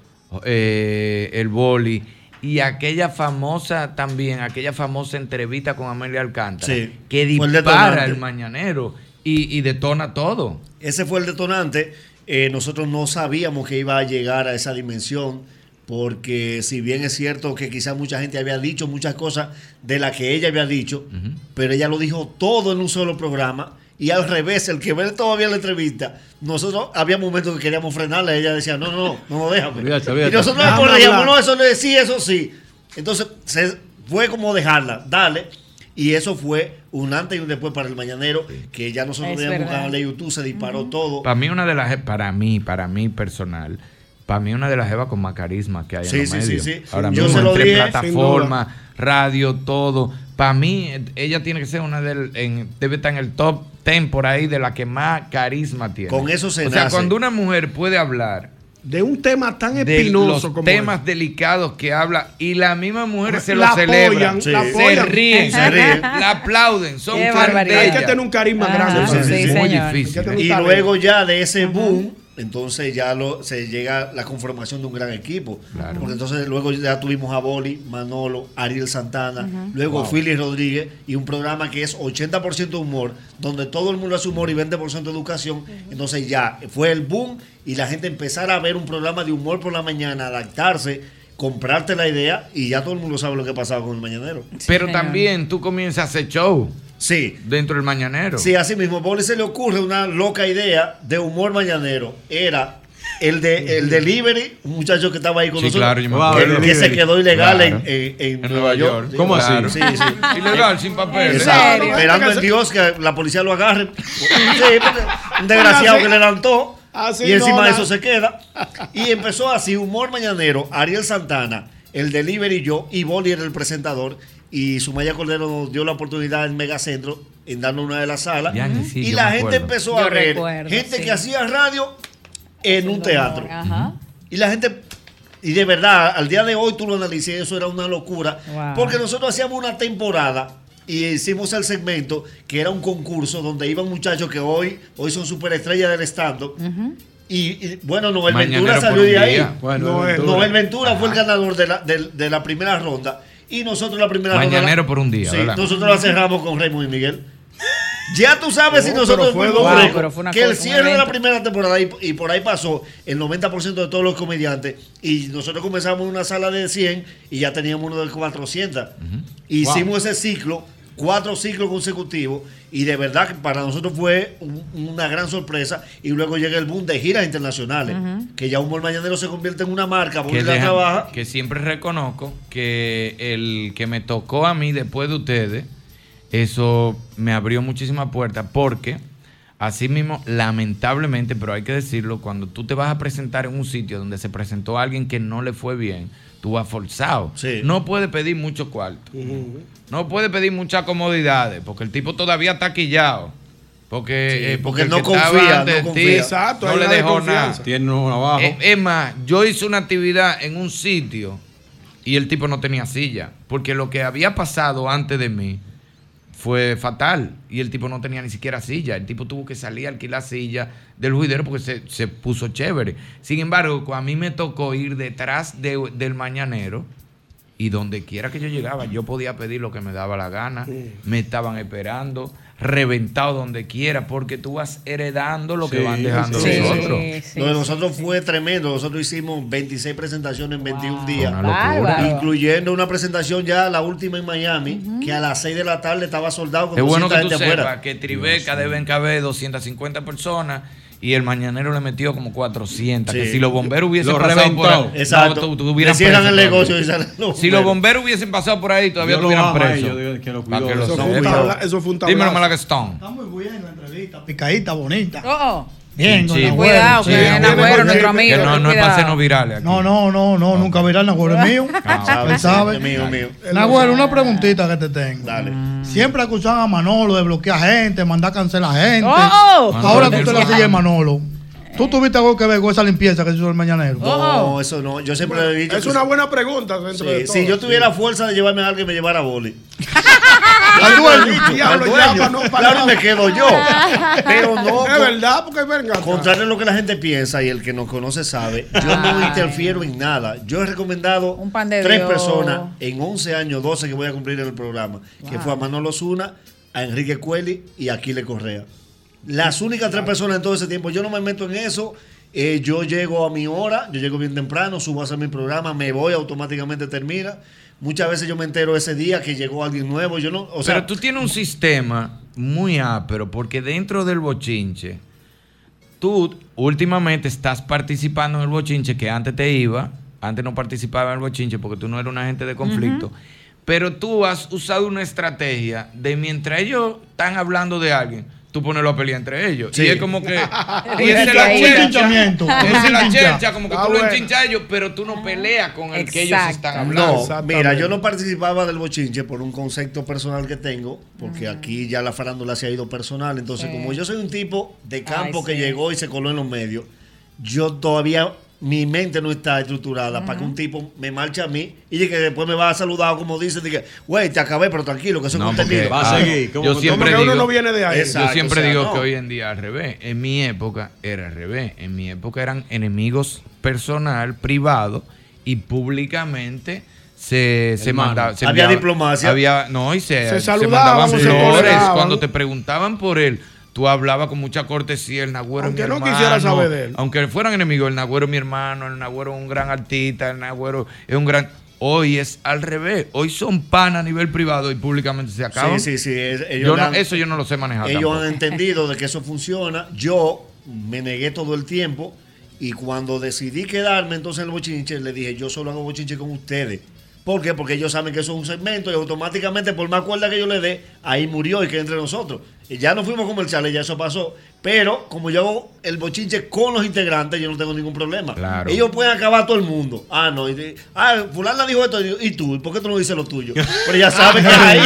eh, el boli. Y aquella famosa también, aquella famosa entrevista con Amelia Alcántara, Sí, que el dispara el mañanero y, y detona todo. Ese fue el detonante. Eh, nosotros no sabíamos que iba a llegar a esa dimensión, porque si bien es cierto que quizás mucha gente había dicho muchas cosas de las que ella había dicho, pero ella lo dijo todo en un solo programa. Y al revés, el que ve todavía la entrevista, nosotros había momentos que queríamos frenarla, ella decía, no, no, no, no, déjame. Olvídate, olvídate. Y nosotros le dijimos, hablar. no, eso no es sí, eso sí. Entonces se, fue como dejarla, dale. Y eso fue un antes y un después para el mañanero, que ya nosotros teníamos un canal de YouTube, se disparó todo. Para mí una de las para mí, para mí personal, Para mí, una de las jevas con más carisma que hay Sí, en los sí, sí, medios. sí. Ahora Yo mismo, se lo entre dije, plataforma, radio, todo. Para mí, eh, ella tiene que ser una del. En, debe estar en el top 10 por ahí de la que más carisma tiene. Con eso se O sea, nace. cuando una mujer puede hablar de un tema tan de espinoso los como temas delicados que habla y las mismas mujeres se lo La celebran, apoyan, la se apoyan. ríen, Se ríen. la aplauden, son Hay que tener un carisma Ajá, grande. sí, Sí, sí, muy difícil. un Y luego ya de ese boom, entonces ya lo, se llega la conformación de un gran equipo. Porque entonces luego ya tuvimos a Boli, Manolo, Ariel Santana, luego Wow. Philly Rodríguez y un programa que es 80% humor, donde todo el mundo hace humor y 20% educación. Entonces ya fue el boom y la gente empezar a ver un programa de humor por la mañana, adaptarse, comprarte la idea y ya todo el mundo sabe lo que pasaba con el mañanero. Pero también tú comienzas a hacer show. Sí. Dentro del mañanero. Sí, así mismo. Boli se le ocurre una loca idea de humor mañanero. Era el de el delivery, un muchacho que estaba ahí con Sí, nosotros, claro, yo me que- se quedó ilegal Claro. en, en- en En Nueva York. York. ¿Cómo así? Sí, sí. (laughs) Ilegal, sin papeles. Exacto, ¿En Esperando en Dios que la policía lo agarre. Un desgraciado que le levantó Así y encima no, de eso se queda. Y empezó así, humor mañanero, Ariel Santana, el delivery y yo, y Boli era el presentador. Y Sumaya Cordero nos dio la oportunidad en Megacentro, en darnos una de las salas. Ya, sí, y la gente empezó a Yo ver recuerdo, gente sí. que hacía radio en un teatro. Ajá. Y la gente, y de verdad, al día de hoy tú lo analices, eso era una locura. Wow. Porque nosotros hacíamos una temporada y hicimos el segmento que era un concurso donde iban muchachos que hoy, hoy son superestrellas del stand y, y, bueno, Noel Mañanero Ventura salió de ahí. Bueno, Noel, Ventura. Noel Ventura fue el ganador de la, de, de la primera ronda. Y nosotros la primera ronda. Mañanero la- por un día, Sí, ¿verdad? nosotros la cerramos con Raymond y Miguel. Ya tú sabes si No, nosotros fuimos una que el cierre de la primera temporada y, y por ahí pasó el 90% de todos los comediantes y nosotros comenzamos en una sala de 100 y ya teníamos uno de 400. Hicimos ese ciclo, cuatro ciclos consecutivos y de verdad que para nosotros fue un- una gran sorpresa y luego llega el boom de giras internacionales, que ya Humor Mañanero se convierte en una marca, que, porque la trabaja. que siempre reconozco que el que me tocó a mí después de ustedes, eso me abrió muchísimas puertas porque, así mismo, lamentablemente, pero hay que decirlo, cuando tú te vas a presentar en un sitio donde se presentó a alguien que no le fue bien, tú vas forzado. No puedes pedir mucho cuarto. No puede pedir muchas comodidades, porque el tipo todavía está quillado. Porque, Sí, eh, porque el no confía, no confía. ti Exacto, no le dejó nada. Tiene uno abajo. Eh, es más, yo hice una actividad en un sitio y el tipo no tenía silla. Porque lo que había pasado antes de mí fue fatal. Y el tipo no tenía ni siquiera silla. El tipo tuvo que salir a alquilar silla del juidero porque se, se puso chévere. Sin embargo, a mí me tocó ir detrás de- del mañanero. Y donde quiera que yo llegaba, yo podía pedir lo que me daba la gana. Me estaban esperando, reventado donde quiera, porque tú vas heredando lo que Sí, van dejando sí, los sí, otros. Lo de nosotros fue tremendo. Nosotros hicimos 26 presentaciones en 21 días. Una. Incluyendo una presentación ya, la última en Miami, que a las 6 de la tarde estaba soldado con Es bueno 200 que tú gente afuera. sepas que Tribeca deben caber 250 personas y el mañanero le metió como 400. Que Sí. si los bomberos hubiesen Lo pasado reventó. por ahí, Exacto. tú- tú hubieran Le cierran preso el negocio los Si los bomberos. hubiesen pasado por ahí, todavía Yo lo estuvieran bajo a presos. ellos, digo, que lo Para cuidó. que lo Eso fue un sepan. tabla- eso fue un Dímelo. Malagastón. Está muy buena la entrevista, picadita, bonita. Oh, Bien, Cuidado, que Sí, Nagüero, nuestro amigo, Que no, ten no es para cuidado. hacernos virales aquí. No, no, no, no, nunca verá el Nagüero es mío. Ah, Él sabe. Es mío, mío. Nagüero, una preguntita que te tengo. Dale. Siempre acusaban a Manolo de bloquear gente, mandar a cancelar gente. Oh, oh. Ahora tú te la sigues Manolo. ¿Tú tuviste algo que ver con esa limpieza que hizo el mañanero? No, eso no. Yo siempre le he dicho. Es una buena pregunta dentro de Sí, todo. si yo tuviera fuerza de llevarme a alguien, me llevara a boli. (laughs) Al dueño. Diablo, no- para claro, me quedo yo. Pero no. Es verdad, porque venga. Contrario a lo que la gente piensa y el que nos conoce sabe, yo no Ay. interfiero en nada. Yo he recomendado Un pan de tres Dios. personas en 11 años, 12 que voy a cumplir en el programa, que fue a Manolo Zuna, a Enrique Cueli y a Aquiles Correa. Las únicas tres personas en todo ese tiempo, yo no me meto en eso. eh, yo llego a mi hora, yo llego bien temprano, subo a hacer mi programa, me voy, automáticamente termina. Muchas veces yo me entero ese día que llegó alguien nuevo. Yo no, o sea, Pero tú tienes un sistema muy ápero porque dentro del bochinche, tú últimamente estás participando en el bochinche que antes te iba, antes no participaba en el bochinche porque tú no eras un agente de conflicto, pero tú has usado una estrategia de mientras ellos están hablando de alguien, tú ponerlo a pelear entre ellos. Sí. Y es como que. (laughs) Y es la. Esa es Un la chincha. chelcha, como que Ah, tú lo bueno. enchinchas a ellos, pero tú no peleas con el que ellos están hablando. No, mira, yo no participaba del bochinche por un concepto personal que tengo, porque aquí ya la farándula se ha ido personal. Entonces, Sí. como yo soy un tipo de campo Ay, que sí. llegó y se coló en los medios, yo todavía mi mente no está estructurada para que un tipo me marche a mí y que después me va a saludar como dice, diga, güey, te acabé, pero tranquilo, que eso es No, contenido. porque, ah, Yo siempre digo, yo Exacto, siempre o sea, digo no. que hoy en día al revés. En mi época era al revés. En mi época eran enemigos personal, privado y públicamente se, se mandaba. se había enviaba- diplomacia. Había, no, y se, Se se mandaban flores. Cuando te preguntaban por él, tú hablabas con mucha cortesía. El Nagüero es Aunque mi no hermano. quisiera saber de él. Aunque fueran enemigos, el Nagüero es mi hermano, el Nagüero es un gran artista, el Nagüero es un gran. Hoy es al revés. Hoy son pan a nivel privado y públicamente se acaban. Sí, sí, sí. es- ellos Yo no- han- eso yo no lo sé manejar. Ellos tampoco. han entendido de que eso funciona. Yo me negué todo el tiempo y cuando decidí quedarme entonces en el bochinche, le dije, yo solo hago bochinche con ustedes. ¿Por qué? Porque ellos saben que eso es un segmento y automáticamente, por más cuerda que yo le dé, ahí murió y que entre nosotros. Y ya no fuimos comerciales, ya eso pasó. Pero como yo hago el bochinche con los integrantes, yo no tengo ningún problema. Claro. Ellos pueden acabar todo el mundo. Ah, no. Y ah, fulana dijo esto. ¿Y tú? ¿Y ¿Por qué tú no dices lo tuyo? Pero ya saben que ahí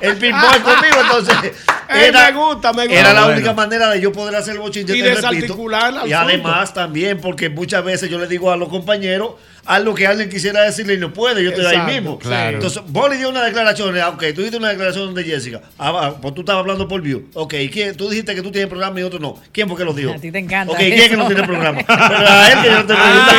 el ping-pong es conmigo, entonces. (laughs) Ey, me gusta, me gusta. Era la Bueno. única manera de yo poder hacer el bochinche. Y te repito. desarticular Y además también, porque muchas veces yo le digo a los compañeros algo que alguien quisiera decirle y no puede, yo estoy ahí mismo. claro. Entonces, Boli dio una declaración, ah, ok, tú diste una declaración de Jessica, ah, pues tú estabas hablando por view, ok, ¿y quién? Tú dijiste que tú tienes programa y otro no, ¿quién fue que lo dijo? A ti te encanta. Ok, ¿quién es que no tiene programa? (laughs) Pero a él que yo no te pregunto,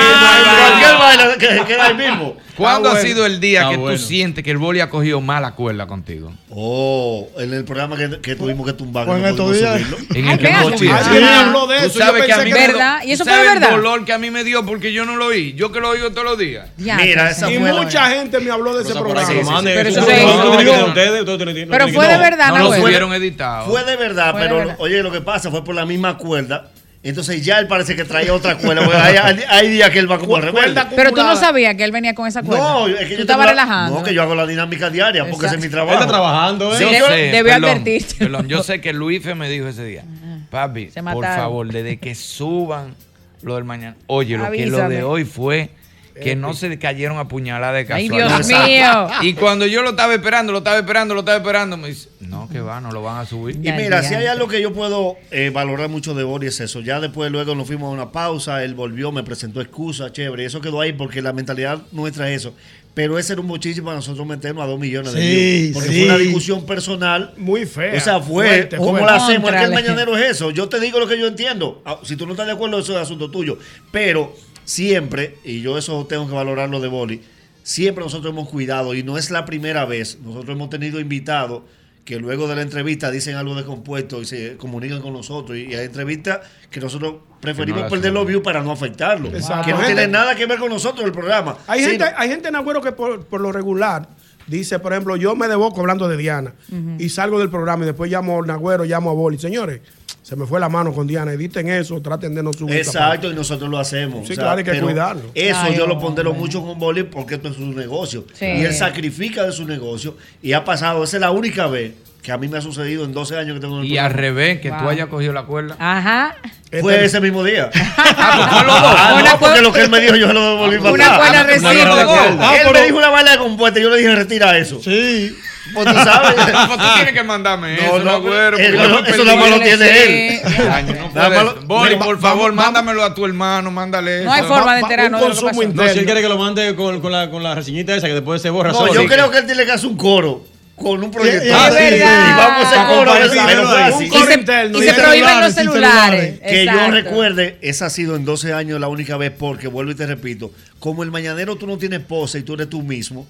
cualquier vaina que queda ahí mismo. ¿Cuándo Ah, ha sido el día Ah, que bueno. tú sientes que el boli ha cogido mala cuerda contigo? Oh, en el programa que, que tuvimos que tumbar. Pues en no estos días-. En Ay, el que habló de eso, sabes que a mí ¿Verdad? ¿Y eso fue sabes verdad? el dolor que a mí me dio porque yo no lo oí. Yo que lo oigo todos los días. Ya, Mira, entonces. esa Y mucha gente me habló de ese programa. Pero eso se Pero fue de no. verdad, No lo subieron editado. Fue de verdad, pero oye, lo que pasa fue por la misma cuerda. Entonces ya él parece que traía otra cuerda. porque hay, hay- hay días que él va como al rebelde. Pero tú no sabías que él venía con esa cuerda. No, es que tú yo la- relajando. No, que yo hago la dinámica diaria porque ese es mi Él trabajo. está trabajando, ¿eh? Yo Debió- sé, perdón, advertirte. perdón, yo sé que Luife me dijo ese día, papi, por favor, desde que suban lo del mañana. Oye, lo que lo de hoy fue que no se cayeron a puñalada de Ay, casualidad. Dios mío. Y cuando yo lo estaba esperando, lo estaba esperando, lo estaba esperando, me dice, no, que va, no lo van a subir. Y mira, si hay algo que yo puedo eh, valorar mucho de Bori es eso. Ya después, luego nos fuimos a una pausa, él volvió, me presentó excusas, chévere. Y eso quedó ahí porque la mentalidad nuestra es eso. Pero ese era un muchísimo para nosotros meternos a dos millones de Sí, views. Porque sí. fue una discusión personal. Muy fea. O sea, fue, fuerte, ¿cómo fuerte. lo hacemos? Es que el mañanero es eso. Yo te digo lo que yo entiendo. Ah, Si tú no estás de acuerdo, eso es asunto tuyo. Pero siempre, y yo eso tengo que valorarlo de Boli, siempre nosotros hemos cuidado, y no es la primera vez, nosotros hemos tenido invitados que luego de la entrevista dicen algo descompuesto y se comunican con nosotros. Y hay entrevistas que nosotros preferimos Que no la perder los views para no afectarlo. Exacto. Que no Gente- tiene nada que ver con nosotros el programa. Hay Sí, gente, hay gente en Agüero que por, por lo regular dice, por ejemplo, yo me deboco hablando de Diana y salgo del programa y después llamo a Nagüero, llamo a Boli. Señores, se me fue la mano con Diana, editen eso, traten de no subir. Exacto, y nosotros lo hacemos. Sí, claro, hay que cuidarlo. Eso Ay, yo lo pondero mucho con Boli porque esto es su negocio. Sí. Y él sacrifica de su negocio. Y ha pasado, esa es la única vez que a mí me ha sucedido en 12 años que tengo en el Y al revés, que tú Wow. hayas cogido la cuerda. Ajá. Fue ese mismo día. (laughs) (laughs) Ah, pues fue los dos. Ah, no, porque lo que él me dijo yo se lo devolví para Una cuerda. Ah, Él me dijo una bala de compuesta y yo le dije, retira eso. Sí. Pues tú sabes. (laughs) Pues tú tienes que mandarme No, eso, no, no, güero. eso perdí. nada más lo tiene él. No Mira, por va- favor, vamos- mándamelo a tu hermano, mándale eso. No hay forma de enterarnos un de lo que consumo pasó. No, si él quiere que lo mande con, con la, con la reseñita esa que después se borra No, solo. yo Sí. creo que él tiene que hacer un coro con un proyecto. Es Ah. Y vamos a hacer coro. Y se, interno, y y se sin prohíben los celulares. Que yo recuerde, esa ha sido en 12 años la única vez, porque vuelvo y te repito, como el mañanero tú no tienes pose y tú eres tú mismo,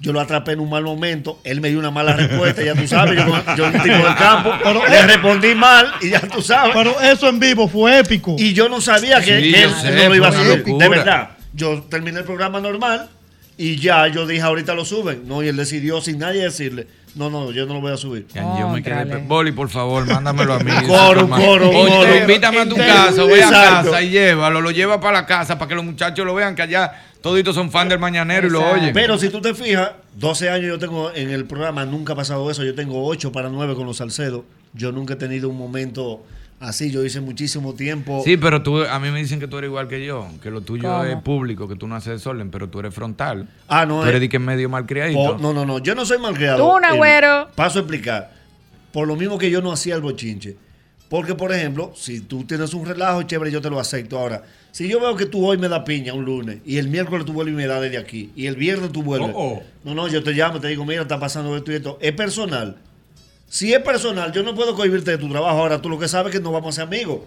yo lo atrapé en un mal momento, él me dio una mala respuesta, ya tú sabes, yo, yo un tipo del campo, (laughs) Pero- le respondí mal y ya tú sabes. Pero eso en vivo fue épico. y yo no sabía que, Sí, que yo él sé, no lo iba a locura. de verdad. Yo terminé el programa normal y ya yo dije, ahorita lo suben. No, y él decidió sin nadie decirle, no, no, yo no lo voy a subir. Ya, yo me quedé. Boli, por favor, mándamelo a mí. Un (laughs) coro, un coro, coro. invítame a tu Entero. casa, voy a casa y llévalo, lo lleva para la casa para que los muchachos lo vean que allá Toditos son fan del mañanero y lo oyen. Pero si tú te fijas, 12 años yo tengo en el programa, nunca ha pasado eso. Yo tengo 8 para 9 con los Salcedos. Yo nunca he tenido un momento así. Yo hice muchísimo tiempo. Sí, pero tú, a mí me dicen que tú eres igual que yo, que lo tuyo ¿Cómo? es público, que tú no haces desorden, pero tú eres frontal. Ah, no, Tú eres eh. de que medio malcriadito. Oh, no, no, no. Yo no soy malcriado. Tú, un Eh, agüero. paso a explicar. Por lo mismo que yo no hacía el bochinche. Porque, por ejemplo, si tú tienes un relajo chévere, yo te lo acepto. Ahora, si yo veo que tú hoy me da piña un lunes y el miércoles tú vuelves y me da desde aquí y el viernes tú vuelves. Oh, oh. No, no, yo te llamo, te digo, mira, está pasando esto y esto. Es personal. Si es personal, yo no puedo cohibirte de tu trabajo. Ahora, tú lo que sabes es que no vamos a ser amigos.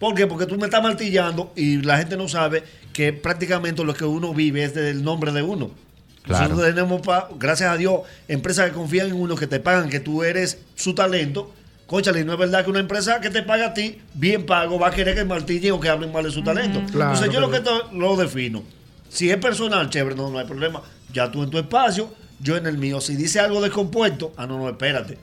¿Por qué? Porque tú me estás martillando y la gente no sabe que prácticamente lo que uno vive es del nombre de uno. Claro. Nosotros tenemos, pa- gracias a Dios, empresas que confían en uno, que te pagan, que tú eres su talento. Conchale, no es verdad que una empresa que te paga a ti, bien pago, va a querer que martillen o que hablen mal de su talento. Claro, Entonces yo lo que to- lo defino. Si es personal, chévere, no, no hay problema. Ya tú en tu espacio, yo en el mío. Si dice algo descompuesto, ah, no, no, espérate.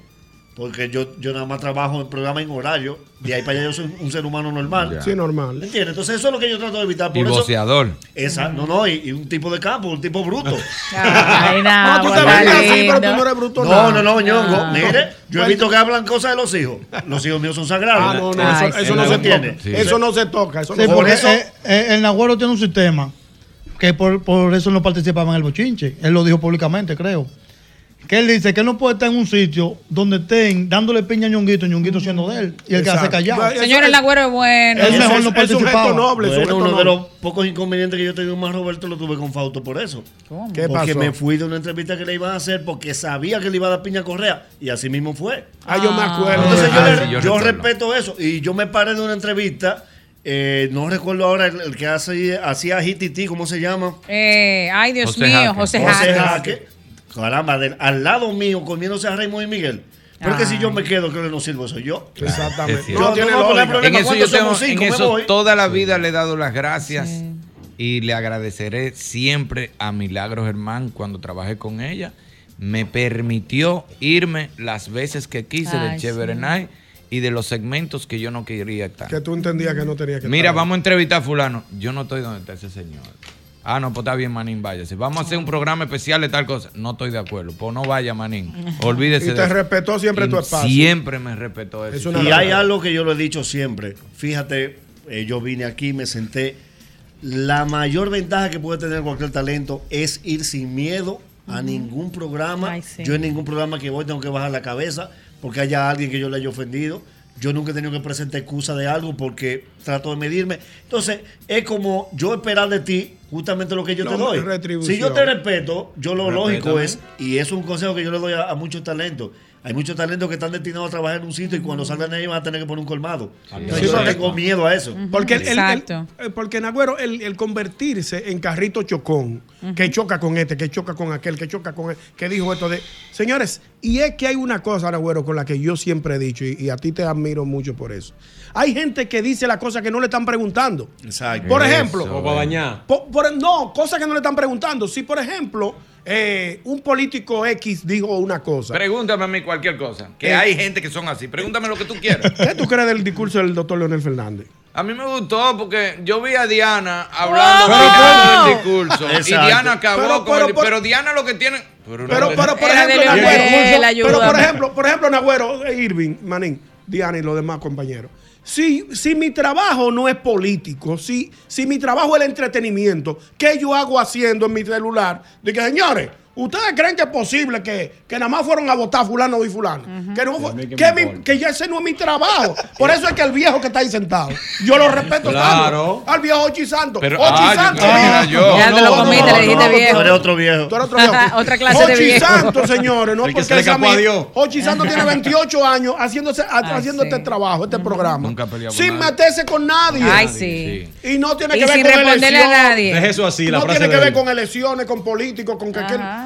Porque yo, yo nada más trabajo en programa en horario. De ahí para allá yo soy un ser humano normal. Sí, normal. ¿Entiendes? Entonces eso es lo que yo trato de evitar. Y Por eso, voceador. esa, no, no, y, y un tipo de campo, un tipo bruto. (laughs) Ay, No, tú te ves así, pero tú no eres bruto No, nada. no, no, ñongo. Ah. Mire, yo he visto que hablan cosas de los hijos. Los hijos míos son sagrados. Ah, no, no, eso, eso no se toca. Eso no se toca. Eso Sí, no se porque toca. eh, eh, el Nagüero tiene un sistema que por, por eso no participaba en el bochinche. Él lo dijo públicamente, creo. Que él dice que él no puede estar en un sitio donde estén dándole piña a Ñonguito Ñonguito siendo de él. Y él quedarse Exacto. callado. Señor, el agüero es bueno. Es mejor no es un participaba. gesto noble, es un Bueno, uno de noble. los pocos inconvenientes que yo he tenido más, Roberto, lo tuve con Fausto por eso. ¿Qué porque pasó? me fui de una entrevista que le iban a hacer porque sabía que le iba a dar piña a Correa. Y así mismo fue. Ah, yo me acuerdo. Entonces yo, Ah, le- sí, yo yo respeto eso. Y yo me paré de una entrevista. eh, no recuerdo ahora el, el que hace, hacía Hititi, ¿cómo se llama? Eh, ay, Dios José mío, Jaque. José José Jaque. Caramba, del- al lado mío comiéndose a Raymond y Miguel. Pero es que si yo me quedo, creo que no sirvo, soy yo. Exactamente. No, no problema. En eso yo ¿Cuántos tengo? Cinco, en eso toda la vida le he dado las gracias y le agradeceré siempre a Milagros Germán cuando trabajé con ella. Me permitió irme las veces que quise Ay, del Chévere sí. Night y de los segmentos que yo no quería estar. Que tú entendías que no tenías que Mira, estar. vamos a entrevistar a fulano. Yo no estoy donde está ese señor. Ah, no, pues está bien, Manín, váyase. Vamos a hacer un programa especial de tal cosa. No estoy de acuerdo. Pues no vaya, Manín. Olvídese Y de te eso. respetó siempre Y tu espacio. Siempre me respetó eso. Es Y realidad. hay algo que yo lo he dicho siempre. Fíjate, eh, yo vine aquí, me senté. La mayor ventaja que puede tener cualquier talento es ir sin miedo a ningún programa. Ay, sí. Yo en ningún programa que voy tengo que bajar la cabeza porque haya alguien que yo le haya ofendido. Yo nunca he tenido que presentar excusa de algo porque trato de medirme. Entonces, es como yo esperar de ti justamente lo que yo No, te doy. Si yo te respeto, yo lo lógico es, y es un consejo que yo le doy a, a muchos talentos. Hay muchos talentos que están destinados a trabajar en un sitio y cuando salgan de ahí van a tener que poner un colmado. Entonces, Sí, yo no porque- tengo miedo a eso. Porque, el, el- el- Exacto. eh, porque Nagüero, el, el convertirse en carrito chocón, que choca con este, que choca con aquel, que choca con él, que dijo esto de. Señores, y es que hay una cosa, Nagüero, con la que yo siempre he dicho, y, y a ti te admiro mucho por eso. Hay gente que dice las cosas que no le están preguntando. Exacto. Por ejemplo, Como para dañar. po- por- no, cosas que no le están preguntando. Si, por ejemplo, eh, un político X dijo una cosa. Pregúntame a mí cualquier cosa. Que Eh. hay gente que son así. Pregúntame lo que tú quieras. ¿Qué tú crees del discurso del doctor Leonel Fernández? A mí me gustó porque yo vi a Diana hablando ¡Wow! mirando el discurso. Y Exacto. Diana acabó Pero- con pero el. por- pero Diana lo que tiene. Pero, Pero, no- pero por ejemplo, Nagüero, pero por ejemplo, por ejemplo, Nagüero, eh, Irving, Manín, Diana y los demás compañeros. Si, si mi trabajo no es político, si, si mi trabajo es el entretenimiento, ¿qué yo hago haciendo en mi celular? Que, señores, ¿ustedes creen que es posible que, que nada más fueron a votar fulano y fulano? que, no fue- mí que que, me mi- que ya ese no es mi trabajo. Por eso es que el viejo que está ahí sentado, yo lo respeto Claro. tanto. Al viejo Ochi Santo. Pero- Ochi ah, Santo, que mira. yo. Ya te lo comiste, le dijiste viejo. Tú eres otro viejo. Tú eres otro viejo. Otra clase de Ochi viejo. Santo, (laughs) señores, no El que porque se le es escapó a amigo. Dios. Ochi Santo tiene (laughs) 28 años haciéndose, ha- Ay, haciendo sí. este trabajo, este programa. Nunca sin nadie. meterse con nadie. Ay, sí. Y no tiene que ver sin con responderle a elecciones. nadie. Deje eso así, la no tiene que de ver con elecciones, con políticos, con que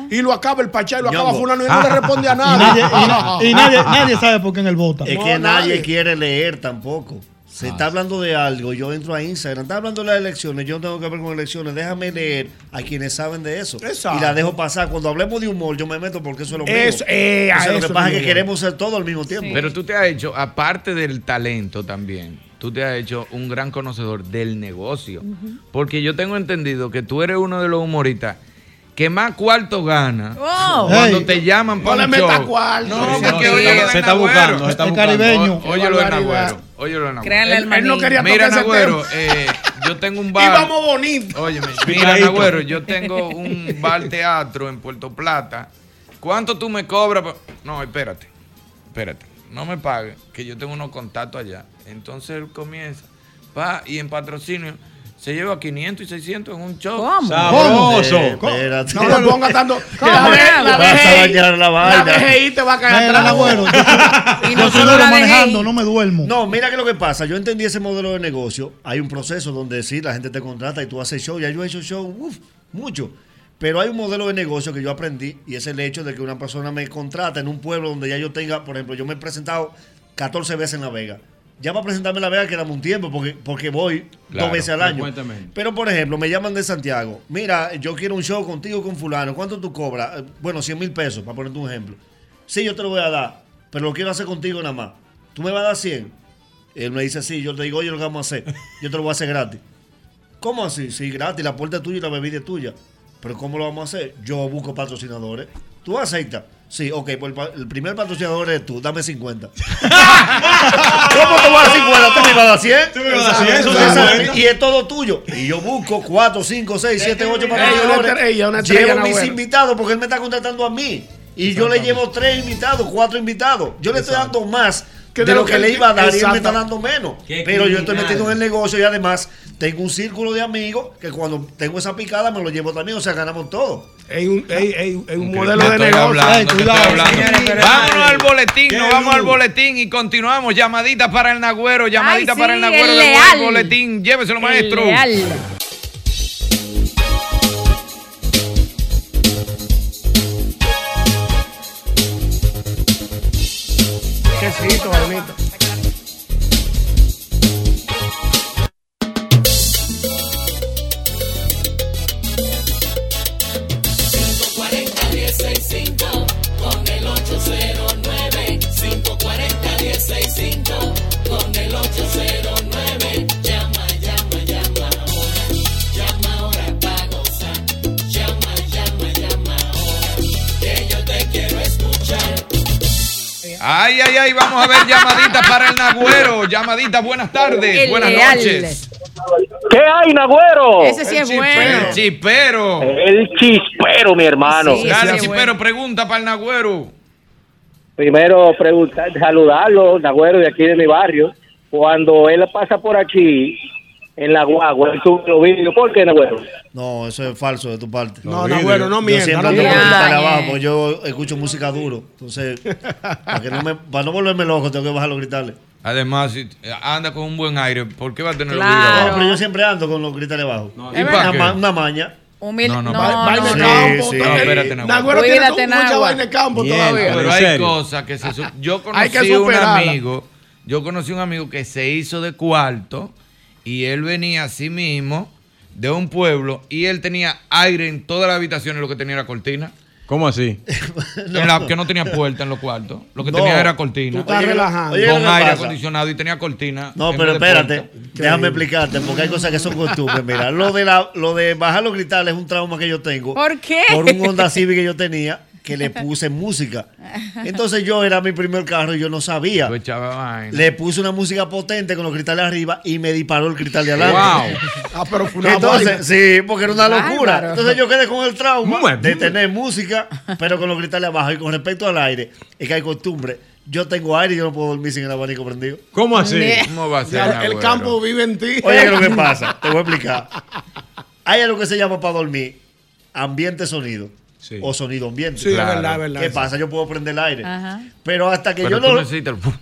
y lo acaba el Pachá y lo acaba fulano y no le responde a Y nadie, y na- y nadie, nadie (laughs) sabe por qué en el vota. Es No, que nadie, nadie. quiere leer tampoco. Se está hablando de algo, yo entro a Instagram, está hablando de las elecciones, yo no tengo que ver con elecciones, déjame leer a quienes saben de eso. Exacto. Y la dejo pasar. Cuando hablemos de humor, yo me meto porque eso es lo mío. Eso, eh, Entonces, lo eso que pasa es que queremos ser todo al mismo tiempo. Pero tú te has hecho, aparte del talento también, tú te has hecho un gran conocedor del negocio. Porque yo tengo entendido que tú eres uno de los humoristas que más cuarto gana Oh. cuando te llaman No para le un show. cuarto. No, Sí, porque sí, oye se está buscando, se está El buscando. caribeño. Oye lo de. Nagüero. Oye lo de Nagüero. Créanle al Él- él no quería Mira, Nagüero, eh, yo tengo un (laughs) bar. Íbamos bonito. Óyeme, mira. Nagüero, yo tengo un bar teatro en Puerto Plata. ¿Cuánto tú me cobras? pa- No, espérate, espérate. No me pagues, que yo tengo unos contactos allá. Entonces él comienza, va, y en patrocinio se lleva 500 y 600 en un show. ¿Cómo? Sabroso. Espérate. No le ponga tanto. (laughs) ¿Cómo? La, ve- la Vas a VGI dañar la la vaina. VGI te va a caer atrás. (laughs) Yo, Y yo no solo la DGI. manejando, no me duermo. No, mira que lo que pasa. Yo entendí ese modelo de negocio. Hay un proceso donde sí, la gente te contrata y tú haces show. Ya yo he hecho show, uff, mucho. Pero hay un modelo de negocio que yo aprendí y es el hecho de que una persona me contrata en un pueblo donde ya yo tenga, por ejemplo, yo me he presentado 14 veces en La Vega. Ya para presentarme en La Vega quedamos un tiempo porque, porque voy Claro, dos veces al año. Pero, por ejemplo, me llaman de Santiago. Mira, yo quiero un show contigo con fulano. ¿Cuánto tú cobras? Eh, Bueno, 100 mil pesos, para ponerte un ejemplo. Sí, yo te lo voy a dar, pero lo quiero hacer contigo nada más. ¿Tú me vas a dar 100? Él me dice, sí, yo te digo, oye, lo que vamos a hacer. Yo te lo voy a hacer gratis. ¿Cómo así? Sí, gratis, la puerta es tuya y la bebida es tuya. Pero ¿cómo lo vamos a hacer? Yo busco patrocinadores. ¿Tú aceptas? Sí, ok, pues el, el primer patrocinador eres tú, dame 50. ¿Cómo te voy a dar 50? ¿Tú me ibas a dar 100? Tú me ibas a dar 100, eso bueno. Y es todo tuyo. Y yo busco 4, 5, 6, 7, 8 Ella una patrocinadores. Llevo mis Nahuel. invitados porque él me está contratando a mí. Y yo le llevo 3 invitados, 4 invitados. Yo le estoy dando más Que de lo que le iba a dar y él me está dando menos. Qué Pero yo estoy metido en el negocio y además tengo un círculo de amigos que cuando tengo esa picada me lo llevo también. O sea, ganamos todo. Es un, es un modelo de negocio. hablando, Ey, Vámonos al boletín, nos vamos al boletín y continuamos. Llamadita para el Nagüero, llamadita Ay, para el Nagüero el leal. boletín. Lléveselo, maestro. Leal. A ver llamadita para el Nagüero. Llamadita, buenas tardes, El buenas leal. noches. ¿Qué hay, Nagüero? Ese sí El es chipero, bueno. el chipero. El chispero, mi hermano. Sí. Dale, bueno. pregunta para el Nagüero. Primero, preguntar, saludarlo, Nagüero, de aquí de mi barrio. Cuando él pasa por aquí, en la guagua, él sube los vídeos. ¿Por qué, Nagüero? No, eso es falso de tu parte. No, no, bueno, no Yo mienta. siempre no ando guitarra abajo, porque yo escucho música duro. Entonces, para, que no me, para no volverme loco, tengo que bajar los gritales. Además, si anda con un buen aire, ¿por qué va a tener los Claro. vidrios No, abajo? pero yo siempre ando con los gritales abajo. ¿Y Es para Una, una maña. Humil- No, no, no, no, Va- no. de Sí, campo. sí. No, espérate, Nagüero. Nagüero tiene mucha vaina de campo Bien, todavía. Pero ¿En hay cosas que se... Yo Hay que conocí un amigo, yo conocí un amigo que se hizo de cuarto y él venía a sí mismo de un pueblo y él tenía aire en todas las habitaciones, lo que tenía era cortina. ¿Cómo así? (laughs) En la- que no tenía puerta en los cuartos. Lo que No. tenía era Tú cortina. estás Oye, relajando. oye, con ¿qué aire pasa? acondicionado y tenía cortina. No, pero espérate, déjame explicarte, porque hay cosas que son costumbres. Mira, lo de, la, lo de bajar los gritales es un trauma que yo tengo. ¿Por qué? Por un Honda Civic que yo tenía, que le puse música. Entonces yo era mi primer carro y yo no sabía. Le puse una música potente con los cristales arriba y me disparó el cristal de adelante. Wow. (laughs) Ah, pero fue una Entonces, vaina. sí, porque era una locura. Bárbaro. Entonces yo quedé con el trauma Bueno. de tener música, pero con los cristales abajo. Y con respecto al aire, es que hay costumbre. Yo tengo aire y yo no puedo dormir sin el abanico prendido. ¿Cómo así? ¿Cómo va a ser? El Nagüero? campo vive en ti. Oye, ¿qué es lo que (laughs) pasa? Te voy a explicar. Hay algo que se llama para dormir ambiente sonido. Sí. O sonido ambiente. Sí, es Claro. verdad, es verdad. ¿Qué pasa? Yo puedo prender el aire. Ajá. Pero hasta que Pero yo tú no. necesitas el...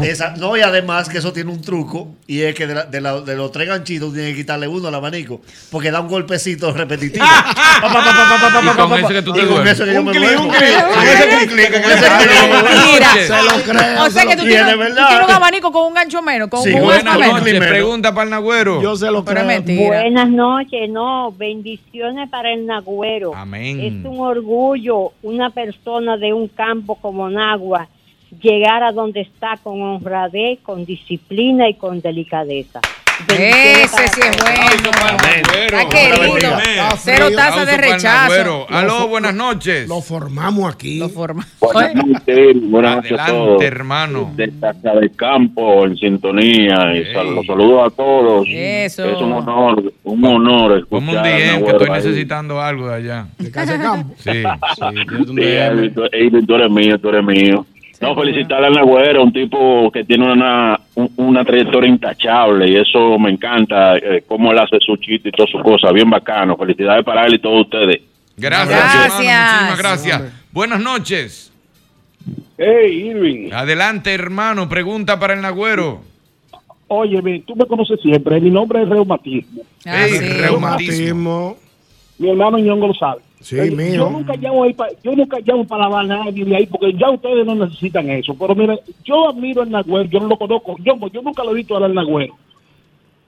Esa- no, y además que eso tiene un truco. Y es que de, la- de la- de los tres ganchitos tienes que quitarle uno al abanico. Porque da un golpecito repetitivo. Y con pa. que tú te duermes. eso Un clic, un clic. Mira. Se lo creo. O sea se que tú tienes, un abanico con un gancho menos, con Sí, un Buenas noches, pregunta para el Nagüero. Yo se lo creo. Buenas noches, no, bendiciones para el Nagüero. Amén. Es un orgullo una persona de un campo como Nagua llegar a donde está con honradez, con disciplina y con delicadeza. Ese sí es bueno. Ha querido. Cero tasa de rechazo. Aló, buenas noches. Lo formamos aquí. Lo formamos. Buenas noches, buenas noches a Adelante, todos. hermano. De Casa del Campo, en sintonía. Y sal- los saludo a todos. Eso. Es un honor, un honor escuchar Como un a DM que estoy ahí. necesitando algo de allá. De casa de campo. Sí, sí. Sí, Elvis, tú eres mío, tú eres mío. No, felicitar a Nagüero, un tipo que tiene una, un- una trayectoria intachable y eso me encanta, eh, cómo él hace su chiste y todas sus cosas, bien bacano. Felicidades para él y todos ustedes. Gracias, Gracias. hermano. Muchísimas gracias. Buenas noches. Hey, Irving. Adelante, hermano. Pregunta para el Nagüero. Óyeme, tú me conoces siempre. Mi nombre es Reumatismo. Ah, Ey, sí. reumatismo. Mi hermano Ñongo lo sabe. Sí, Eh, mío. Yo nunca llamo ahí pa- yo nunca llamo para lavar a nadie de ahí porque ya ustedes no necesitan eso. Pero mire, yo admiro al Nagüero, yo no lo conozco, yo, yo nunca lo he visto hablar al Nagüero.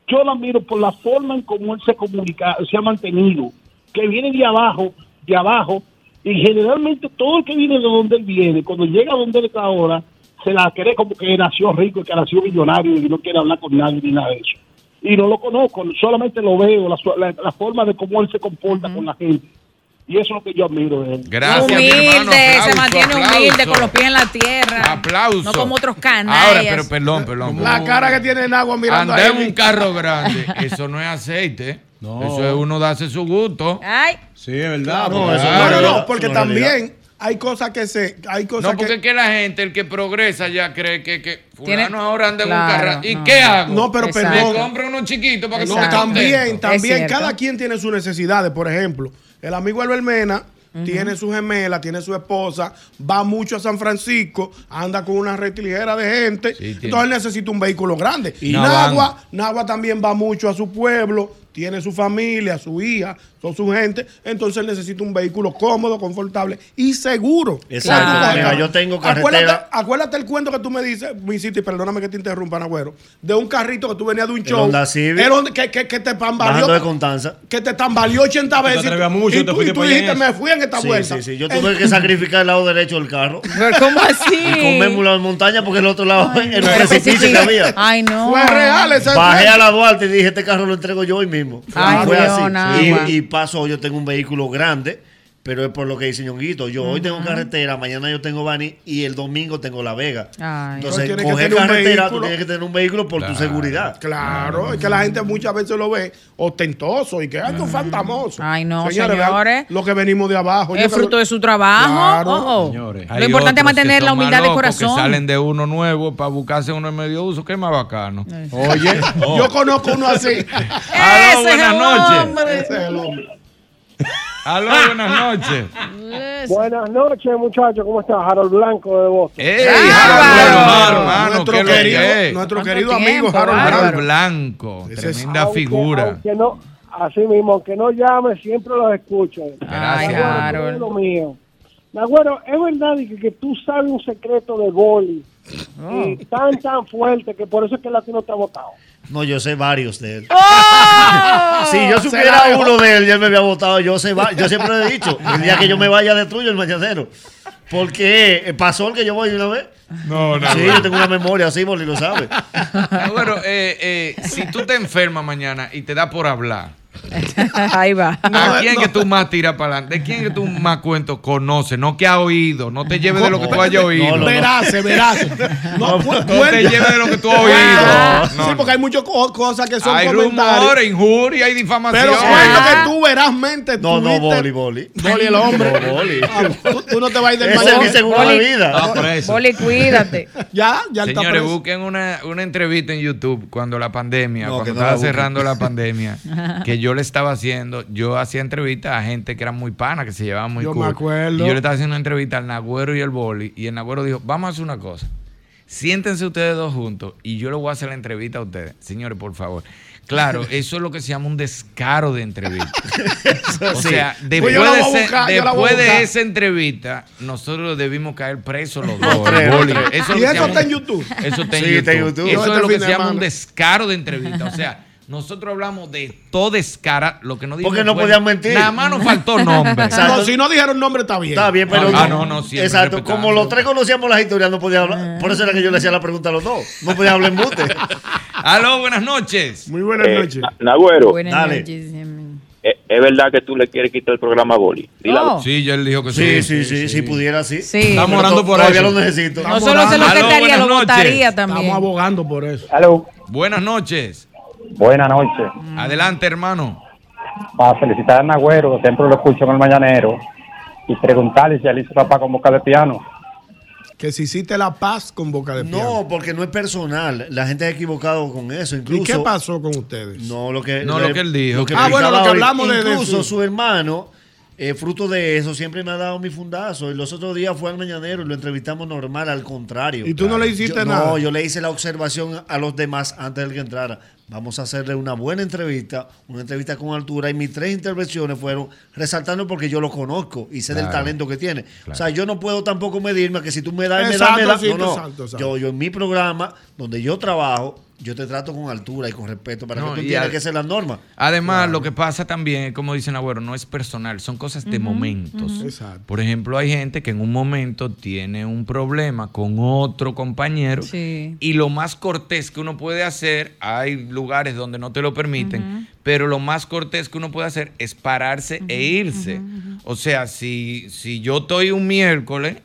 Yo lo admiro por la forma en cómo él se comunica, se ha mantenido, que viene de abajo, de abajo, y generalmente todo el que viene de donde él viene, cuando llega a donde él está ahora, se la cree como que nació rico y que nació millonario y no quiere hablar con nadie ni nada de eso. Y no lo conozco, solamente lo veo, la- la forma de cómo él se comporta con la gente. Y eso es lo que yo admiro de él. Gracias, mi humilde, se Aplauso, mantiene humilde con los pies en la tierra. Aplauso. No como otros canallas. Ahora, pero perdón, perdón. La cara que tiene en agua mirando Andar a un carro grande, eso no es aceite. (laughs) Eso es uno darse su gusto. Ay. Sí, es verdad. No, porque- eso- Claro. no, no, no, porque también hay cosas que se. Hay cosas No, porque que. es que la gente, el que progresa ya cree que, que Tiene- fulano ahora anda en Claro, un carro. ¿Y no. qué hago? No, pero Exacto. perdón. Me compro uno chiquito para que No, se también, contento. también, cada quien tiene sus necesidades. Por ejemplo, el amigo Albert Mena tiene su gemela, tiene su esposa, va mucho a San Francisco, anda con una red ligera de gente, entonces él necesita un vehículo grande. Y Nagua, Nagua también va mucho a su pueblo, tiene su familia, su hija, son su gente, entonces él necesita un vehículo cómodo, confortable y seguro. Exacto. Mira, yo tengo Acuérdate, carretera- acuérdate el cuento que tú me dices, mi sitio, y perdóname que te interrumpa, Nagüero, de un carrito que tú venías de un El show. Honda- que, que, que te Bajando tambaleó de Constanza. que te tambaleó 80 Tú te veces. y tú, te y tú dijiste, en me eso". fui en esta Sí, vuelta. sí, sí. Yo tuve que sacrificar el lado derecho del carro. Pero ¿cómo así? Y comerme la montaña porque el otro lado era un precipicio que había. Ay, no. Fue real ese Bajé a la Duarte y dije, este carro lo entrego yo hoy mismo. Ay, Y fue Dios, así. Y, y paso, yo tengo un vehículo grande, pero es por lo que dice Ñonguito. Yo hoy tengo carretera, mañana yo tengo Bani y el domingo tengo La Vega. Ay. Entonces, coger un carretera, tú tienes que tener un vehículo por tu seguridad. Claro, es que la gente muchas veces lo ve ostentoso y que ay, tú fantamoso. Ay, no, señores. lo que venimos de abajo. Es fruto creo- de su trabajo. Claro. Oh, oh. Señores. Lo importante es mantener la humildad de corazón. Que salen de uno nuevo para buscarse uno en medio uso, que es más bacano. Oye, (laughs) yo conozco uno así. Aló, Ese es buenas el noches. hombre. Ese es el hombre. Aló, buenas noches. Buenas noches, muchachos. ¿Cómo estás? Harold Blanco de Boston. ¡Ey. Harold, hermano! Nuestro ¿qué es querido- que es? nuestro ¿Cuánto querido amigo Harold Blanco. Es- tremenda Aunque- figura. Aunque no, así mismo, aunque no llame, siempre los escucho. Nagüero, tú Harold. eres lo mío. Nagüero, es verdad que, que tú sabes un secreto de boli Oh. y tan, tan fuerte que por eso es que el latino está votado. No, yo sé varios de él. ¡Oh! Si yo supiera uno de él, ya él me había votado. Yo sé yo siempre he dicho, el día que yo me vaya destruyo el mañanero. Porque eh, pasó el que yo voy una vez. No, no. Sí, yo tengo una memoria así, Boli lo sabe. (laughs) Bueno, eh, eh, si tú te enfermas mañana y te da por hablar, (laughs) Ahí va. ¿a quién que tú más tiras para adelante? ¿De quién que tú más cuentos conoces? No que ha oído. No te lleves de lo que tú hayas oído. no, no. Verace, verace. No, No te lleves de lo que tú has Ah, oído. No, sí, no. porque hay muchas co- cosas que son Hay comentarios. rumores, injuria y difamación. Pero cuenta que tú verazmente No, no, Boli, Boli. Boli el hombre. No, Boli. Ah, tú, tú no te vas a ir del Ese es mañana. mi de vida. Ah, preso. Boli, cuídate. (laughs) Ya, ya está Señores, preso. busquen una, una entrevista en YouTube cuando la pandemia, No, cuando no estaba cerrando la pandemia, (laughs) que yo le estaba haciendo, yo hacía entrevistas a gente que eran muy panas, que se llevaban muy Yo cool. me acuerdo. Y yo le estaba haciendo una entrevista al Nagüero y el Boli, y el Nagüero dijo, vamos a hacer una cosa. Siéntense ustedes dos juntos y yo le voy a hacer la entrevista a ustedes. Señores, por favor. Claro, (laughs) eso es lo que se llama un descaro de entrevista. O Sí. sea, Pues después, yo la voy de, ese- buscar, yo después de buscar. esa entrevista, nosotros debimos caer presos los (laughs) dos. Eso Y eso está en YouTube. Eso está en Sí, YouTube. está en YouTube. Eso Yo es lo que se llama un descaro de entrevista. O sea, Nosotros hablamos de todo descara, lo que no dijimos Porque no fue- podían mentir. Nada más nos faltó (laughs) nombre. Exacto. No, si no dijeron nombre, está bien. Está bien, pero. Ah, no, no, siempre Exacto. respetando. Como los tres conocíamos las historias, no podía hablar. Por eso era que yo le hacía la pregunta a los dos. No podía hablar en mute. (laughs) Aló, buenas noches. Muy buenas Eh, noches. Nagüero, Dale. eh, es verdad que tú le quieres quitar el programa a Boli. Oh. Sí, ya él dijo que Sí, sí. sí, sí, si pudiera, sí. Sí. Estamos orando por todavía eso. lo necesito. No solo se lo quitaría, buenas lo noches. votaría también. Estamos abogando por eso. Aló, Buenas noches. Buenas noches. Adelante, hermano. Para felicitar a Nagüero, siempre lo escucho en el mañanero, y preguntarle si él hizo papá con boca de piano. Que si hiciste la paz con boca de piano. No, porque no es personal. La gente ha equivocado con eso. Incluso, ¿Y qué pasó con ustedes? No, lo que, No, lo que él dijo. que Ah, bueno, lo que hablamos de- Incluso su hermano, eh, fruto de eso, siempre me ha dado mi fundazo. Y los otros días fue al mañanero y lo entrevistamos normal, al contrario. ¿Y tú no le hiciste Yo- nada? No, yo le hice la observación a los demás antes de que entrara. Vamos a hacerle una buena entrevista, una entrevista con altura. Y mis tres intervenciones fueron resaltando porque yo lo conozco y sé del talento que tiene. Claro. O sea, yo no puedo tampoco medirme que si tú me das, me das, Exacto, me das. sí, No, no. exacto, exacto. Yo, yo en mi programa, donde yo trabajo, yo te trato con altura y con respeto para No, que tú tienes que ser las normas. Además, lo que pasa también, como dicen Agüero, no es personal, son cosas de momentos. Exacto. Por ejemplo, hay gente que en un momento tiene un problema con otro compañero Sí. y lo más cortés que uno puede hacer, hay lugares donde no te lo permiten, pero lo más cortés que uno puede hacer es pararse e irse. O sea, si, si yo estoy un miércoles,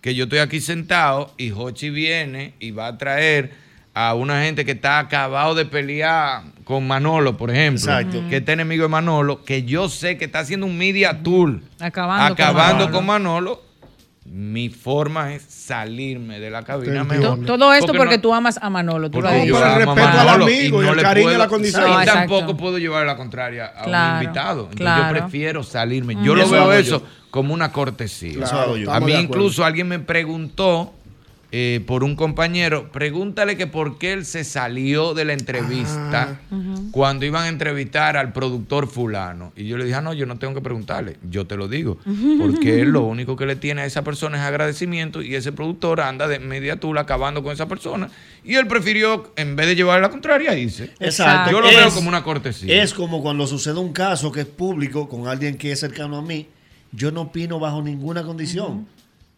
que yo estoy aquí sentado y Hochi viene y va a traer a una gente que está acabado de pelear con Manolo, por ejemplo, Exacto. que está enemigo de Manolo, que yo sé que está haciendo un media tour Acabando, con Manolo. con Manolo, mi forma es salirme de la cabina mejor. Todo esto porque, no- tú amas a Manolo. Tú lo has porque dicho. yo por el a respeto al amigo y el le cariño y puedo- la condición. Y tampoco puedo llevar la contraria a Claro, un invitado. Entonces claro. yo prefiero salirme. Mm. Yo lo Eso veo eso yo. como una cortesía. Eso hago yo. A mí incluso alguien me preguntó eh, por un compañero, pregúntale que por qué él se salió de la entrevista cuando iban a entrevistar al productor fulano. Y yo le dije, ah, no, yo no tengo que preguntarle, yo te lo digo. Porque él (laughs) lo único que le tiene a esa persona es agradecimiento y ese productor anda de media tula acabando con esa persona. Y él prefirió, en vez de llevar la contraria, irse. Exacto. Yo lo Es- veo como una cortesía. Es como cuando sucede un caso que es público con alguien que es cercano a mí. Yo no opino bajo ninguna condición.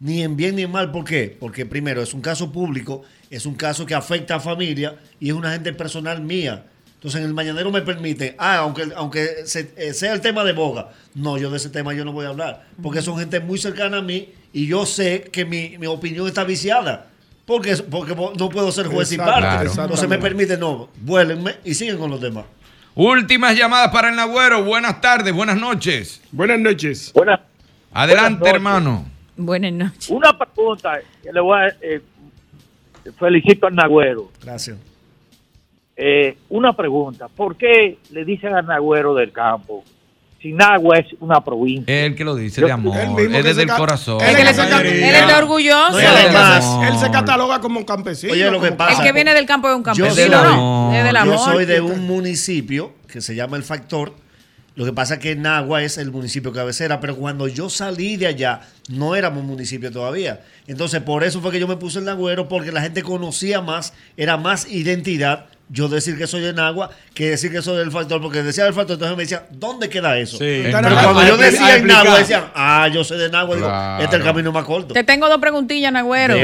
Ni en bien ni en mal. ¿Por qué? Porque primero es un caso público, es un caso que afecta a familia y es una gente personal mía. Entonces en el mañanero me permite, ah, aunque, aunque se- eh, sea el tema de boga, no, yo de ese tema yo no voy a hablar. Porque son gente muy cercana a mí y yo sé que mi, mi opinión está viciada. Porque, porque no puedo ser juez y Exacto, parte. Claro. Entonces me permite, no, vuélenme y siguen con los demás. Últimas llamadas para el Nagüero. Buenas tardes, buenas noches. Buenas noches. Buenas. Adelante, noches. hermano. Buenas noches. Una pregunta que le voy a eh, felicito al Nagüero. Gracias. Eh, una pregunta, ¿por qué le dicen al Nagüero del campo? Si Nagua es una provincia. Él que lo dice Yo- de amor, Él es desde el corazón. Él, Es orgulloso. No, y además- se- él se cataloga como campesino. Oye, lo que pasa- El que viene del campo es un Yo campesino, del soy, ¿no? Es del yo soy de un municipio que se llama El Factor. Lo que pasa es que Nagua es el municipio cabecera, pero cuando yo salí de allá no éramos municipio todavía. Entonces, por eso fue que yo me puse el Nagüero, porque la gente conocía más, era más identidad yo decir que soy de Nagua que decir que soy del Factor, porque decía del Factor, entonces me decían, ¿dónde queda eso? Sí. Pero cuando yo decía en Nagua, decían, ah, yo soy de Nagua, digo, este es el camino más corto. Te tengo dos preguntillas, Nagüero.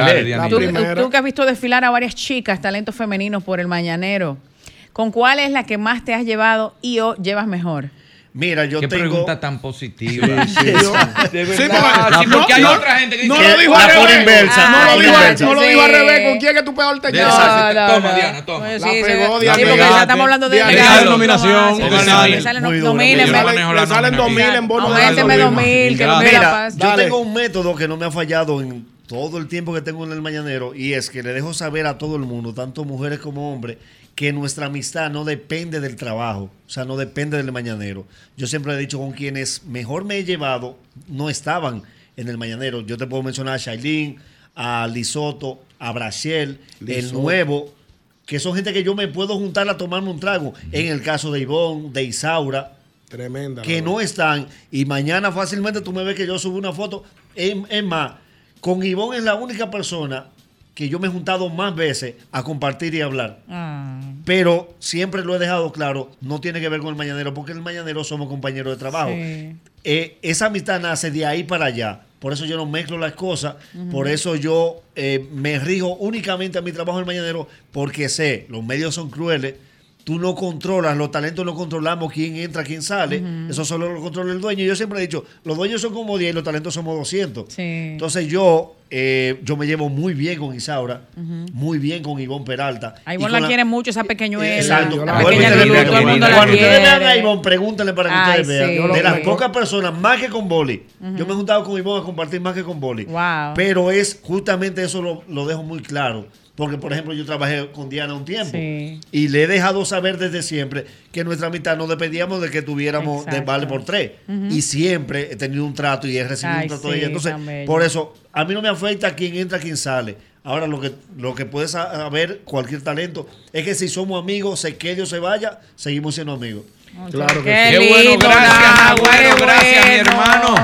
Tú, tú que has visto desfilar a varias chicas, talentos femeninos por el mañanero, ¿con cuál es la que más te has llevado y o llevas mejor? Mira, yo Qué tengo... pregunta tan positiva. Sí, De sí, verdad. porque- Sí, porque hay no, otra gente que No dice, lo dijo al revés. inversa, No la lo por dijo al- inversa. no lo dijo al revés. ¿Con quién que tú peor te llevas? toma, Diana, toma. La pegó, Diana, sí, porque ya estamos hablando de de- nominación, salen Le salen nómina. dos mil en bono Aumenteme no Mira, yo tengo un método que no me ha fallado en todo el tiempo que tengo en el mañanero y es que le dejo saber a todo el mundo, tanto mujeres como hombres, que nuestra amistad no depende del trabajo, o sea, no depende del mañanero. Yo siempre he dicho con quienes mejor me he llevado, no estaban en el mañanero. Yo te puedo mencionar a Shailene, a Lisoto, a Brachel, el nuevo, que son gente que yo me puedo juntar a tomarme un trago. En el caso de Ivonne, de Isaura, Tremenda. que no están y mañana fácilmente tú me ves que yo subo una foto. Es, es más, con Ivonne es la única persona que yo me he juntado más veces a compartir y hablar. Ah. Pero siempre lo he dejado claro, no tiene que ver con el mañanero, porque el mañanero somos compañeros de trabajo. Sí. Eh, esa amistad nace de ahí para allá. Por eso yo no mezclo las cosas. Por eso yo eh, me rijo únicamente a mi trabajo en el mañanero, porque sé, los medios son crueles. Tú no controlas, los talentos no controlamos quién entra, quién sale. Eso solo lo controla el dueño. Yo siempre he dicho, los dueños son como 10 y los talentos somos 200. Sí. Entonces yo, eh, yo me llevo muy bien con Isaura, muy bien con Ivonne Peralta. A Ivonne la quiere mucho, esa pequeñuela. Exacto. La pequeña todo el mundo la Cuando ustedes vean a. Ivonne, pregúntenle para que Ay, ustedes vean. sí. De las pocas personas, más que con Boli. Yo me he juntado con Ivonne a compartir más que con Boli. Wow. Pero es justamente eso lo, lo dejo muy claro. Porque, por ejemplo, yo trabajé con Diana un tiempo. Sí. Y le he dejado saber desde siempre que nuestra amistad no dependíamos de que tuviéramos de vale por tres. Y siempre he tenido un trato y he recibido Ay, un trato sí, de ella. Entonces, por eso, a mí no me afecta quién entra, quién sale. Ahora, lo que, lo que puede sa- saber cualquier talento es que si somos amigos, se quede o se vaya, seguimos siendo amigos. Claro que sí. Qué bueno, gracias, Nagüero, gracias, mi hermano.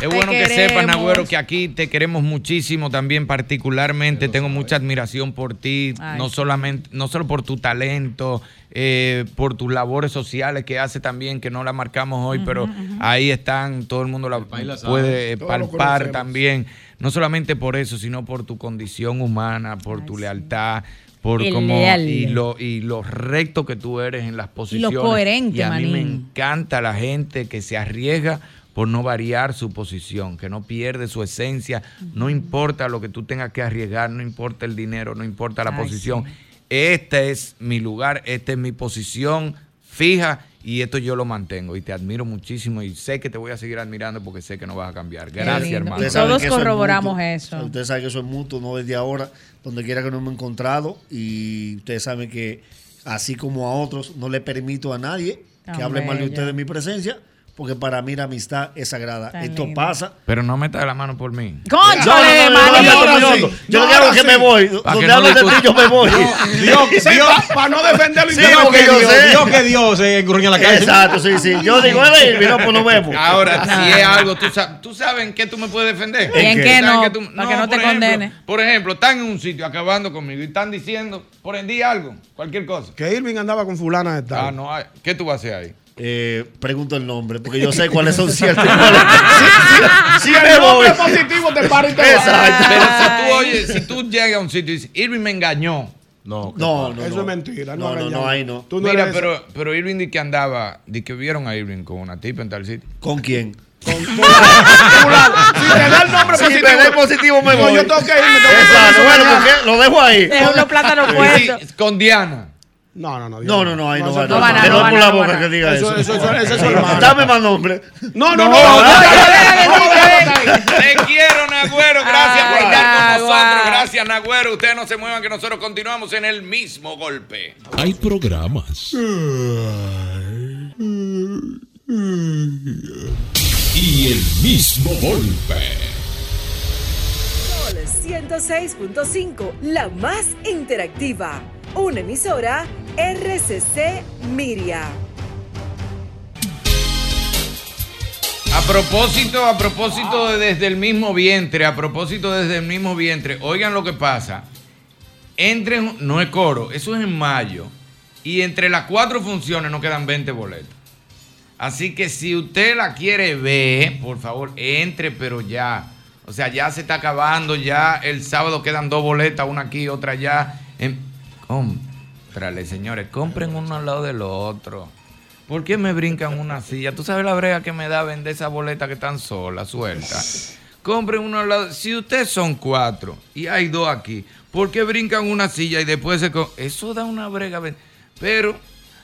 Es Te bueno que sepas. Nagüero, que aquí te queremos muchísimo también, particularmente. Tengo mucha admiración por ti, Ay, no solamente, no solo por tu talento, eh, por tus labores sociales que hace también, que no la marcamos hoy, pero ahí están, todo el mundo la puede Todos lo palpar también. No solamente por eso, sino por tu condición humana, por tu lealtad. Por El como, leal. y lo y lo recto que tú eres en las posiciones. coherente, Y a mí me encanta la gente que se arriesga por no variar su posición, que no pierde su esencia, no importa lo que tú tengas que arriesgar, no importa el dinero, no importa la Ay, posición. Este es mi lugar, esta es mi posición fija y esto yo lo mantengo y te admiro muchísimo y sé que te voy a seguir admirando porque sé que no vas a cambiar. Gracias, hermano. Todos que eso es corroboramos eso. Ustedes saben que eso es mutuo, no desde ahora, donde quiera que nos hemos encontrado. Y ustedes saben que, así como a otros, no le permito a nadie que hable mal de ustedes en mi presencia, porque para mí la amistad es sagrada. Tan Esto lindo. pasa. Pero no metas la mano por mí. ¡Cónchale, No, no, no, no, manín! no, no, no, no. Yo que me voy. Donde no hablan de ti, yo me voy. Dios, Dios, Para no defenderlo Sí, interno, porque que yo Dios-. Dios que Dios se engruña en la calle. Exacto, sí, sí. Yo digo, "Eh, mira, pues nos vemos. Ahora, si es algo, tú sabes, tú sabes en qué tú me puedes defender. ¿Y en qué no? que tú- Para que no te por ejemplo, condene. Por ejemplo, están en un sitio acabando conmigo y están diciendo, por en día algo, cualquier cosa. Que Irving andaba con fulana de tal. Ah, no, hay- ¿qué tú vas a hacer ahí? Eh, pregunto el nombre, porque yo sé cuáles son ciertos. y cuáles- Si me el nombre positivo, te para y te. Exacto. Pero si tú, oye, si tú llegas a un sitio y dices, Irving me engañó. No, No, no, Eso no. es mentira. No, No, no, no, ahí no. Tú no Mira, pero, pero Irving di que andaba, di que vieron a Irving con una tipa en tal sitio. ¿Con quién? fulano. Si te da el nombre Si positivo. me da positivo, me No, voy. yo tengo que irme. tengo que Exacto, irme bueno. Lo dejo ahí. Deja unos plátanos Sí, puestos. con Diana. No, no, no. No, no, no, ahí no, va. no no no va por la boca que diga Eso- eso. eso- eso es. Dame más nombre. No, no, no. Te quiero, Nagüero. Gracias por estar con nosotros. Gracias, Nagüero. Ustedes no se muevan, que nosotros continuamos en el mismo golpe. Hay programas y el mismo golpe. Sol 106.5, la más interactiva. Una emisora RCC Miria. A propósito, a propósito de desde el mismo vientre, a propósito desde el mismo vientre, oigan lo que pasa. Entren, no es coro, eso es en mayo. Y entre las cuatro funciones nos quedan 20 boletos. Así que si usted la quiere ver, por favor, entre, pero ya. O sea, ya se está acabando, ya el sábado quedan dos boletas, una aquí, otra allá. Cómprale, señores, compren uno al lado del otro. ¿Por qué me brincan una silla? ¿Tú sabes la brega que me da vender esas boletas que están solas, sueltas? Compren uno al lado. Si ustedes son cuatro y hay dos aquí, ¿por qué brincan una silla y después se... Eso da una brega. Pero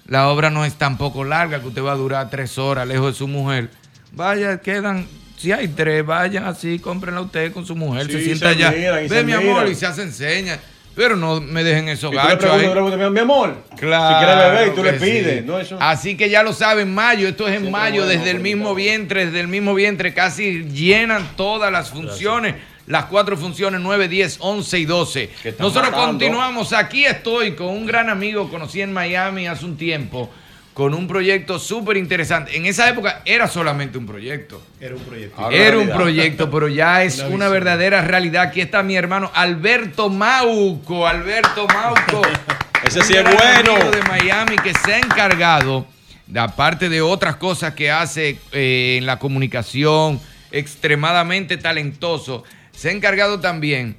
la obra no es tampoco larga, que usted va a durar tres horas lejos de su mujer. Vaya, quedan... Si hay tres, vayan así, cómprenla usted con su mujer, se sienta allá. Ve, mi amor, y se hacen señas. Pero no me dejen esos Y tú le gachos ahí. le mi amor, Claro. si quieres beber tú le pides, sí. ¿no? Eso. Así que ya lo saben, mayo, esto es en Siempre mayo, bueno, desde el mismo vientre, desde el mismo vientre, casi llenan todas las funciones, las cuatro funciones, 9, 10, 11 y 12. Que están Nosotros matando. continuamos, aquí estoy con un gran amigo, conocí en Miami hace un tiempo, con un proyecto súper interesante. En esa época era solamente un proyecto. Era un proyecto. Ahora Era un proyecto, pero ya es Una verdadera realidad. Aquí está mi hermano Alberto Mauco. Alberto Mauco. (laughs) Ese sí es bueno. amigo de Miami que se ha encargado, de, aparte de otras cosas que hace eh, en la comunicación, extremadamente talentoso, se ha encargado también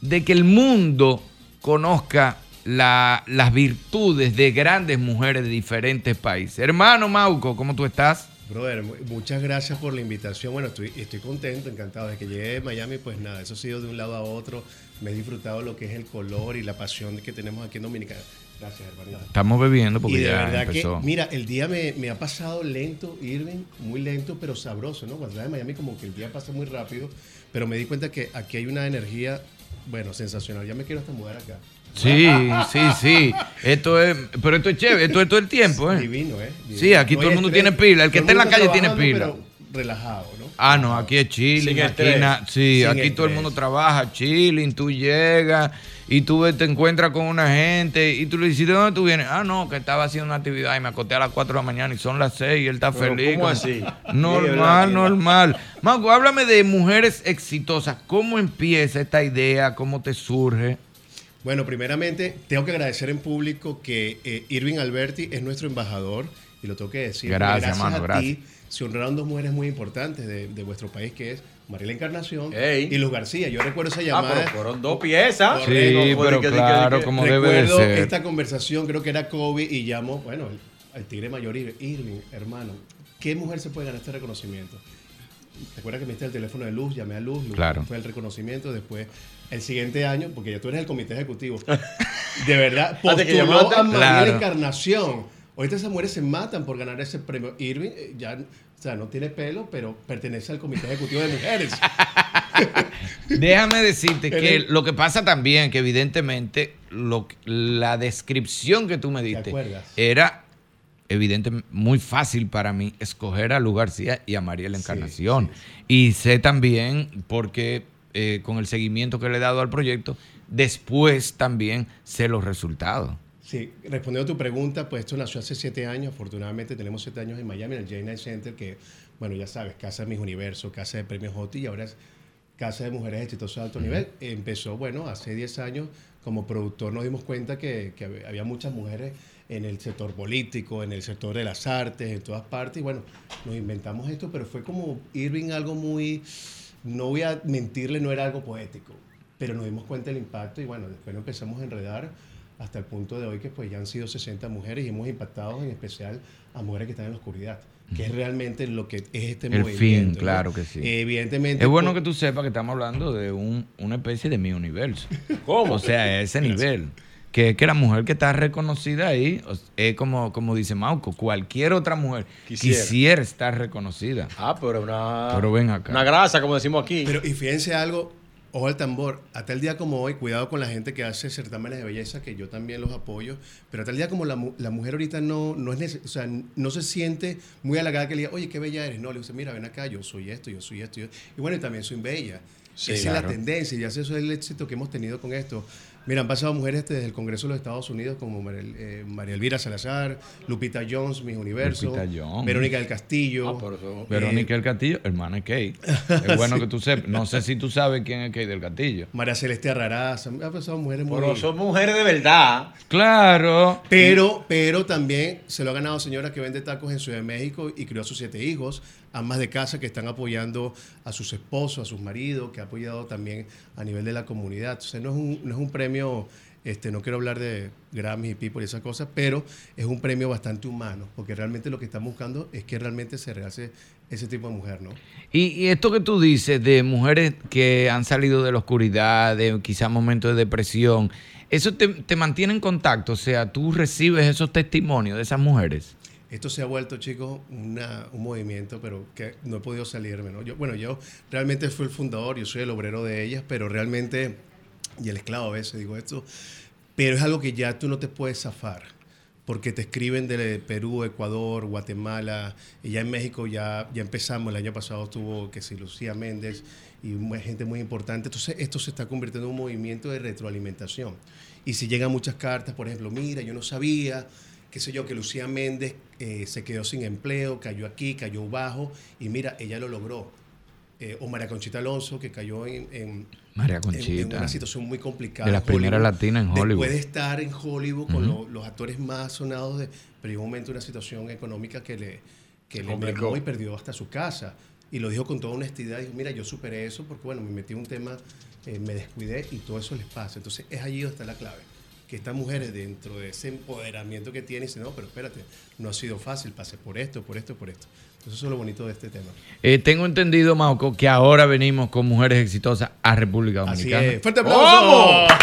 de que el mundo conozca la- las virtudes de grandes mujeres de diferentes países. Hermano Mauco, ¿cómo tú estás? Brother, mu- muchas gracias por la invitación. Bueno, estoy, estoy contento, encantado. Desde que llegué a Miami, pues nada, eso ha sido de un lado a otro. Me he disfrutado lo que es el color y la pasión que tenemos aquí en Dominicana. Gracias, hermanito. Estamos bebiendo Y porque de ya verdad empezó. que, mira, el día me, me ha pasado lento, Irving, muy lento, pero sabroso, ¿no? Cuando estás en Miami, como que el día pasa muy rápido, pero me di cuenta que aquí hay una energía, bueno, sensacional. Ya me quiero hasta mudar acá. Sí, sí, sí. Esto es, pero esto es chévere, esto es todo el tiempo, ¿eh? Divino, ¿eh? Divino. Sí, aquí No todo el mundo estrés, tiene pila. El que todo está en la calle tiene pila. pero relajado, ¿no? Ah, no, aquí es chilling, aquí, sí, Sin aquí todo el mundo trabaja chilling, tú llegas y tú ves- te encuentras con una gente y tú le dices, ¿de dónde tú vienes? Ah, no, que estaba haciendo una actividad y me acosté a las 4 de la mañana y son las 6 y él está Pero, feliz. ¿cómo así? (laughs) Normal, normal. Marco, háblame de mujeres exitosas. ¿Cómo empieza esta idea? ¿Cómo te surge? Bueno, primeramente, tengo que agradecer en público que eh, Irving Alberti es nuestro embajador y lo tengo que decir. porque Gracias, mano, a gracias. ti se honraron dos mujeres muy importantes de, de vuestro país, que es Mariela Encarnación Ey. y Luz García. Yo recuerdo esa Ah, llamada. pero fueron dos piezas. Sí, Correcto. pero que- claro, que- como debe de Recuerdo ser. esta conversación, creo que era Kobe, y llamo, bueno, el, al tigre mayor, Irving, Irving, hermano, ¿qué mujer se puede ganar este reconocimiento? ¿Te acuerdas que me diste el teléfono de Luz? Llamé a Luz, Luz Claro. fue el reconocimiento. Después, el siguiente año, porque ya tú eres el comité ejecutivo, (laughs) de verdad, Ah, postuló a Mariela Claro. Encarnación. Ahorita esas mujeres se matan por ganar ese premio. Irving eh, ya, o sea, no tiene pelo, pero pertenece al comité ejecutivo de mujeres. (laughs) Déjame decirte que lo que pasa también, que evidentemente lo, la descripción que tú me diste era evidente muy fácil para mí escoger a Luz García y a Mariela Encarnación. Y sé también, porque eh, con el seguimiento que le he dado al proyecto, después también sé los resultados. Sí, respondiendo a tu pregunta, pues esto nació hace siete años. Afortunadamente tenemos siete años en Miami, en el J9 Center, que, bueno, ya sabes, Casa de Mis Universos, Casa de Premios Joti y ahora es Casa de Mujeres Exitosas de Alto Nivel. Empezó, bueno, hace 10 años como productor nos dimos cuenta que, que hab- había muchas mujeres en el sector político, en el sector de las artes, en todas partes. Y bueno, nos inventamos esto, pero fue como Irving algo muy, no voy a mentirle, no era algo poético, pero nos dimos cuenta del impacto y bueno, después nos empezamos a enredar hasta el punto de hoy que pues ya han sido 60 mujeres y hemos impactado en especial a mujeres que están en la oscuridad, que es realmente lo que es este El movimiento. fin, ¿no? claro que sí. Evidentemente. Es bueno por- que tú sepas que estamos hablando de un- una especie de mi universo. (laughs) ¿Cómo? O sea, a ese Gracias. nivel. Que, que la mujer que está reconocida ahí es como, como dice Mauco, cualquier otra mujer Quisiera. quisiera, estar reconocida. Ah, pero una. Pero ven acá. Una grasa, como decimos aquí. Pero y fíjense algo, ojo al tambor, hasta el día como hoy, cuidado con la gente que hace certámenes de belleza, que yo también los apoyo, pero hasta el día como la, mu- la mujer ahorita no, no es neces- o sea, no se siente muy halagada que le diga, oye, qué bella eres. No, le dice, mira, ven acá, yo soy esto, yo soy esto. yo-". Y bueno, y también soy bella. Sí, Esa es la tendencia y eso es el éxito que hemos tenido con esto. Mira, han pasado mujeres desde el Congreso de los Estados Unidos como eh, María Elvira Salazar, Lupita Jones, Mis Universo, Lupita Jones. Verónica del Castillo. Ah, por eso. Verónica eh, del Castillo, hermana de Kate. Es (laughs) bueno Sí. que tú sepas. No sé si tú sabes quién es Kate del Castillo. María Celeste Arraraz, han pasado mujeres muy... Pero son mujeres de verdad. Claro. Pero, pero también se lo ha ganado señora que vende tacos en Ciudad de México y crió a sus siete hijos, amas de casa que están apoyando a sus esposos, a sus maridos, que ha apoyado también a nivel de la comunidad. Entonces no es un, no es un premio, este, no quiero hablar de Grammys y People y esas cosas, pero es un premio bastante humano, porque realmente lo que estamos buscando es que realmente se realce ese tipo de mujer, ¿no? Y, y esto que tú dices de mujeres que han salido de la oscuridad, de quizá momentos de depresión, ¿eso te, te mantiene en contacto? O sea, tú recibes esos testimonios de esas mujeres. Esto se ha vuelto, chicos, una- un movimiento, pero que no he podido salirme, ¿no? Yo, bueno, yo realmente fui el fundador, yo soy el obrero de ellas, pero realmente, y el esclavo a veces digo esto, pero es algo que ya tú no te puedes zafar, porque te escriben de Perú, Ecuador, Guatemala, y ya en México ya, ya empezamos, el año pasado estuvo, que sí, Lucía Méndez, y gente muy importante, entonces esto se está convirtiendo en un movimiento de retroalimentación. Y si llegan muchas cartas, por ejemplo, mira, yo no sabía qué sé yo, que Lucía Méndez eh, se quedó sin empleo, cayó aquí, cayó bajo, y mira, ella lo logró. Eh, o María Conchita Alonso, que cayó en, en- María en- Conchita. en una situación muy complicada. De las en primeras latinas en Hollywood. Después de estar en Hollywood con lo- los actores más sonados, de, pero llegó un momento una situación económica que le, que le mermó y perdió hasta su casa. Y lo dijo con toda honestidad. Dijo, mira, yo superé eso porque, bueno, me metí en un tema, eh, me descuidé y todo eso les pasa. Entonces, es allí donde está la clave. Que estas mujeres, dentro de ese empoderamiento que tienen, dicen, no, pero espérate, no ha sido fácil, pasé por esto, por esto, por esto. Entonces, eso es lo bonito de este tema. Eh, tengo entendido, Mauco, que ahora venimos con mujeres exitosas a República Así Dominicana. es. ¡Fuerte aplauso! ¡Vamos! (laughs)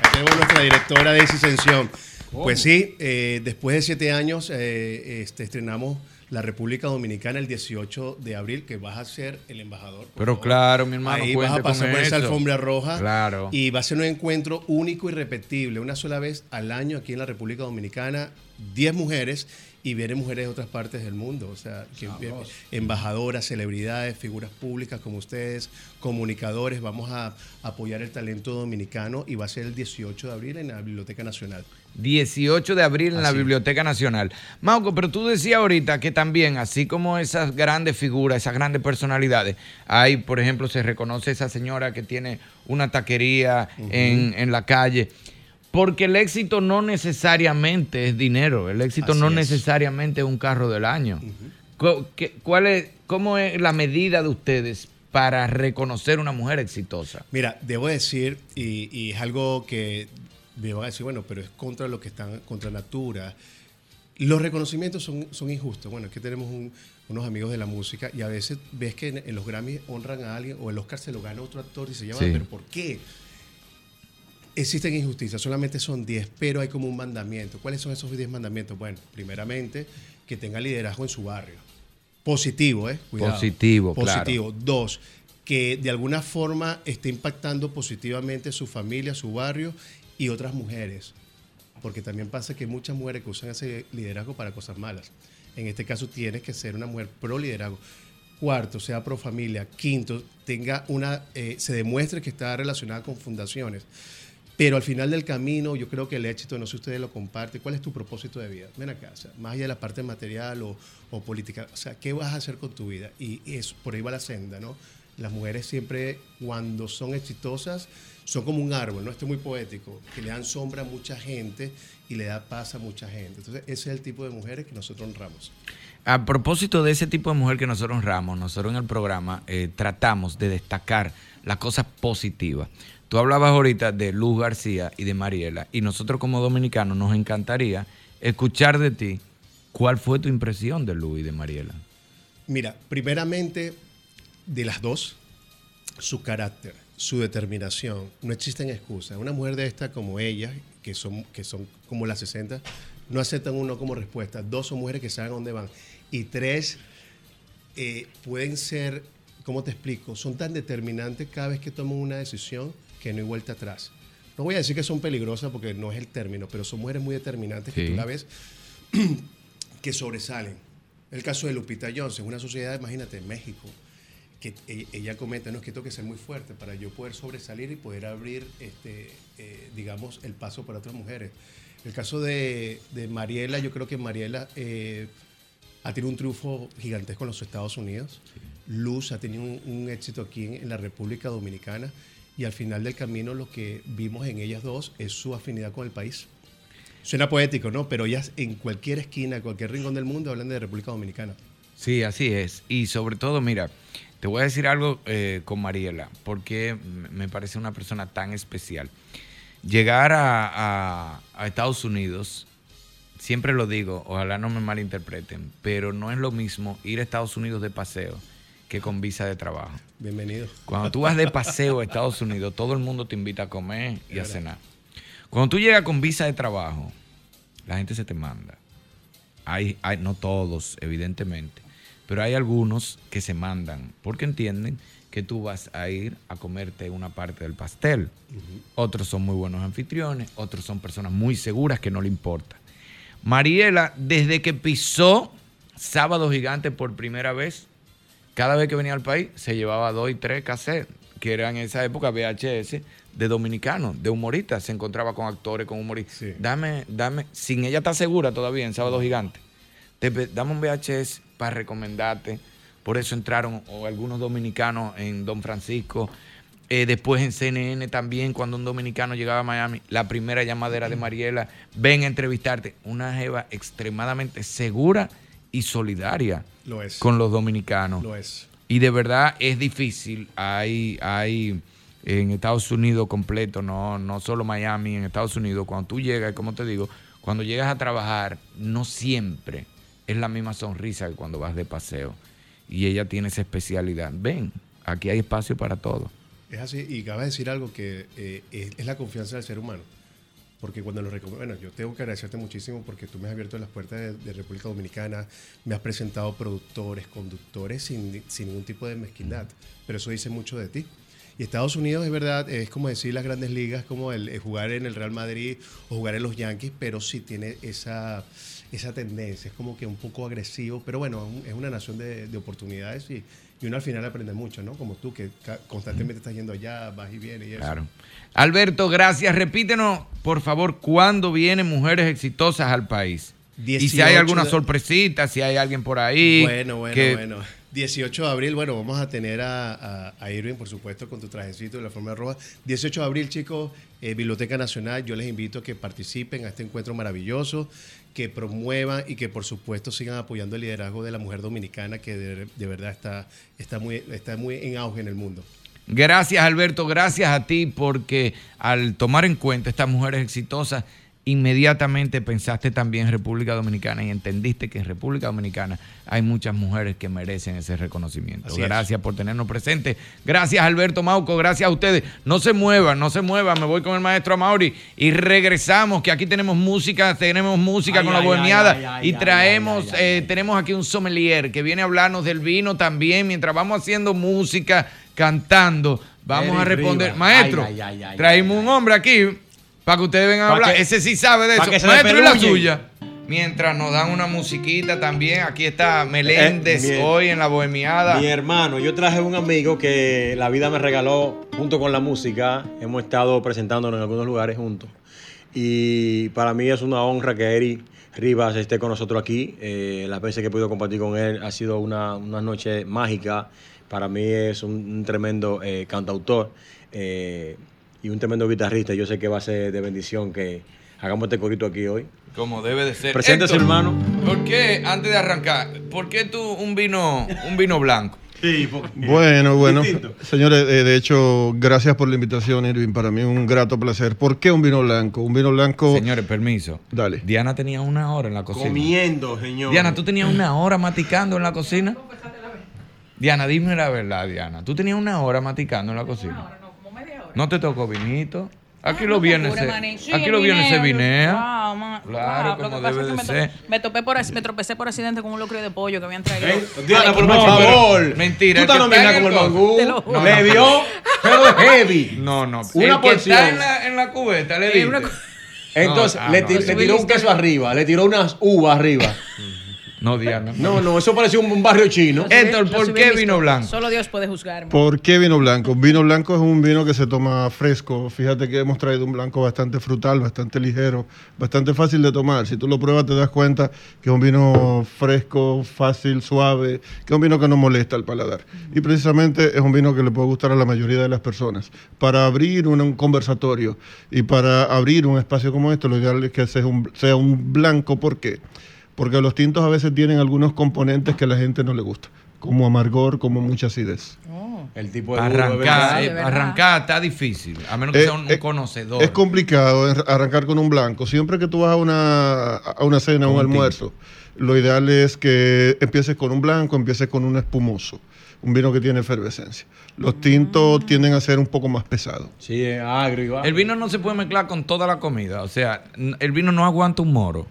Aquí tenemos nuestra directora de Ascensión. Pues sí, eh, después de siete años eh, este, estrenamos la República Dominicana el 18 de abril, que vas a ser el embajador. Pero favor. claro, mi hermano, Ahí vas a pasar por esa alfombra roja. Claro. Y va a ser un encuentro único y repetible, una sola vez al año aquí en la República Dominicana, 10 mujeres y vienen mujeres de otras partes del mundo, o sea, que- Sabroso. embajadoras, celebridades, figuras públicas como ustedes, comunicadores, vamos a apoyar el talento dominicano y va a ser el 18 de abril en la Biblioteca Nacional. 18 de abril en la. Biblioteca Nacional. Mauco, pero tú decías ahorita que también, así como esas grandes figuras, esas grandes personalidades, hay, por ejemplo, se reconoce esa señora que tiene una taquería en, en la calle. Porque el éxito no necesariamente es dinero, el éxito Así no es. necesariamente es un carro del año. ¿Cuál es, ¿Cómo es la medida de ustedes para reconocer una mujer exitosa? Mira, debo decir, y, y es algo que me van a decir, bueno, pero es contra lo que están, contra Natura. Los reconocimientos son, son injustos. Bueno, es que tenemos un- unos amigos de la música y a veces ves que en, en los Grammys honran a alguien o el Oscar se lo gana otro actor y se llama, Sí. pero ¿por qué? Existen injusticias, solamente son 10, pero hay como un mandamiento. ¿Cuáles son esos 10 mandamientos? Bueno, primeramente, que tenga liderazgo en su barrio. Positivo, ¿eh? Cuidado. Positivo, claro. Positivo. Dos, que de alguna forma esté impactando positivamente su familia, su barrio y otras mujeres. Porque también pasa que muchas mujeres que usan ese liderazgo para cosas malas. En este caso tienes que ser una mujer pro liderazgo. Cuarto, sea pro familia. Quinto, tenga una, eh, se demuestre que está relacionada con fundaciones. Pero al final del camino, yo creo que el éxito, no sé si ustedes lo comparten, ¿cuál es tu propósito de vida? Ven acá, o más allá de la parte material o, política, o sea, ¿qué vas a hacer con tu vida? Y eso, por ahí va la senda, ¿no? Las mujeres siempre, cuando son exitosas, son como un árbol, ¿no? Esto es muy poético, que le dan sombra a mucha gente y le da paz a mucha gente. Entonces, ese es el tipo de mujeres que nosotros honramos. A propósito de ese tipo de mujer que nosotros honramos, nosotros en el programa eh, tratamos de destacar las cosas positivas. Tú hablabas ahorita de Luz García y de Mariela, y nosotros como dominicanos nos encantaría escuchar de ti cuál fue tu impresión de Luz y de Mariela. Mira, primeramente, de las dos, su carácter, su determinación, no existen excusas. Una mujer de esta como ella, que son, que son como las 60, no aceptan uno como respuesta. Dos son mujeres que saben dónde van. Y tres, eh, pueden ser, ¿cómo te explico? Son tan determinantes cada vez que toman una decisión que no hay vuelta atrás. No voy a decir que son peligrosas porque no es el término, pero son mujeres muy determinantes que Sí. tú la ves (clears throat) que sobresalen. El caso de Lupita Jones, en una sociedad, imagínate, en México, que e- ella comenta, no es que tengo que ser muy fuerte para yo poder sobresalir y poder abrir, este, eh, digamos, el paso para otras mujeres. El caso de, de Mariela, yo creo que Mariela eh, ha tenido un triunfo gigantesco en los Estados Unidos. Luz ha tenido un, un éxito aquí en, en la República Dominicana y al final del camino lo que vimos en ellas dos es su afinidad con el país. Suena poético, ¿no? Pero ellas en cualquier esquina, cualquier rincón del mundo hablan de República Dominicana. Sí, así es. Y sobre todo, mira, te voy a decir algo eh, con Mariela, porque me parece una persona tan especial. Llegar a- a Estados Unidos, siempre lo digo, ojalá no me malinterpreten, pero no es lo mismo ir a Estados Unidos de paseo que con visa de trabajo. Bienvenido. Cuando tú vas de paseo a Estados Unidos, todo el mundo te invita a comer y a cenar. Cuando tú llegas con visa de trabajo, la gente se te manda. Hay, hay, no todos, evidentemente, pero hay algunos que se mandan porque entienden que tú vas a ir a comerte una parte del pastel. Otros son muy buenos anfitriones, otros son personas muy seguras que no le importa. Mariela, desde que pisó Sábado Gigante por primera vez, cada vez que venía al país se llevaba dos y tres cassettes, que eran en esa época VHS, de dominicanos, de humoristas. Se encontraba con actores, con humoristas. Dame, dame, sin ella está segura todavía en Sábado Gigante. Te dame un VHS para recomendarte. Por eso entraron o algunos dominicanos en Don Francisco. Eh, después en CNN también, cuando un dominicano llegaba a Miami, la primera llamadera de Mariela, ven a entrevistarte. Una jeva extremadamente segura y solidaria Lo es. con los dominicanos. Lo es. Y de verdad es difícil. Hay, hay en Estados Unidos completo, no, no solo Miami, en Estados Unidos, cuando tú llegas, como te digo, cuando llegas a trabajar, no siempre es la misma sonrisa que cuando vas de paseo. Y ella tiene esa especialidad. Ven, aquí hay espacio para todo. Es así, y acabas de decir algo que eh, es, es la confianza del ser humano. Porque cuando recomiendo, bueno, yo tengo que agradecerte muchísimo porque tú me has abierto las puertas de, de República Dominicana, me has presentado productores, conductores sin, sin ningún tipo de mezquindad, pero eso dice mucho de ti. Y Estados Unidos es verdad, es como decir las grandes ligas, como el, el jugar en el Real Madrid o jugar en los Yankees, pero sí tiene esa, esa tendencia, es como que un poco agresivo, pero bueno, es una nación de, de oportunidades y, y uno al final aprende mucho, ¿no? Como tú, que constantemente estás yendo allá, vas y vienes y eso. Claro. Alberto, gracias. Repítenos, por favor, cuándo vienen mujeres exitosas al país. y si hay 18 alguna de- sorpresita, si hay alguien por ahí. Bueno, bueno, que- bueno. 18 de abril, bueno, vamos a tener a, a, a Irving, por supuesto, con tu trajecito de la forma roja. 18 de abril, chicos, eh, Biblioteca Nacional, yo les invito a que participen a este encuentro maravilloso, que promuevan y que, por supuesto, sigan apoyando el liderazgo de la mujer dominicana, que de, de verdad está, está, muy, está muy en auge en el mundo. Gracias, Alberto. Gracias a ti porque al tomar en cuenta estas mujeres exitosas, inmediatamente pensaste también en República Dominicana y entendiste que en República Dominicana hay muchas mujeres que merecen ese reconocimiento. Así es. gracias por tenernos presentes. Gracias, Alberto Mauco. Gracias a ustedes. No se muevan, no se muevan. Me voy con el maestro Amauri y regresamos, que aquí tenemos música, tenemos música Ay, con la bohemiada y ay, traemos, eh, tenemos aquí un sommelier que viene a hablarnos del vino también mientras vamos haciendo música, cantando. Vamos Eric a responder. Rivas. Maestro, Ay, ay, ay, ay, traímos un hombre aquí para que ustedes vengan a hablar. que- Ese sí sabe de eso. Maestro, y la suya. Mientras nos dan una musiquita también. Aquí está Meléndez Eh, mi- hoy en la bohemiada. Mi hermano, yo traje un amigo que la vida me regaló junto con la música. Hemos estado presentándonos en algunos lugares juntos. Y para mí es una honra que Eric Rivas esté con nosotros aquí. Eh, las veces que he podido compartir con él ha sido una, una noche mágica. Para mí es un, un tremendo eh, cantautor eh, y un tremendo guitarrista. Yo sé que va a ser de bendición que hagamos este corito aquí hoy. Como debe de ser. Preséntese, Héctor, hermano. ¿Por qué, antes de arrancar, por qué tú un vino, un vino blanco? (laughs) Bueno, bueno. Señores, eh, de hecho, gracias por la invitación, Irving. Para mí es un grato placer. ¿Por qué un vino blanco? Un vino blanco. Señores, permiso. Dale. Diana tenía una hora en la cocina. Comiendo, señor. Diana, ¿tú tenías una hora maticando en la cocina? Diana, dime la verdad, Diana. ¿Tú tenías una hora maticando en la cocina? ¿No te tocó vinito? Aquí los viernes se, aquí los viernes se vineo. vinea. Wow, ma- Claro, wow, lo como que pasa debe es que de me, ser. me topé por, me tropecé por accidente con un locro de pollo que habían traído. Diana, Ay, por no, favor. pero- mentira, Tú estás nominada con el mangú. Le dio, pero heavy. No, no. Una porción. está en la, en la cubeta le una cu- Entonces, No, ah, le, no, tiró un queso arriba, le tiró unas uvas arriba. No, Diana. No, no, eso parecía un, un barrio chino. Héctor, ¿por qué vino blanco? Solo Dios puede juzgarme. ¿Por qué vino blanco? Vino blanco es un vino que se toma fresco. Fíjate que hemos traído un blanco bastante frutal, bastante ligero, bastante fácil de tomar. Si tú lo pruebas te das cuenta que es un vino fresco, fácil, suave, que es un vino que no molesta al paladar. Y precisamente es un vino que le puede gustar a la mayoría de las personas. Para abrir un, un conversatorio y para abrir un espacio como este, lo ideal es que sea un, sea un blanco. ¿Por qué? Porque los tintos a veces tienen algunos componentes que a la gente no le gusta, como amargor, como mucha acidez. El tipo de Arrancar, eh, arrancar está difícil, a menos que Eh, sea un, un eh, conocedor. Es complicado arrancar con un blanco. Siempre que tú vas a una, a una cena, a un Con un almuerzo, lo ideal es que empieces con un blanco, empieces con un espumoso, un vino que tiene efervescencia. Los Mm. tintos tienden a ser un poco más pesados. Sí, es agrio. El vino no se puede mezclar con toda la comida. O sea, el vino no aguanta un moro.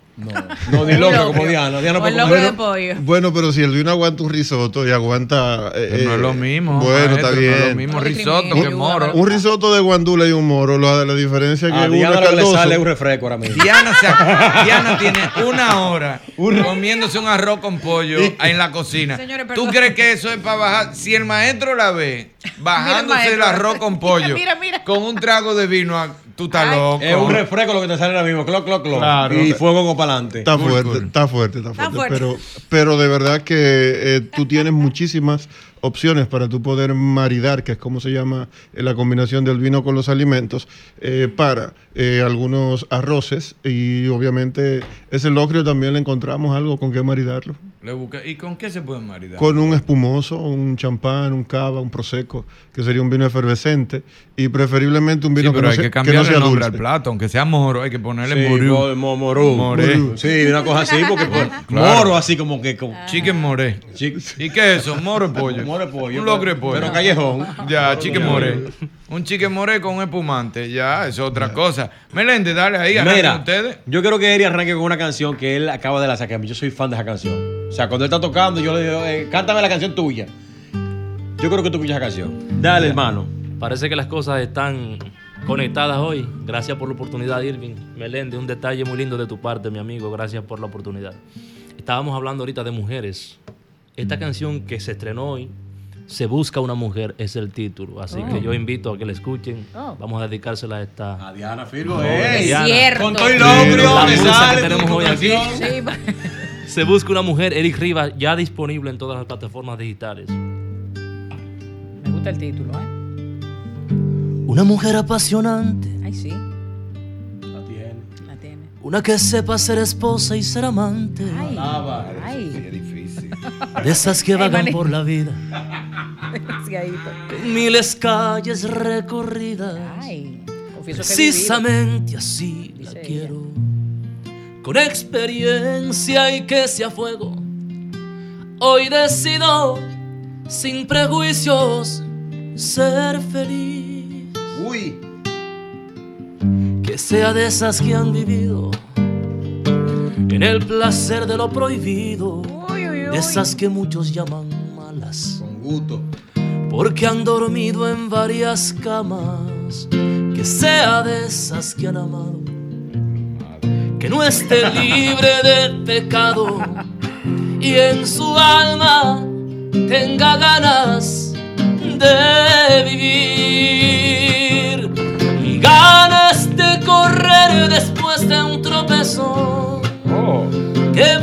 No, ni loca como (laughs) Diana. Diana O el locro de pollo. Bueno, pero si el vino aguanta un risotto y aguanta. eh, Pero no es lo eh, mismo, Bueno, maestro, está no bien. es lo mismo risotto que moro. Un risotto de guandula y un moro. La, la diferencia es que A uno Diana es que le sale es un refresco ahora mismo. Diana, se- Diana tiene una hora (laughs) comiéndose un arroz con pollo en la cocina. Señores, ¿Tú crees que eso es para bajar? Si el maestro la ve (laughs) bajándose el arroz con (laughs) pollo Mira, mira. con un trago de vino, ah, tú estás loco. Es un refresco lo que te sale ahora mismo. Cloc, cloc, cloc. Claro. y fuego con para adelante. Está fuerte, está fuerte, está fuerte. fuerte. Pero, pero de verdad que eh, tú tienes muchísimas opciones para tú poder maridar, que es como se llama eh, la combinación del vino con los alimentos, eh, para eh, algunos arroces y obviamente ese locrio también le encontramos algo con qué maridarlo. Le busca- ¿Y con qué se puede maridar? Con un espumoso, un champán, un cava, un prosecco, que sería un vino efervescente y preferiblemente un Sí, vino pero que, no hay sea, que que cambiarle no sea el nombre dulce. al plato, aunque sea moro, hay que ponerle Sí, morú. mo- mo- morú. Moré. Morú. Sí, una cosa así, porque (laughs) Claro. moro así como que. Como, Chicken moré. ¿Y qué es eso? Moro de pollo. Moro de pollo, Un locro de pollo. pero callejón. Ya, chicken moré. Un chicken moré con espumante. Ya, eso es otra cosa. Meléndez, dale ahí, Mira, ustedes. yo quiero que Eri arranque con una canción que él acaba de lanzar, que a mí yo soy fan de esa canción. O sea, cuando él está tocando, yo le digo, eh, cántame la canción tuya. Yo creo que tú escuchas esa canción. Dale, hermano. Parece que las cosas están conectadas hoy. Gracias por la oportunidad, Irving. Meléndez, un detalle muy lindo de tu parte, mi amigo. Gracias por la oportunidad. Estábamos hablando ahorita de mujeres. Esta canción que se estrenó hoy, Se busca una mujer, es el título. Así Oh. que yo invito a que la escuchen. Oh. Vamos a dedicársela a esta. A Diana Firgo. Diana. Cierto. Con todo locrio, La que tu tenemos hoy aquí. Sí, (laughs) Se busca una mujer, Eric Rivas, ya disponible en todas las plataformas digitales. Me gusta el título, ¿eh? Una mujer apasionante, Ay, sí. La tiene. La tiene. una que sepa ser esposa y ser amante. Ay. Ay. De esas que vagan por la vida, miles calles recorridas. Ay. Precisamente así la quiero. Con experiencia y que sea fuego. Hoy decido, sin prejuicios, ser feliz. Uy. Que sea de esas que han vivido en el placer de lo prohibido. De esas que muchos llaman malas. Con gusto. Porque han dormido en varias camas. Que sea de esas que han amado. Que no esté libre de pecado. Y en su alma tenga ganas de vivir. Y ganas de correr después de un tropezón. Que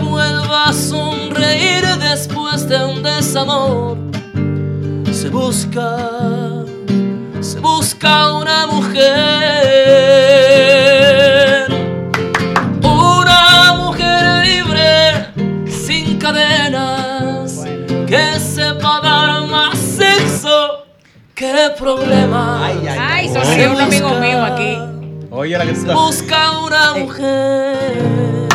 vuelva a sonreír después de un desamor. Se busca, se busca una mujer. Una mujer libre, sin cadenas. Que sepa dar más sexo que problemas. Ay, sonrió un amigo mío aquí. Oye, la que está. Busca una mujer.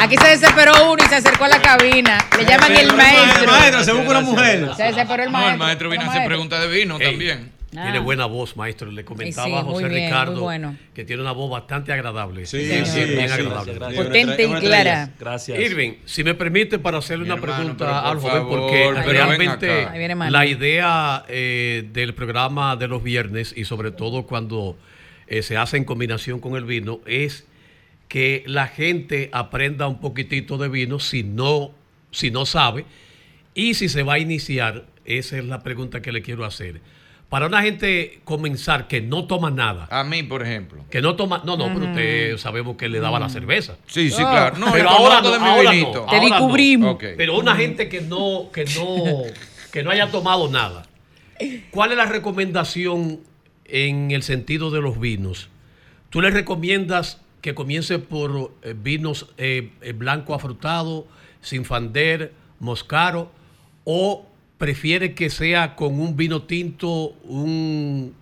Aquí se desesperó uno y se acercó a la cabina. Le llaman el maestro. Maestro, se busca una mujer. Se desesperó el No, maestro. el maestro vino a hacer preguntas de vino Ey, también. Tiene Ah. buena voz, maestro. Le comentaba sí, a José bien, Ricardo bueno. que tiene una voz bastante agradable. Sí, bien, sí, bien, bien sí, agradable. gracias. Potente y clara. Gracias. Irving, si me permite para hacerle Mi una hermano, pregunta al joven, porque realmente la idea eh, del programa de los viernes y sobre todo cuando eh, se hace en combinación con el vino es que la gente aprenda un poquitito de vino si no, si no sabe y si se va a iniciar, esa es la pregunta que le quiero hacer. Para una gente comenzar que no toma nada, A mí, por ejemplo. que no toma, no, no, pero usted sabemos que le daba la cerveza. Sí, sí, claro. No, pero ahora no, de mi ahora vinito. no, Te ahora no. descubrimos. Ok. Pero una gente que no, que no, que no haya tomado nada. ¿Cuál es la recomendación en el sentido de los vinos? ¿Tú le recomiendas que comience por eh, vinos eh, eh, blanco afrutado, sinfander, moscaro, o prefiere que sea con un vino tinto, un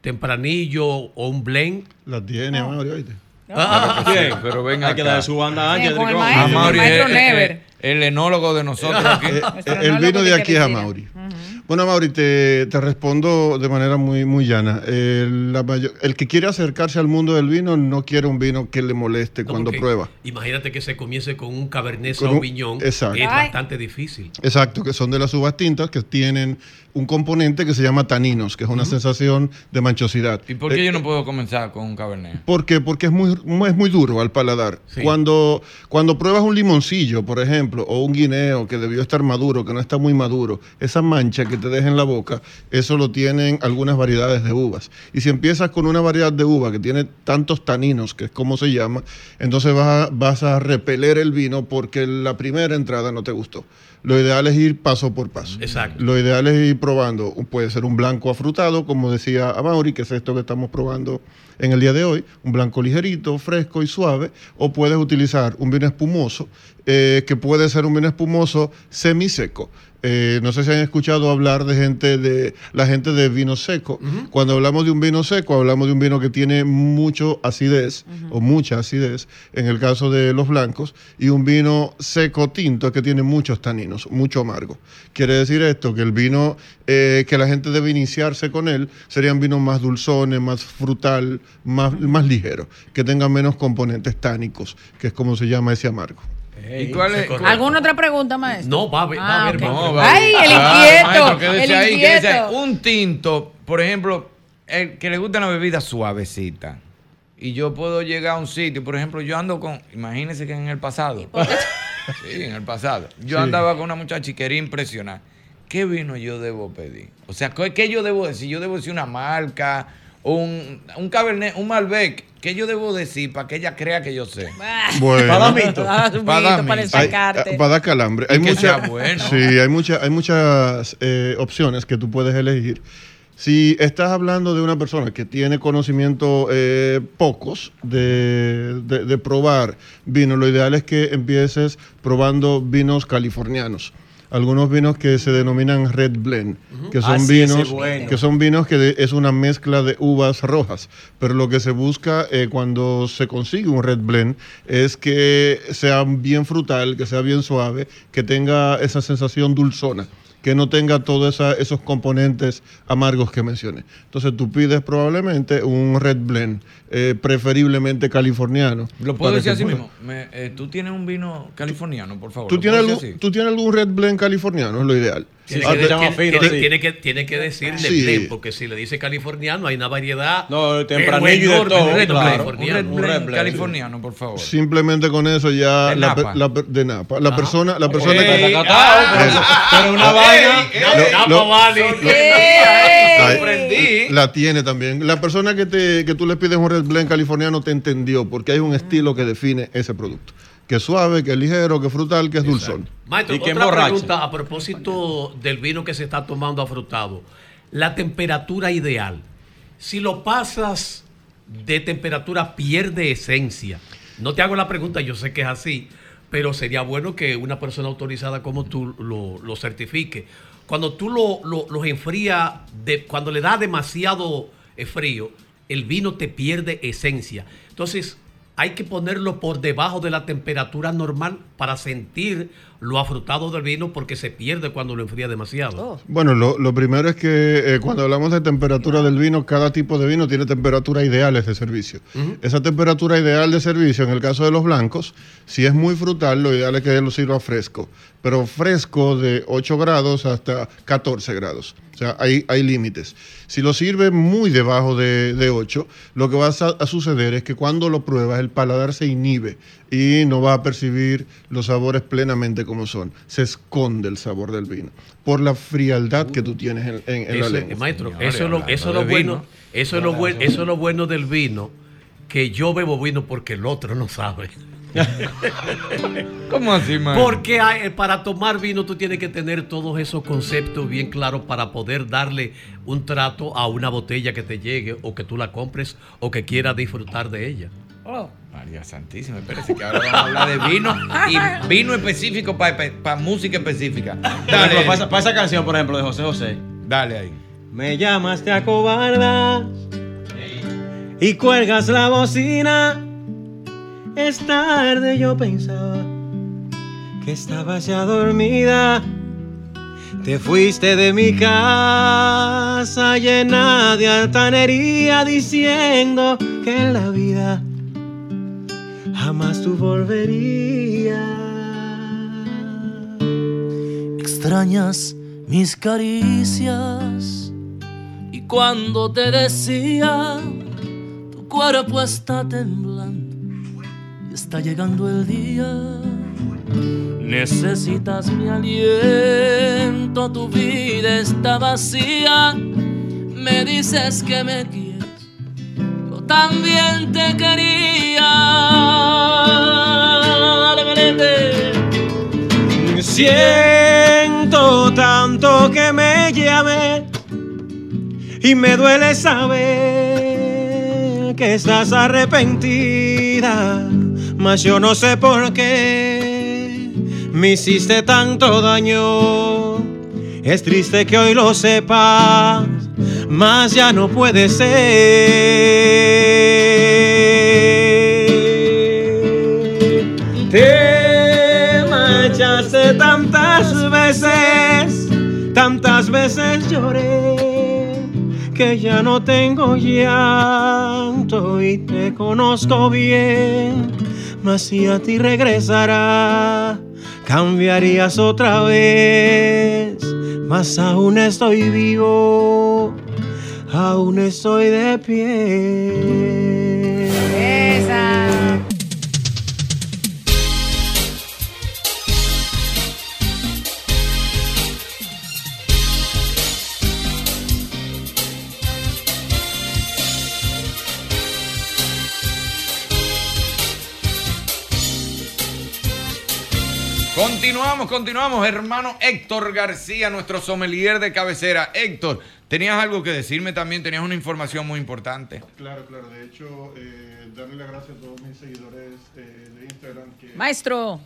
tempranillo o un blend? La tiene, Mauri, oíste. Ah, Sí, Bien. pero ven Hay que darle su banda ancha. Sí, con el Enrico. maestro, A con el Mauri maestro es- es el enólogo de nosotros aquí. Eh, el vino de aquí es. Amauri. Bueno, Mauri, te, te respondo de manera muy, muy llana. El, la mayo- el que quiere acercarse al mundo del vino no quiere un vino que le moleste No, cuando porque prueba. Imagínate que se comience con un Cabernet Con un- Sauvignon. exacto. Es Ay. bastante difícil. Exacto, que son de las uvas tintas que tienen un componente que se llama taninos, que es una sensación de manchosidad. ¿Y por qué yo no puedo comenzar con un cabernet? ¿Por qué? Porque es muy, es muy duro al paladar. Cuando, cuando pruebas un limoncillo, por ejemplo, o un guineo que debió estar maduro, que no está muy maduro, esa mancha que te deja en la boca, eso lo tienen algunas variedades de uvas. Y si empiezas con una variedad de uva que tiene tantos taninos, que es como se llama, entonces vas a, vas a repeler el vino porque la primera entrada no te gustó. Lo ideal es ir paso por paso. Exacto. Lo ideal es ir probando. Puede ser un blanco afrutado, como decía Amaury, que es esto que estamos probando en el día de hoy. Un blanco ligerito, fresco y suave. O puedes utilizar un vino espumoso, eh, que puede ser un vino espumoso semiseco. Eh, no sé si han escuchado hablar de gente de la gente de vino seco. Cuando hablamos de un vino seco, hablamos de un vino que tiene mucho acidez o mucha acidez, en el caso de los blancos, y un vino seco tinto que tiene muchos taninos, mucho amargo. Quiere decir esto, que el vino eh, que la gente debe iniciarse con él serían vinos más dulzones, más frutal, más, más ligeros, que tengan menos componentes tánicos, que es como se llama ese amargo. ¿Y cuál es? ¿Alguna otra pregunta, maestro? No, va a haber, va a Ah, preguntas. va- Ay, el inquieto. Un tinto, por ejemplo, el que le gusta una bebida suavecita. Y yo puedo llegar a un sitio, por ejemplo, yo ando con, imagínense que en el pasado. (laughs) Sí, en el pasado. Yo Sí. andaba con una muchacha y quería impresionar. ¿Qué vino yo debo pedir? O sea, ¿qué, qué yo debo decir? Yo debo decir una marca, un, un Cabernet, un Malbec. ¿Qué yo debo decir para que ella crea que yo sé? Bueno. Para dar mito. Ah, mito, Para dar para mito. Hay- sacarte. eh, para dar calambre. Hay, que mucha- sea bueno. sí, hay, mucha- hay muchas eh, opciones que tú puedes elegir. Si estás hablando de una persona que tiene conocimiento eh, pocos de, de- de probar vino, lo ideal es que empieces probando vinos californianos. Algunos vinos que se denominan red blend, que son Ah, vinos bueno. que son vinos que de- es una mezcla de uvas rojas, pero lo que se busca eh, cuando se consigue un red blend es que sea bien frutal, que sea bien suave, que tenga esa sensación dulzona, que no tenga todos esos componentes amargos que mencioné. Entonces tú pides probablemente un red blend, eh, preferiblemente californiano. Lo puedo decir así pueda- mismo. Me- eh, Tú tienes un vino californiano, por favor. ¿Tú ¿Lo tienes, algún? ¿Tú tienes algún red blend californiano? Es lo ideal. Tiene, Ah, que, tiene- te- tiene- tiene que, tiene que decirle Sí. blend, porque si le dice californiano hay una variedad. No, tempranillo y de todo, de red claro. californiano. Un red blend californiano, por favor. Simplemente con eso ya De la, Napa. la de Napa. La persona, la persona que ah, pero- pero una vaina. Napa Valley. La tiene también. La persona que te que tú le pides un Red Blend californiano te entendió porque hay un estilo que define ese producto. Que es suave, que es ligero, que es frutal, que es dulzón. Maestro, Y que otra emborracha. pregunta a propósito del vino que se está tomando afrutado. La temperatura ideal. Si lo pasas de temperatura, pierde esencia. No te hago la pregunta, yo sé que es así, pero sería bueno que una persona autorizada como tú lo, lo certifique. Cuando tú lo, lo, los enfrías, de, cuando le da demasiado frío, el vino te pierde esencia. Entonces, hay que ponerlo por debajo de la temperatura normal para sentir lo afrutado del vino porque se pierde cuando lo enfría demasiado. Bueno, lo, lo primero es que eh, cuando hablamos de temperatura del vino, cada tipo de vino tiene temperaturas ideales de servicio. Esa temperatura ideal de servicio, en el caso de los blancos, si es muy frutal, lo ideal es que lo sirva fresco. Pero fresco de 8 grados hasta 14 grados. O sea, hay, hay límites. Si lo sirve muy debajo de, de 8, lo que va a, suceder es que cuando lo pruebas, el paladar se inhibe y no va a percibir los sabores plenamente como son. Se esconde el sabor del vino por la frialdad que tú tienes en, en- en la Eso, lengua. maestro, eso es lo, hablando eso es lo bueno, eso es lo bueno, eso es lo bueno del vino, que yo bebo vino porque el otro no sabe. (laughs) ¿Cómo así, maestro? Porque hay- para tomar vino tú tienes que tener todos esos conceptos bien claros para poder darle un trato a una botella que te llegue o que tú la compres o que quieras disfrutar de ella. Oh, María Santísima, espérese que ahora vamos a hablar de vino y vino específico para música específica. Dale, para, esa, para esa canción, por ejemplo, de José José. dale ahí. Me llamas, te acobardas y cuelgas la bocina. Es tarde, yo pensaba que estabas ya dormida. Te fuiste de mi casa llena de altanería diciendo que en la vida jamás tú volverías. Extrañas mis caricias y cuando te decía tu cuerpo está temblando está llegando el día. Necesitas mi aliento, tu vida está vacía. Me dices que me quieres, yo también te quería. Siento tanto que me llame y me duele saber que estás arrepentida, mas yo no sé por qué me hiciste tanto daño. Es triste que hoy lo sepas, mas ya no puede ser. Te marchaste tantas veces, tantas veces lloré, que ya no tengo llanto y te conozco bien. Mas si a ti regresará, cambiarías otra vez. Mas aún estoy vivo, aún estoy de pie. Continuamos, continuamos, hermano Héctor García, nuestro sommelier de cabecera. Héctor, tenías algo que decirme también, tenías una información muy importante. Claro, claro. De hecho, eh, darle las gracias a todos mis seguidores eh, de Instagram. Que... Maestro,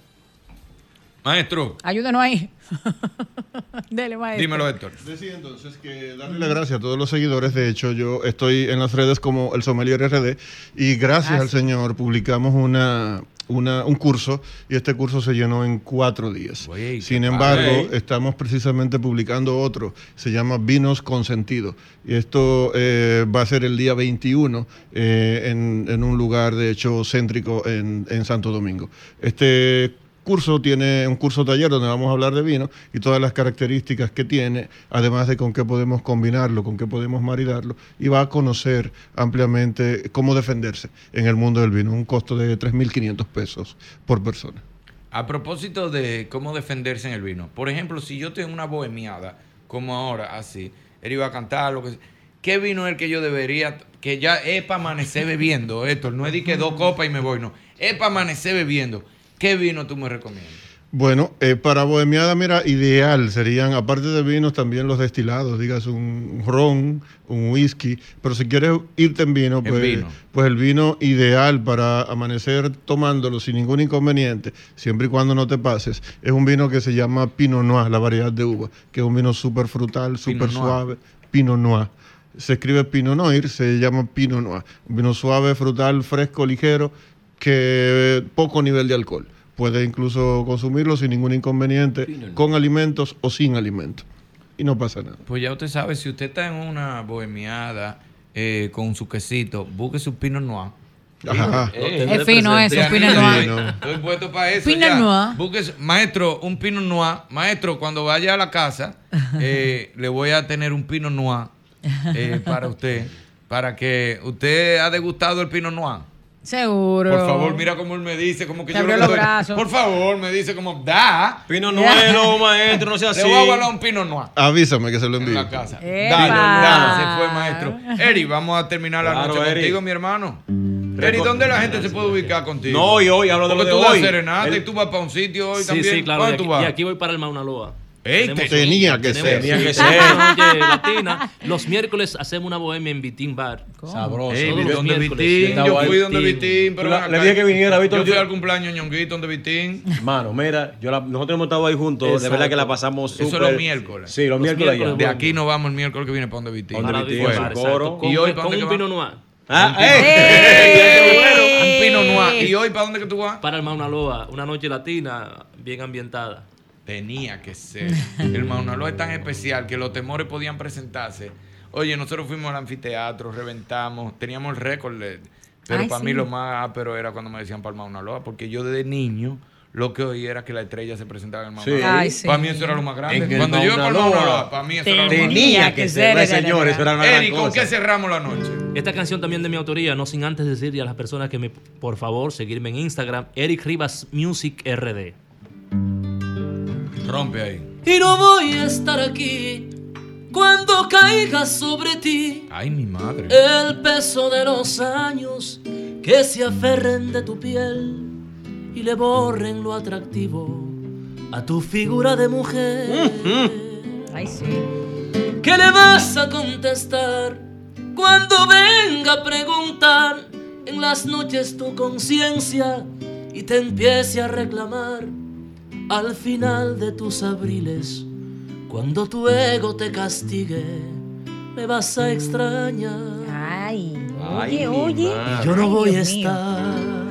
Maestro, ayúdanos ahí. (laughs) Dele, maestro. dímelo Héctor. Decía entonces que darle las gracias a todos los seguidores. De hecho, yo estoy en las redes como el Sommelier RD y gracias al Señor publicamos una, una- un curso y este curso se llenó en cuatro días. Sin embargo, padre. estamos precisamente publicando otro, se llama Vinos con Sentido. Y esto eh, va a ser el día 21 eh, en, en un lugar, de hecho, céntrico en, en Santo Domingo. Este curso tiene un curso taller donde vamos a hablar de vino y todas las características que tiene, además de con qué podemos combinarlo, con qué podemos maridarlo, y va a conocer ampliamente cómo defenderse en el mundo del vino, un costo de 3.500 pesos por persona. A propósito de cómo defenderse en el vino, por ejemplo, si yo tengo una bohemiada, como ahora, así, él iba a cantar, lo que ¿qué vino es el que yo debería, que ya es para amanecer bebiendo, Héctor? No es de que dos copas y me voy, no. Es para amanecer bebiendo. ¿Qué vino tú me recomiendas? Bueno, eh, para bohemiada, mira, ideal serían, aparte de vinos, también los destilados, digas un ron, un whisky, pero si quieres irte en vino, pues, vino. pues el vino ideal para amanecer tomándolo sin ningún inconveniente, siempre y cuando no te pases, es un vino que se llama Pinot Noir, la variedad de uva, que es un vino súper frutal, súper suave, Pinot Noir. Se escribe Pinot Noir, se llama Pinot Noir. Un vino suave, frutal, fresco, ligero, que poco nivel de alcohol. Puede incluso consumirlo sin ningún inconveniente, con alimentos o sin alimentos. Y no pasa nada. Pues ya usted sabe, si usted está en una bohemiada eh, con su quesito, busque su Pinot Noir. Ajá. Eh, Es fino eso, Pinot sí, Noir. no. Estoy puesto para eso. Pinot ya. Noir. Busque su- maestro, un Pinot Noir. Maestro, cuando vaya a la casa, (laughs) eh, le voy a tener un Pinot Noir eh, para usted, para que usted ha degustado el Pinot Noir. Seguro. Por favor, mira cómo él me dice, como que Te yo abrió le los doy- brazos. Por favor, me dice como da. Pino Nuevo, maestro, no sea (laughs) Le así. voy a guardar un Pinot Noir. Avísame que se lo En envíe. la casa. Dale, dale, se fue maestro. (laughs) Eri, vamos a terminar la Claro, noche Eri. contigo, mi hermano. Eri, ¿dónde la gente se puede ubicar contigo? No, y hoy, hablo de Porque lo de tú das hoy. serenata El- y tú vas para un sitio hoy Sí, también. sí, claro. Y ¿Cuándo aquí, tú vas? y aquí voy para el Mauna Loa. Ey, tenía que ser. Tenía que ser. noche latina. Los miércoles hacemos una bohemia en Vitín Bar. Sabroso. Ey, Todos los donde miércoles. Vitín, Está yo fui donde Vitín, pero La- ven le dije que viniera, Víctor, Yo fui al cumpleaños ñonguito donde Vitín. Mano, mira, yo la- nosotros hemos estado ahí juntos. De verdad que la pasamos Eso es súper. los miércoles. Sí, los, miércoles, allá. De aquí nos vamos el miércoles que viene para donde Vitín. Donde Para Vitín, coro. ¿Y hoy para un va? Noir. Ah, Un ¡eh! Pinot Noir. ¿Y hoy para dónde que tú vas? Para el Mauna Loa. Una noche latina bien ambientada. Tenía que ser. El Mauna Loa es tan especial que los temores podían presentarse. Oye, nosotros fuimos al anfiteatro, reventamos, teníamos el récord. de- Pero Ay, para sí. mí lo más ápero era cuando me decían para el Mauna Loa, porque yo desde niño lo que oí era que la estrella se presentaba en el Mauna Sí. Loa. Ay, sí. Para mí eso era lo más grande. En el Cuando yo iba para el Mauna Mauna Loa, para mí eso era lo más tenía grande. que ser, señores, eso era una Eric, ¿con qué cerramos la noche? Esta canción también de mi autoría, no sin antes decirle a las personas que me, por favor, seguirme en Instagram, Eric Rivas Music RD. Rompe ahí. Y no voy a estar aquí cuando caiga sobre ti Ay, mi madre. el peso de los años que se aferren de tu piel y le borren lo atractivo a tu figura de mujer. Ay, sí. ¿Qué le vas a contestar cuando venga a preguntar en las noches tu conciencia y te empiece a reclamar al final de tus abriles? Cuando tu ego te castigue, me vas a extrañar. Ay, oye, oye. Yo no voy a mío.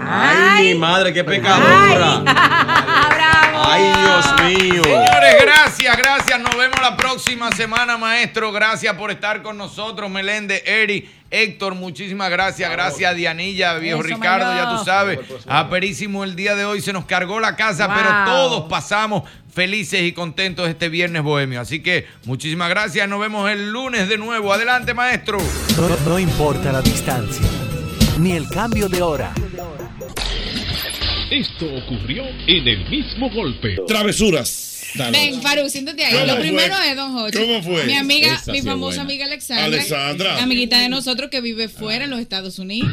Ay, mi madre, qué pecadora. (laughs) Ay, Dios mío. Señores, gracias, gracias. Nos vemos la próxima semana, maestro. Gracias por estar con nosotros, Melende, Eri, Héctor, muchísimas gracias. Gracias, Dianilla, viejo Eso, Ricardo, ya tú sabes. Aperísimo el día de hoy. Se nos cargó la casa, Wow. pero todos pasamos felices y contentos este viernes bohemio. Así que muchísimas gracias. Nos vemos el lunes de nuevo. Adelante, maestro. No, no importa la distancia, ni el cambio de hora. Esto ocurrió en el mismo golpe. Travesuras. Ven, Faru, siéntate ahí. ¿Cómo Lo fue? primero es Don Hochi. ¿Cómo fue? Mi amiga, Esa mi famosa buena. amiga Alexandra. Alexandra. Amiguita de nosotros que vive fuera en los Estados Unidos.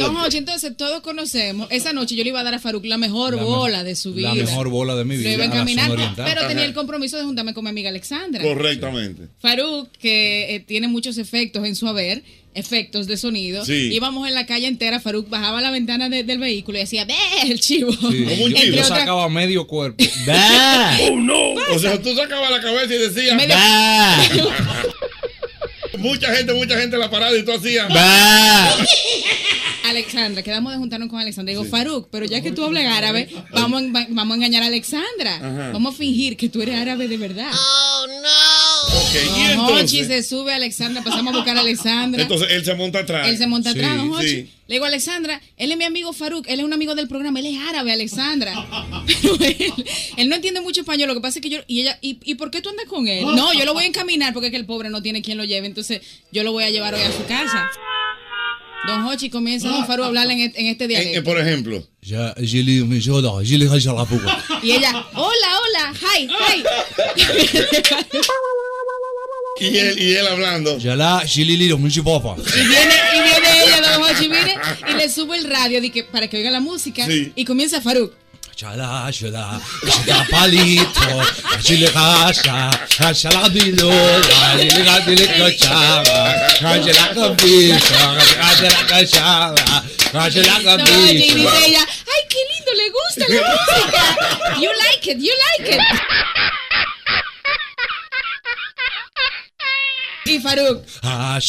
Don entonces todos conocemos. Esa noche yo le iba a dar a Faruk la mejor La bola de su vida. La mejor bola de mi vida. iba a oriental. pero tenía el compromiso de juntarme con mi amiga Alexandra. Correctamente. Faruk, que eh, tiene muchos efectos en su haber, efectos de sonido. Sí. Íbamos en la calle entera, Faruk bajaba la ventana de- del vehículo y decía, ve el chivo. Sí. Entre Yo otras- sacaba medio cuerpo. (laughs) ¡Oh, no! O sea, tú sacabas la cabeza y decías. Medio- "Bah". (laughs) mucha gente, mucha gente en la parada y tú hacías. Alexandra, quedamos de juntarnos con Alexandra. Digo, Faruk, pero ya que tú hablas árabe, vamos, a enga- vamos a engañar a Alexandra. Ajá. Vamos a fingir que tú eres árabe de verdad. Oh, no. Ok, y Don Hochi entonces. se sube a Alexandra, pasamos a buscar a Alexandra. Entonces él se monta atrás. Él se monta atrás, Sí, Hochi. sí. Le digo, Alexandra, él es mi amigo Faruk, él es un amigo del programa, él es árabe, Alexandra. (laughs) Pero él, él no entiende mucho español, lo que pasa es que yo, y ella, ¿y, ¿y por qué tú andas con él? No, yo lo voy a encaminar porque es que el pobre no tiene quien lo lleve, entonces yo lo voy a llevar hoy a su casa. Don Hochi comienza Don Faruk a hablarle en, este- en este En- en- dialecto. por ejemplo. Ya, Gili, me llora, Gili, Gili, la puga. (laughs) Y ella, hola, hola, hi, hi. (laughs) Y él, y él hablando. Ya la, Gili. Y viene, y viene ella, Don Hochi, viene y le sube el radio para que oiga la música. Sí. Y comienza Faruk. Chala, chala, chala palito, Gili, casa, chala bilo, Gili, Gili, cachaba, chala cabeza, chala cachaba, chala Don Hochi, y dice cabeza. ella, ay, qué lindo, le gusta la música. You like it, you like it. Y Faruk, al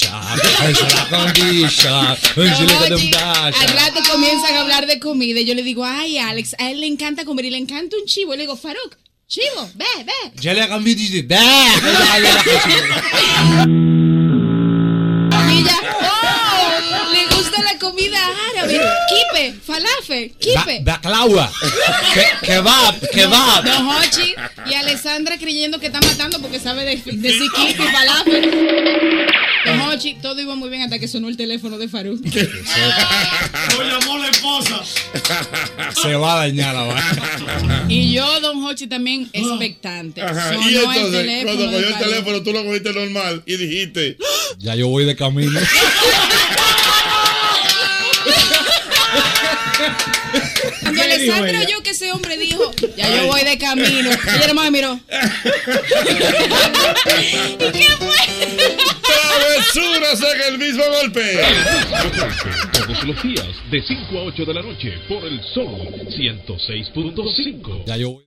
rato comienzan a hablar de comida. Y yo le digo, ay, Alex, a él le encanta comer y le encanta un chivo. Y le digo, Faruk, chivo, ve, ve. Ya le hagan dice, da, Y ella, Kipe, falafel, kipe. Baklawa, Ke- kebab, kebab. Don Hochi y Alessandra creyendo que está matando porque sabe de, de si kipe y falafel. Don Hochi, todo iba muy bien hasta que sonó el teléfono de Faruk. Lo llamó la esposa. Se va a dañar la. Y yo, Don Hochi, también expectante. Ajá. Sonó Y el entonces, teléfono cuando cogió el teléfono, tú lo cogiste normal y dijiste. Ya yo voy de camino. (laughs) Cuando Alessandra oyó que ese hombre dijo, ya yo voy de camino. Ella nomás me miró. (laughs) ¿Y qué fue? Travesuras en el mismo golpe. Todos los días de 5 a 8 de la noche por el Sol 106.5. Ya yo voy.